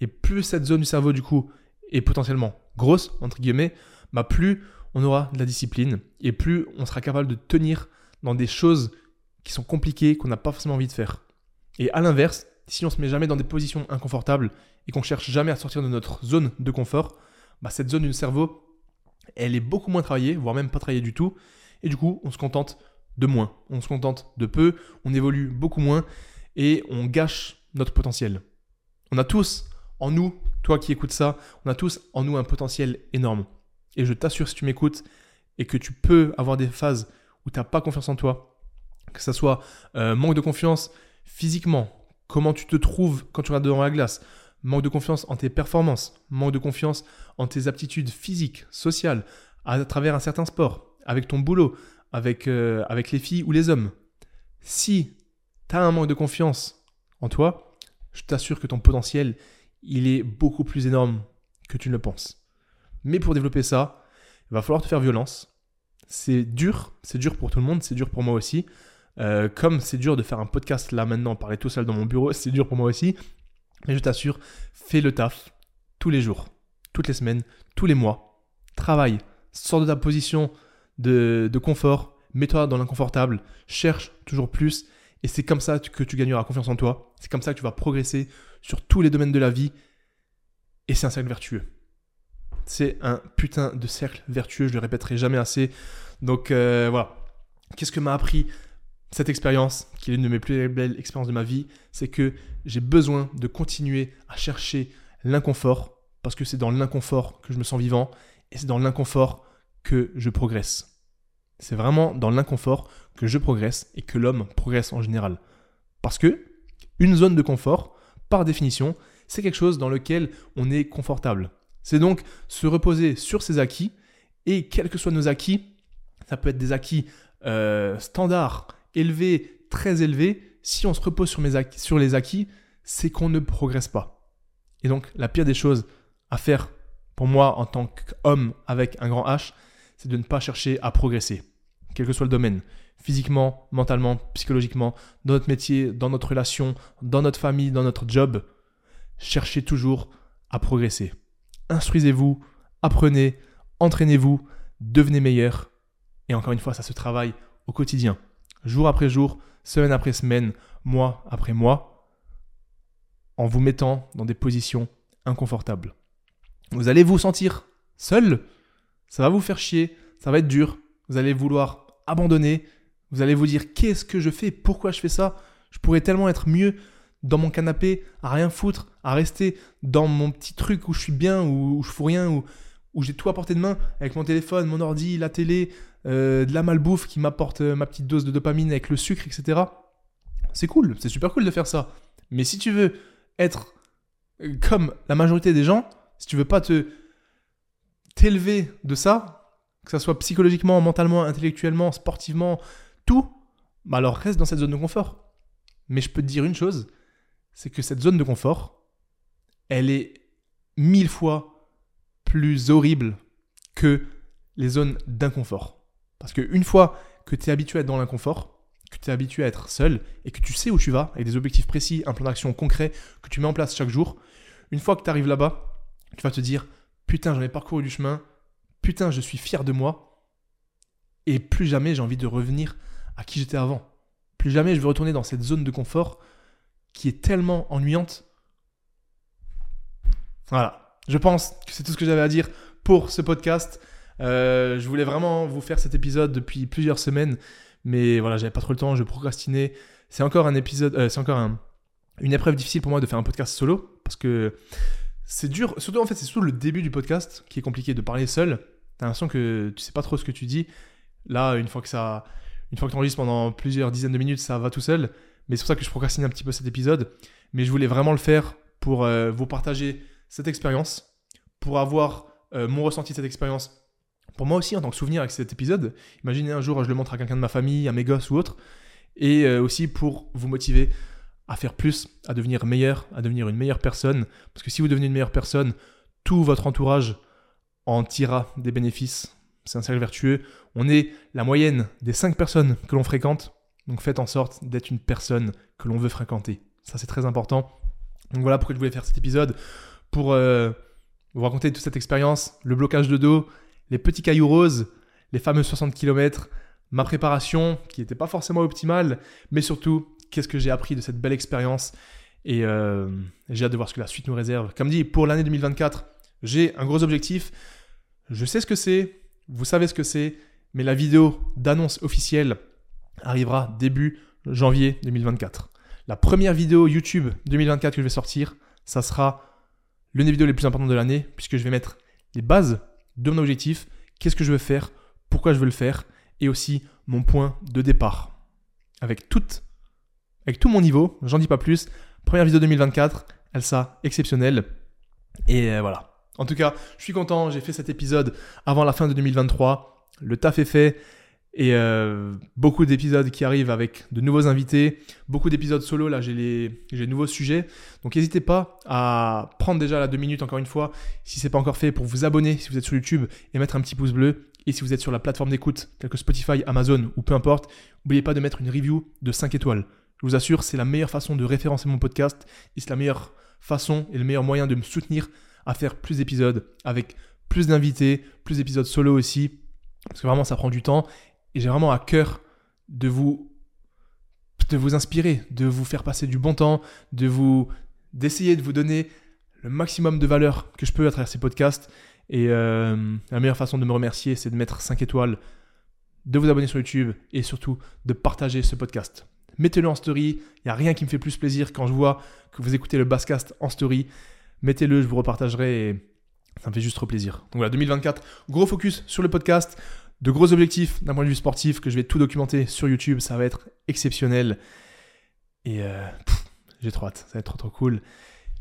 Et plus cette zone du cerveau, du coup, est potentiellement grosse, entre guillemets, bah plus on aura de la discipline et plus on sera capable de tenir dans des choses qui sont compliquées, qu'on n'a pas forcément envie de faire. Et à l'inverse, si on se met jamais dans des positions inconfortables et qu'on cherche jamais à sortir de notre zone de confort, bah cette zone du cerveau, elle est beaucoup moins travaillée, voire même pas travaillée du tout. Et du coup, on se contente de moins, on se contente de peu, on évolue beaucoup moins et on gâche notre potentiel. On a tous en nous, toi qui écoutes ça, on a tous en nous un potentiel énorme. Et je t'assure, si tu m'écoutes et que tu peux avoir des phases où tu n'as pas confiance en toi, que ce soit euh, manque de confiance physiquement, comment tu te trouves quand tu regardes devant la glace, manque de confiance en tes performances, manque de confiance en tes aptitudes physiques, sociales, à travers un certain sport, avec ton boulot, avec, euh, avec les filles ou les hommes. Si tu un manque de confiance en toi, je t'assure que ton potentiel, il est beaucoup plus énorme que tu ne le penses. Mais pour développer ça, il va falloir te faire violence. C'est dur, c'est dur pour tout le monde, c'est dur pour moi aussi. Euh, comme c'est dur de faire un podcast là maintenant, parler tout seul dans mon bureau, c'est dur pour moi aussi. Mais je t'assure, fais le taf tous les jours, toutes les semaines, tous les mois. Travaille, sors de ta position de, de confort, mets-toi dans l'inconfortable, cherche toujours plus. Et c'est comme ça que tu gagneras confiance en toi. C'est comme ça que tu vas progresser sur tous les domaines de la vie. Et c'est un cercle vertueux. C'est un putain de cercle vertueux, je le répéterai jamais assez. Donc euh, voilà. Qu'est-ce que m'a appris cette expérience, qui est l'une de mes plus belles expériences de ma vie C'est que j'ai besoin de continuer à chercher l'inconfort, parce que c'est dans l'inconfort que je me sens vivant, et c'est dans l'inconfort que je progresse. C'est vraiment dans l'inconfort que je progresse et que l'homme progresse en général. Parce que une zone de confort, par définition, c'est quelque chose dans lequel on est confortable. C'est donc se reposer sur ses acquis, et quels que soient nos acquis, ça peut être des acquis euh, standards, élevés, très élevés, si on se repose sur, sur les acquis, c'est qu'on ne progresse pas. Et donc la pire des choses à faire pour moi en tant qu'homme avec un grand H, c'est de ne pas chercher à progresser, quel que soit le domaine, physiquement, mentalement, psychologiquement, dans notre métier, dans notre relation, dans notre famille, dans notre job. Cherchez toujours à progresser. Instruisez-vous, apprenez, entraînez-vous, devenez meilleur. Et encore une fois, ça se travaille au quotidien, jour après jour, semaine après semaine, mois après mois, en vous mettant dans des positions inconfortables. Vous allez vous sentir seul, ça va vous faire chier, ça va être dur, vous allez vouloir abandonner, vous allez vous dire qu'est-ce que je fais, pourquoi je fais ça, je pourrais tellement être mieux dans mon canapé, à rien foutre, à rester dans mon petit truc où je suis bien, où, je fous rien, où, j'ai tout à portée de main, avec mon téléphone, mon ordi, la télé, euh, de la malbouffe qui m'apporte euh, ma petite dose de dopamine avec le sucre, etc. C'est cool, c'est super cool de faire ça. Mais si tu veux être euh, comme la majorité des gens, si tu veux pas te t'élever de ça, que ça soit psychologiquement, mentalement, intellectuellement, sportivement, tout, bah alors reste dans cette zone de confort. Mais je peux te dire une chose, c'est que cette zone de confort, elle est mille fois plus horrible que les zones d'inconfort. Parce qu'une fois que tu es habitué à être dans l'inconfort, que tu es habitué à être seul et que tu sais où tu vas, avec des objectifs précis, un plan d'action concret que tu mets en place chaque jour, une fois que tu arrives là-bas, tu vas te dire putain, j'en ai parcouru du chemin, putain, je suis fier de moi, et plus jamais j'ai envie de revenir à qui j'étais avant. Plus jamais je veux retourner dans cette zone de confort qui est tellement ennuyante. Voilà. je pense que c'est tout ce que j'avais à dire pour ce podcast. Euh, je voulais vraiment vous faire cet épisode depuis plusieurs semaines, mais voilà, j'avais pas trop le temps, je procrastinais. C'est encore un épisode, euh, c'est encore une épreuve difficile pour moi de faire un podcast solo parce que c'est dur. Surtout en fait, c'est surtout le début du podcast qui est compliqué de parler seul. T'as l'impression que tu sais pas trop ce que tu dis. Là, une fois que ça, une fois que tu enregistres pendant plusieurs dizaines de minutes, ça va tout seul. Mais c'est pour ça que je procrastine un petit peu cet épisode. Mais je voulais vraiment le faire pour euh, vous partager cette expérience, pour avoir mon ressenti de cette expérience pour moi aussi en tant que souvenir avec cet épisode. Imaginez un jour je le montre à quelqu'un de ma famille, à mes gosses ou autre, et euh, aussi pour vous motiver à faire plus, à devenir meilleur, à devenir une meilleure personne. Parce que si vous devenez une meilleure personne, tout votre entourage en tirera des bénéfices. C'est un cercle vertueux. On est la moyenne des 5 personnes que l'on fréquente. Donc faites en sorte d'être une personne que l'on veut fréquenter. Ça c'est très important. Donc voilà pourquoi je voulais faire cet épisode. Pour euh, vous raconter toute cette expérience, le blocage de dos, les petits cailloux roses, les fameux 60 km, ma préparation qui n'était pas forcément optimale, mais surtout, qu'est-ce que j'ai appris de cette belle expérience? Et euh, j'ai hâte de voir ce que la suite nous réserve. Comme dit, pour l'année 2024, j'ai un gros objectif. Je sais ce que c'est, vous savez ce que c'est, mais la vidéo d'annonce officielle arrivera début janvier 2024. La première vidéo YouTube 2024 que je vais sortir, ça sera l'une des vidéos les plus importantes de l'année, puisque je vais mettre les bases de mon objectif, qu'est-ce que je veux faire, pourquoi je veux le faire, et aussi mon point de départ. Avec, tout, avec tout mon niveau, j'en dis pas plus. Première vidéo 2024, elle sera exceptionnelle. Et euh, voilà. En tout cas, je suis content, j'ai fait cet épisode avant la fin de 2023. Le taf est fait. Et euh, beaucoup d'épisodes qui arrivent avec de nouveaux invités, beaucoup d'épisodes solo, là j'ai de nouveaux sujets. Donc n'hésitez pas à prendre déjà la deux minutes encore une fois, si c'est pas encore fait, pour vous abonner si vous êtes sur YouTube et mettre un petit pouce bleu. Et si vous êtes sur la plateforme d'écoute, telle que Spotify, Amazon ou peu importe, n'oubliez pas de mettre une review de 5 étoiles. Je vous assure, c'est la meilleure façon de référencer mon podcast et c'est la meilleure façon et le meilleur moyen de me soutenir à faire plus d'épisodes avec plus d'invités, plus d'épisodes solo aussi. Parce que vraiment, ça prend du temps et j'ai vraiment à cœur de vous, de vous inspirer, de vous faire passer du bon temps, de vous, d'essayer de vous donner le maximum de valeur que je peux à travers ces podcasts. Et euh, la meilleure façon de me remercier, c'est de mettre 5 étoiles, de vous abonner sur YouTube et surtout de partager ce podcast. Mettez-le en story. Il n'y a rien qui me fait plus plaisir quand je vois que vous écoutez le Basscast en story. Mettez-le, je vous repartagerai et ça me fait juste trop plaisir. Donc voilà, 2024, gros focus sur le podcast de gros objectifs d'un point de vue sportif que je vais tout documenter sur YouTube. Ça va être exceptionnel. Et euh, j'ai trop hâte. Ça va être trop trop cool.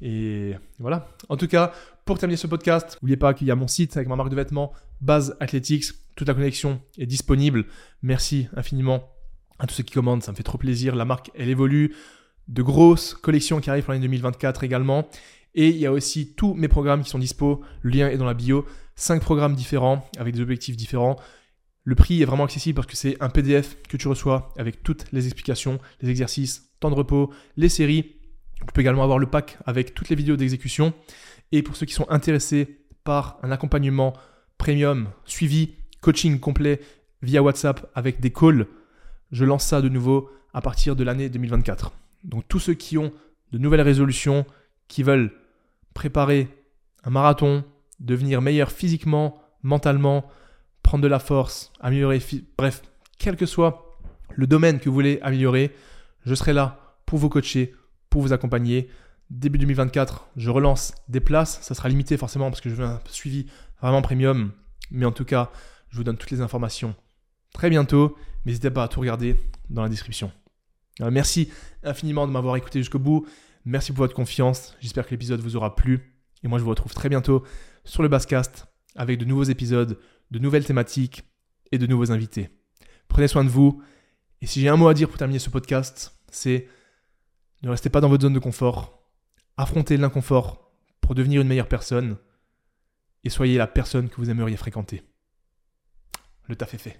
Et voilà. En tout cas, pour terminer ce podcast, n'oubliez pas qu'il y a mon site avec ma marque de vêtements, Base Athletics. Toute la connexion est disponible. Merci infiniment à tous ceux qui commandent. Ça me fait trop plaisir. La marque, elle évolue. De grosses collections qui arrivent pour l'année 2024 également. Et il y a aussi tous mes programmes qui sont dispo. Le lien est dans la bio. Cinq programmes différents avec des objectifs différents. Le prix est vraiment accessible parce que c'est un PDF que tu reçois avec toutes les explications, les exercices, temps de repos, les séries. Tu peux également avoir le pack avec toutes les vidéos d'exécution. Et pour ceux qui sont intéressés par un accompagnement premium, suivi, coaching complet via WhatsApp avec des calls, je lance ça de nouveau à partir de l'année 2024. Donc tous ceux qui ont de nouvelles résolutions, qui veulent préparer un marathon, devenir meilleur physiquement, mentalement, prendre de la force, améliorer, bref, quel que soit le domaine que vous voulez améliorer, je serai là pour vous coacher, pour vous accompagner. Début 2024, je relance des places. Ça sera limité forcément parce que je veux un suivi vraiment premium. Mais en tout cas, je vous donne toutes les informations très bientôt. N'hésitez pas à tout regarder dans la description. merci infiniment de m'avoir écouté jusqu'au bout. Merci pour votre confiance. J'espère que l'épisode vous aura plu. Et moi, je vous retrouve très bientôt sur le Basscast avec de nouveaux épisodes de nouvelles thématiques et de nouveaux invités. Prenez soin de vous. Et si j'ai un mot à dire pour terminer ce podcast, c'est ne restez pas dans votre zone de confort. Affrontez l'inconfort pour devenir une meilleure personne. Et soyez la personne que vous aimeriez fréquenter. Le taf est fait.